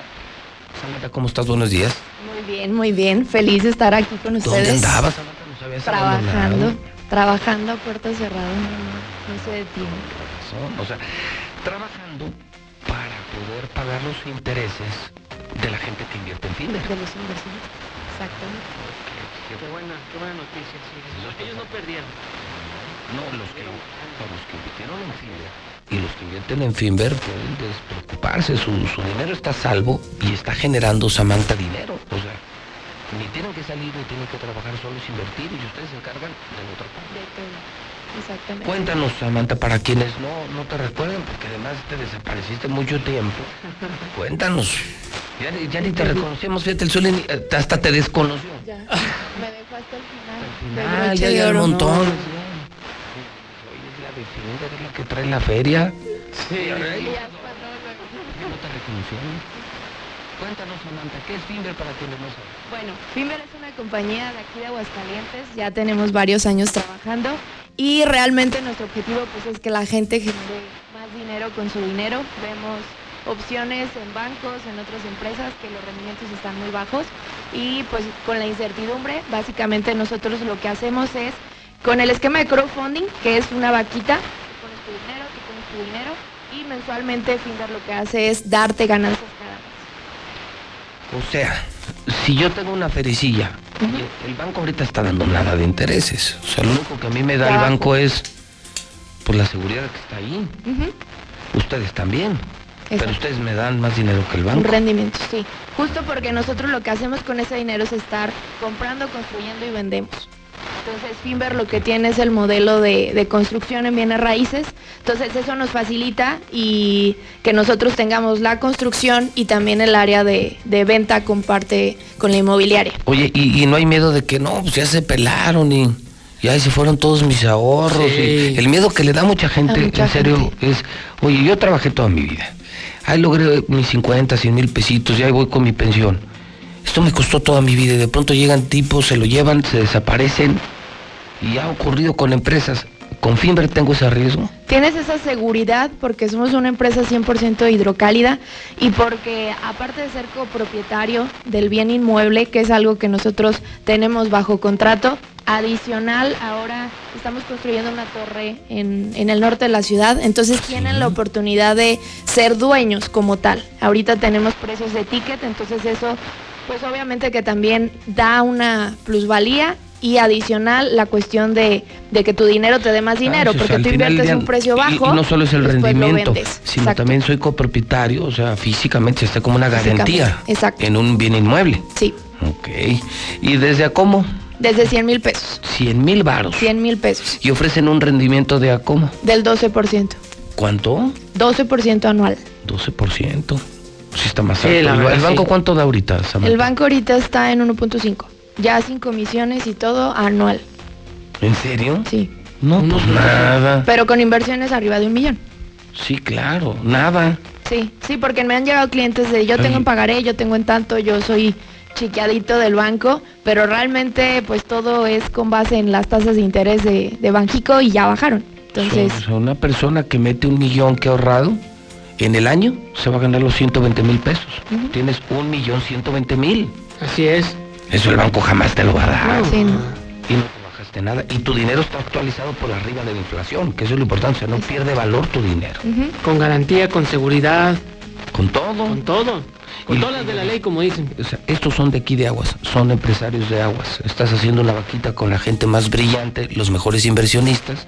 S2: Samantha, ¿cómo estás? Buenos días.
S107: Muy bien, muy bien. Feliz de estar aquí con
S2: ¿Dónde
S107: ustedes.
S2: andabas, Samantha? Nos habías
S107: Trabajando,
S2: abandonado.
S107: Trabajando a puerta cerrada. No, no, se detiene.
S2: O sea, trabajando para poder pagar los intereses de la gente que invierte en Finder.
S107: De los inversionistas. Exactamente.
S106: Qué buena, qué buena noticia. sí. Ellos no perdieron.
S2: No, los que, no, los que invirtieron en Finder y los que invierten en Finver pueden despreocuparse. Su, su dinero está a salvo y está generando Samantha dinero. O sea, ni tienen que salir ni tienen que trabajar, solo es invertir y ustedes se encargan de otra parte.
S107: De todo. Exactamente.
S2: Cuéntanos, Samantha, para quienes no, no te recuerdan, porque además te desapareciste mucho tiempo. Cuéntanos. Ya, ni- ya ni te reconocemos, fíjate, el ni- eh, hasta te desconoció.
S107: Ya. Me dejó hasta el final.
S2: Ah,
S107: broche
S2: ya un
S107: oro.
S2: montón.
S107: No.
S2: Oye, es la de Finder, es la que trae la feria. Sí,
S107: ya luego-
S2: no te reconocieron. Cuéntanos, Samantha, ¿qué es Finder para quienes no saben?
S107: Bueno, Finver es una compañía de aquí de Aguascalientes, ya tenemos varios años trabajando y realmente nuestro objetivo pues es que la gente genere más dinero con su dinero. Vemos opciones en bancos, en otras empresas que los rendimientos están muy bajos y pues con la incertidumbre, básicamente nosotros lo que hacemos es con el esquema de crowdfunding, que es una vaquita, tú pones tu dinero, tú pones tu dinero y mensualmente Finver lo que hace es darte ganancias.
S2: O sea, si yo tengo una fericilla el banco ahorita está dando nada de intereses. O sea, lo único que a mí me da el banco es pues la seguridad que está ahí. Ustedes también. Pero ustedes me dan más dinero que el
S107: Un
S2: banco.
S107: rendimiento, sí. Justo porque nosotros lo que hacemos con ese dinero es estar comprando, construyendo y vendemos. Entonces, Finver lo que tiene es el modelo de, de construcción en bienes raíces. Entonces, eso nos facilita y que nosotros tengamos la construcción y también el área de, de venta comparte con la inmobiliaria.
S2: Oye, y, y no hay miedo de que no, pues ya se pelaron y ya ahí se fueron todos mis ahorros.
S106: Sí.
S2: y el miedo que le da mucha gente,
S107: mucha
S2: en serio, es, oye, yo trabajé toda mi vida. Ahí logré mis 50, 100 mil pesitos y ahí voy con mi pensión. Esto me costó toda mi vida y de pronto llegan tipos, se lo llevan, se desaparecen y ha ocurrido con empresas. ¿Con Finver tengo ese riesgo?
S107: Tienes esa seguridad porque somos una empresa 100% hidrocálida y porque aparte de ser copropietario del bien inmueble, que es algo que nosotros tenemos bajo contrato, adicional ahora estamos construyendo una torre en, en el norte de la ciudad, entonces tienen la oportunidad de ser dueños como tal. Ahorita tenemos precios de ticket, entonces eso pues obviamente que también da una plusvalía y adicional la cuestión de, de que tu dinero te dé más dinero,
S2: sí, o sea,
S107: porque tú inviertes
S2: día-
S107: un precio bajo.
S2: Y, no solo es el rendimiento, sino
S107: Exacto.
S2: también soy copropietario, o sea, físicamente está como una garantía
S107: exacto.
S2: en un bien inmueble.
S107: Sí,
S2: Ok. ¿Y desde a cómo?
S107: desde 100 mil pesos.
S2: 100 mil varos.
S107: 100 mil pesos,
S2: Y ofrecen un rendimiento de a cómo?
S107: del 12%.
S2: ¿Cuánto?
S107: 12% anual.
S2: 12%. Sí está más
S106: Sí,
S2: alto.
S106: la
S2: ¿El,
S106: verdad,
S2: el banco
S106: sí.
S2: cuánto da ahorita, Samantha?
S107: El banco ahorita está en 1.5, ya sin comisiones y todo anual.
S2: ¿En serio?
S107: Sí.
S2: No, pues nada.
S107: Pero con inversiones arriba de un millón.
S2: Sí, claro, nada.
S107: Sí, sí, porque me han llegado clientes de yo tengo en pagaré, yo tengo en tanto, yo soy chiquiadito del banco, pero realmente pues todo es con base en las tasas de interés de, de Banjico y ya bajaron. Entonces,
S2: O sea, una persona que mete un millón que ha ahorrado en el año se va a ganar los 120 mil pesos. Tienes un millón 120 mil.
S106: Así es.
S2: Eso el banco jamás te lo va a dar.
S107: sí, no.
S2: Y no te bajaste nada. Y tu dinero está actualizado por arriba de la inflación, que eso es lo importante. O sea, no pierde valor tu dinero.
S106: Con garantía, con seguridad,
S2: Con todo.
S106: con todo. Con
S2: Y-
S106: todas las de la ley, como dicen.
S2: O sea, estos son de aquí de Aguas, son empresarios de Aguas. Estás haciendo una vaquita con la gente más brillante, los mejores inversionistas.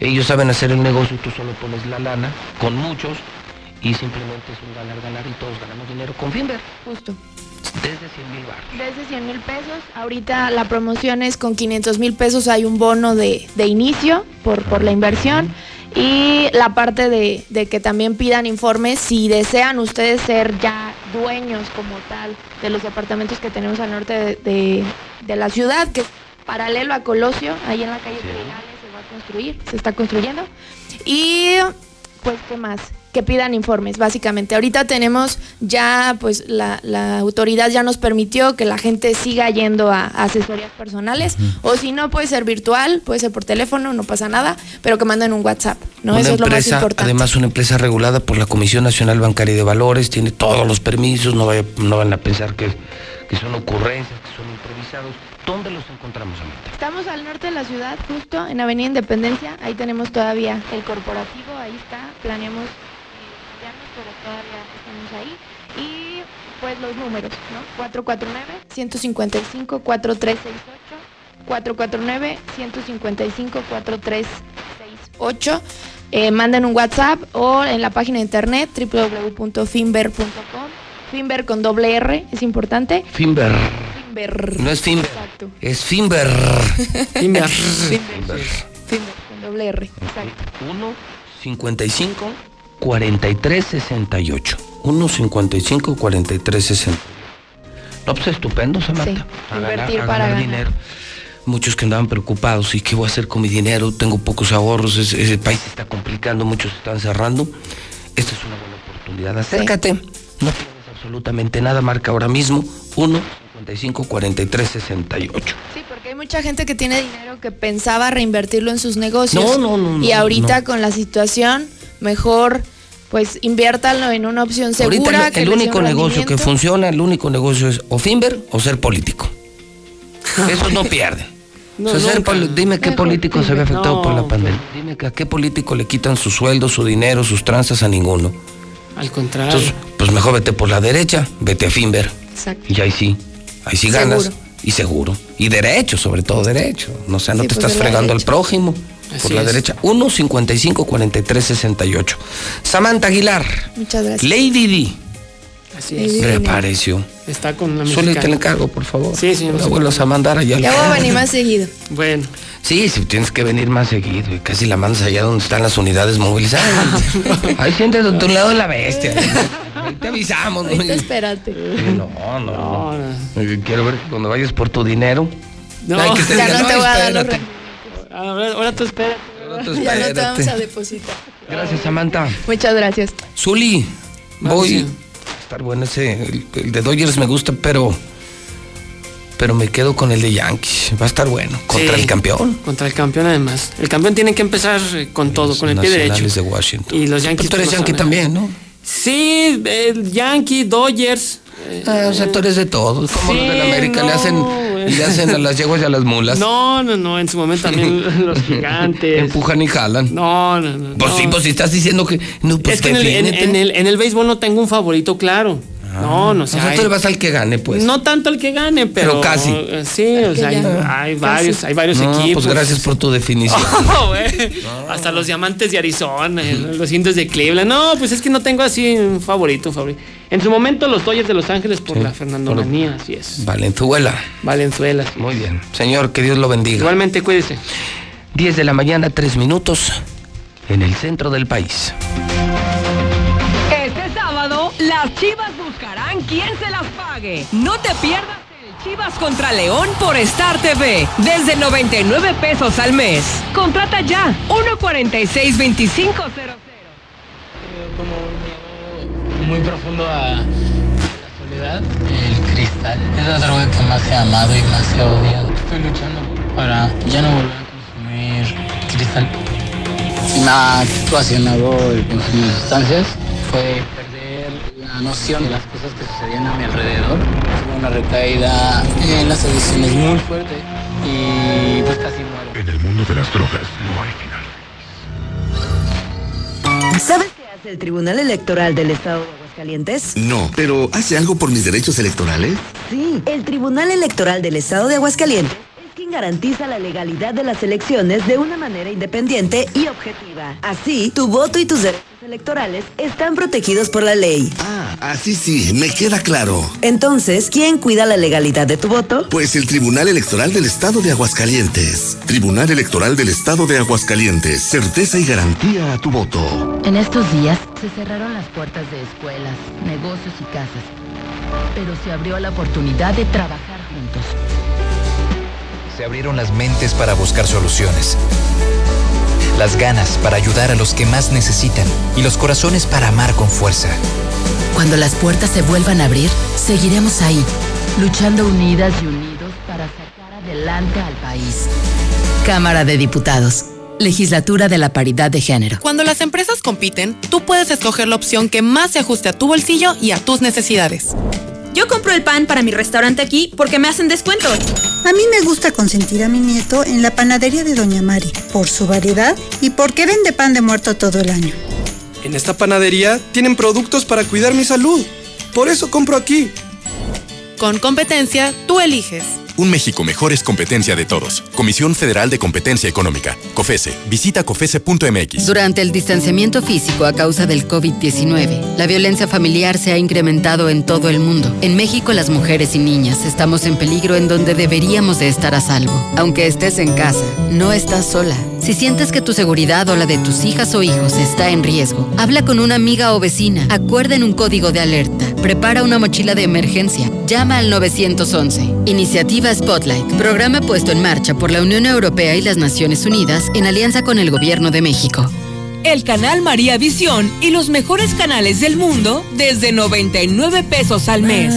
S2: Ellos saben hacer el negocio tú solo pones la lana con muchos y simplemente es un ganar, ganar y todos ganamos dinero con Finver.
S107: justo.
S2: Desde 100 mil baros.
S107: Desde 100 mil pesos, ahorita la promoción es con 500 mil pesos, hay un bono de, de inicio por, por la inversión. Y la parte de, de que también pidan informes si desean ustedes ser ya dueños como tal de los departamentos que tenemos al norte de, de- de la ciudad, que es paralelo a Colosio, ahí en la calle Trigales se va a construir, se está construyendo. Y pues, ¿qué más? Que pidan informes, básicamente. Ahorita tenemos ya, pues, la, la autoridad ya nos permitió que la gente siga yendo a, a asesorías personales, o si no, puede ser virtual, puede ser por teléfono, no pasa nada, pero que manden un WhatsApp, ¿no?
S2: una
S107: Eso es lo más importante.
S2: además una empresa regulada por la Comisión Nacional Bancaria y de Valores, tiene todos los permisos, no, vaya- no van a pensar que, que son ocurrencias, que son improvisados. ¿Dónde los encontramos, Samantha?
S107: Estamos al norte de la ciudad, justo en Avenida Independencia. Ahí tenemos todavía el corporativo, ahí está. Planeamos pero todavía estamos ahí. Y pues los números, ¿no? 449-155-4368. 449-155-4368. Eh, manden un WhatsApp o en la página de internet www.finver.com. Finver con doble R, es importante.
S2: Finver.
S107: Finver.
S2: No es Finver,
S107: Exacto.
S2: es Finver.
S106: Finver.
S2: Finver.
S107: Finver con doble R, exacto.
S2: 1 55 43 68. 1 55 43 68. No, pues estupendo, Samantha.
S107: Sí,
S2: A ganar-
S107: invertir
S2: a
S107: para
S2: ganar
S107: ganar.
S2: dinero. Muchos que andaban preocupados, ¿y qué voy a hacer con mi dinero? Tengo pocos ahorros, ese, ese país se está complicando, muchos están cerrando. Esta es una buena oportunidad. Acércate, no pierdes absolutamente nada. Marca ahora mismo 1 55 43 68.
S107: Sí, porque hay mucha gente que tiene dinero que pensaba reinvertirlo en sus negocios.
S2: No, no, no,
S107: Y ahorita
S2: no.
S107: con la situación, mejor pues inviértanlo en una opción segura.
S2: Ahorita
S107: que
S2: el, único negocio que funciona, el único negocio es o Finver o ser político. Esos no pierden.
S106: No,
S2: O sea, ser
S106: nunca.
S2: poli- dime qué político se ve afectado por la pandemia. Dime que a qué político le quitan su sueldo, su dinero, sus tranzas a ninguno.
S106: Al contrario.
S2: Entonces, pues mejor vete por la derecha, vete a Finver.
S107: Exacto.
S2: Y ahí sí, ahí sí
S107: Seguro.
S2: ganas. y seguro. Y derecho, sobre todo derecho. No, o sea, no
S107: Sí,
S2: te
S107: pues,
S2: estás fregando al prójimo
S106: Así
S2: por la
S106: es.
S2: derecha. 1 55 43 68. Samantha Aguilar,
S107: Muchas gracias.
S2: Lady D,
S106: Así es.
S2: reapareció.
S106: Está con la
S2: Suele te le
S106: mexicana.
S2: encargo, por favor.
S106: Sí, señor.
S2: No vuelvas a mandar allá. al-
S107: Ya voy a venir más seguido.
S106: Bueno.
S2: Sí, sí, tienes que venir más seguido. Y casi la mandas allá donde están las unidades móviles. Ay, ahí siéntate de tu lado de la bestia. Ahí te avisamos. ¿no?
S107: Ahorita espérate.
S2: No, no, no. Quiero ver que cuando vayas por tu dinero.
S106: No.
S2: Te
S107: Ya no te
S2: "No,
S107: voy a dar los
S2: espérate".
S106: Ahora, ahora tú espérate.
S107: Ya no te vamos a depositar.
S2: Gracias, Samantha.
S107: Muchas gracias.
S2: Zuli, voy. a estar bueno ese. El, el de Dodgers me gusta, pero. Pero me quedo con el de Yankees. Va a estar bueno. Contra
S106: Sí.
S2: el campeón.
S106: Contra el campeón además. El campeón tiene que empezar eh, con todo, con el pie derecho.
S2: De Washington.
S106: Y los Yankees.
S2: Pero tú eres
S106: pues,
S2: Yankee también, ¿no?
S106: Sí, el Yankee, Dodgers. Eh,
S2: Ah, o sea, tú eres de todos. Como los de la América le
S106: no,
S2: hacen, le hacen a las yeguas y a las mulas.
S106: No, no, no, en su momento también los gigantes.
S2: Empujan y jalan.
S106: No, no, no.
S2: Pues
S106: no.
S2: sí, pues si estás diciendo que. No, pues
S106: es que en el, en, el, en el béisbol no tengo un favorito claro. no, no
S2: O
S106: sé.
S2: sea,
S106: hay-
S2: tú le vas al que gane, pues.
S106: No tanto el que gane, pero.
S2: Pero casi.
S106: eh, Sí, o sea, hay, varios, hay varios
S2: No,
S106: equipos.
S2: Pues gracias por tu definición.
S106: Oh, güey. Hasta los diamantes de Arizona, eh, los indios de Cleveland. No, pues es que no tengo así un favorito, un favorito. En su momento los Dodgers de Los Ángeles por
S2: Sí,
S106: la Fernandonanía, así es.
S2: Valenzuela.
S106: Valenzuela. sí.
S2: Muy bien. Señor, que Dios lo bendiga.
S106: Igualmente, cuídese.
S2: 10 de la mañana, 3 minutos, en el centro del país.
S11: Este sábado, las Chivas buscarán quién se las pague. No te pierdas el Chivas contra León por Star TV. Desde 99 pesos al mes. Contrata ya. 146-2500.
S108: Muy profundo a la soledad. El cristal es la droga que más he amado y más he odiado. Estoy luchando para ya no volver a consumir cristal. Me ha ocasionado el consumir sustancias fue perder la noción de las cosas que sucedían a mi alrededor. Tuve una recaída en las adicciones muy fuerte y pues casi muero.
S109: En el mundo de las drogas no hay final.
S110: ¿Sabes qué hace el Tribunal Electoral del Estado de Aguascalientes?
S111: No, pero ¿hace algo por mis derechos electorales?
S110: Sí, el Tribunal Electoral del Estado de Aguascalientes garantiza la legalidad de las elecciones de una manera independiente y objetiva. Así, tu voto y tus derechos electorales están protegidos por la ley.
S111: Ah, así sí, me queda claro.
S110: Entonces, ¿quién cuida la legalidad de tu voto?
S111: Pues el Tribunal Electoral del Estado de Aguascalientes. Tribunal Electoral del Estado de Aguascalientes. Certeza y garantía a tu voto.
S112: En estos días se cerraron las puertas de escuelas, negocios y casas, pero se abrió la oportunidad de trabajar juntos.
S113: Se abrieron las mentes para buscar soluciones. Las ganas para ayudar a los que más necesitan y los corazones para amar con fuerza.
S112: Cuando las puertas se vuelvan a abrir, seguiremos ahí, luchando unidas y unidos para sacar adelante al país. Cámara de Diputados. Legislatura de la Paridad de Género.
S114: Cuando las empresas compiten, tú puedes escoger la opción que más se ajuste a tu bolsillo y a tus necesidades.
S115: Yo compro el pan para mi restaurante aquí porque me hacen descuento.
S1: A mí me gusta consentir a mi nieto en la panadería de Doña Mari, por su variedad y porque vende pan de muerto todo el año.
S116: En esta panadería tienen productos para cuidar mi salud. Por eso compro aquí.
S114: Con competencia, tú eliges.
S1: Un México mejor es competencia de todos. Comisión Federal de Competencia Económica. COFESE. Visita COFESE.mx.
S112: Durante el distanciamiento físico a causa del COVID-19, la violencia familiar se ha incrementado en todo el mundo. En México, las mujeres y niñas estamos en peligro en donde deberíamos de estar a salvo. Aunque estés en casa, no estás sola. Si sientes que tu seguridad o la de tus hijas o hijos está en riesgo, habla con una amiga o vecina. Acuerden un código de alerta. Prepara una mochila de emergencia. Llama al 911. Iniciativa Spotlight, programa puesto en marcha por la Unión Europea y las Naciones Unidas en alianza con el Gobierno de México.
S11: El canal María Visión y los mejores canales del mundo desde 99 pesos al mes.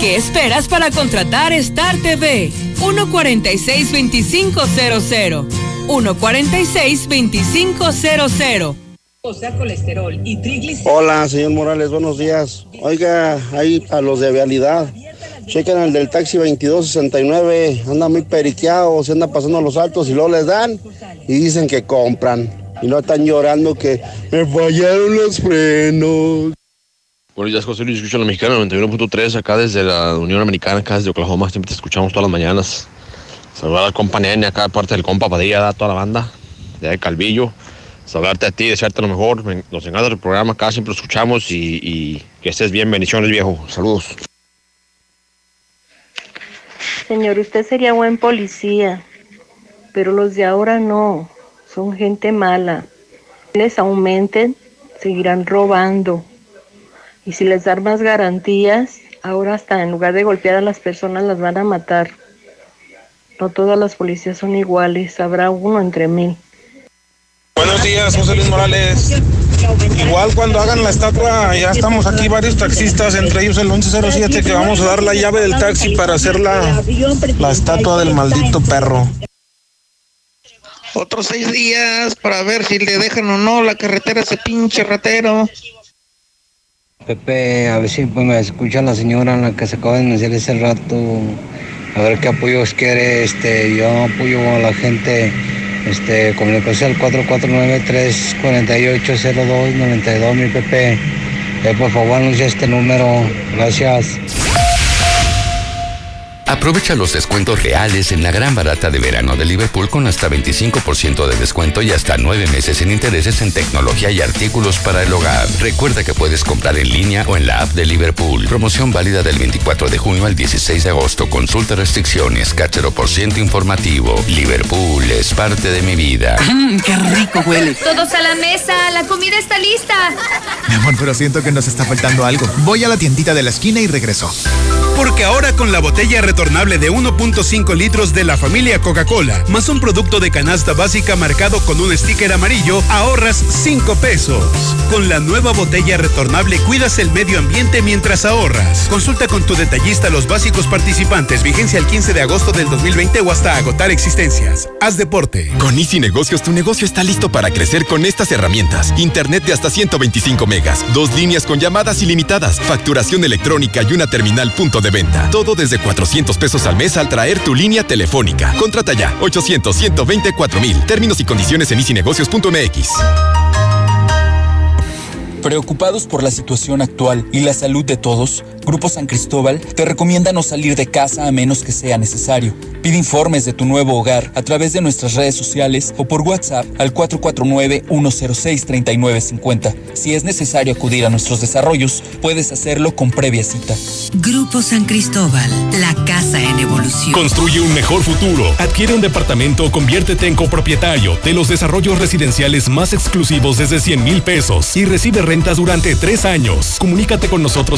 S11: ¿Qué esperas para contratar Star TV? 146-2500. 146-2500.
S117: O sea, colesterol y triglicéridos.
S32: Hola, señor Morales, buenos días. Oiga, ahí a los de vialidad, chequen el del taxi 2269, anda muy periqueado, se anda pasando los altos y luego les dan y dicen que compran. Y no están llorando que me fallaron los frenos.
S118: Buenos días, José Luis. Escucho la mexicana 91.3 acá desde la Unión Americana, acá desde Oklahoma. Siempre te escuchamos todas las mañanas. Saludar al compa Nene, acá de parte del compa Padilla, a toda la banda de Calvillo. Saludarte a ti, desearte lo mejor. Me- Nos encanta el programa acá, siempre lo escuchamos y, y que estés bien. Bendiciones, viejo. Saludos.
S119: Señor, usted sería buen policía, pero los de ahora no, son gente mala. Les aumenten, seguirán robando. Y si les dan más garantías, ahora hasta en lugar de golpear a las personas las van a matar. No todas las policías son iguales, habrá uno entre mil.
S8: Buenos días, José Luis Morales. Igual cuando hagan la estatua, ya estamos aquí varios taxistas, entre ellos el 1107, que vamos a dar la llave del taxi para hacer la, la estatua del maldito perro.
S120: Otros seis días para ver si le dejan o no la carretera a ese pinche ratero.
S113: Pepe, a ver si pues, me escucha la señora en la que se acaba de anunciar ese rato. A ver qué apoyos quiere. Este, yo apoyo a la gente. Este, comunicación al 449-348-0292, mi Pepe. Eh, por favor, anuncia este número. Gracias.
S49: Aprovecha los descuentos reales en la gran barata de verano de Liverpool con hasta 25% de descuento y hasta 9 meses sin intereses en tecnología y artículos para el hogar. Recuerda que puedes comprar en línea o en la app de Liverpool. Promoción válida del 24 de junio al 16 de agosto. Consulta restricciones, cachero por ciento informativo. Liverpool es parte de mi vida.
S121: ¡Qué rico huele!
S122: Todos a la mesa, la comida está lista.
S123: Mi amor, pero siento que nos está faltando algo. Voy a la tiendita de la esquina y regreso.
S124: Porque ahora con la botella retornable de 1.5 litros de la familia Coca-Cola, más un producto de canasta básica marcado con un sticker amarillo, ahorras 5 pesos. Con la nueva botella retornable cuidas el medio ambiente mientras ahorras. Consulta con tu detallista los básicos participantes, vigencia el 15 de agosto del 2020 o hasta agotar existencias. Haz deporte.
S1: Con Easy Negocios, tu negocio está listo para crecer con estas herramientas. Internet de hasta 125 megas, dos líneas con llamadas ilimitadas, facturación electrónica y una terminal punto de venta. Todo desde 400 pesos al mes al traer tu línea telefónica. Contrata ya 800 124 mil. Términos y condiciones en easynegocios.mx.
S125: Preocupados por la situación actual y la salud de todos, Grupo San Cristóbal te recomienda no salir de casa a menos que sea necesario. Pide informes de tu nuevo hogar a través de nuestras redes sociales o por WhatsApp al 449-106-3950. Si es necesario acudir a nuestros desarrollos, puedes hacerlo con previa cita.
S17: Grupo San Cristóbal, la casa en evolución.
S126: Construye un mejor futuro. Adquiere un departamento o conviértete en copropietario de los desarrollos residenciales más exclusivos desde 100 mil pesos y recibe rentas durante tres años. Comunícate con nosotros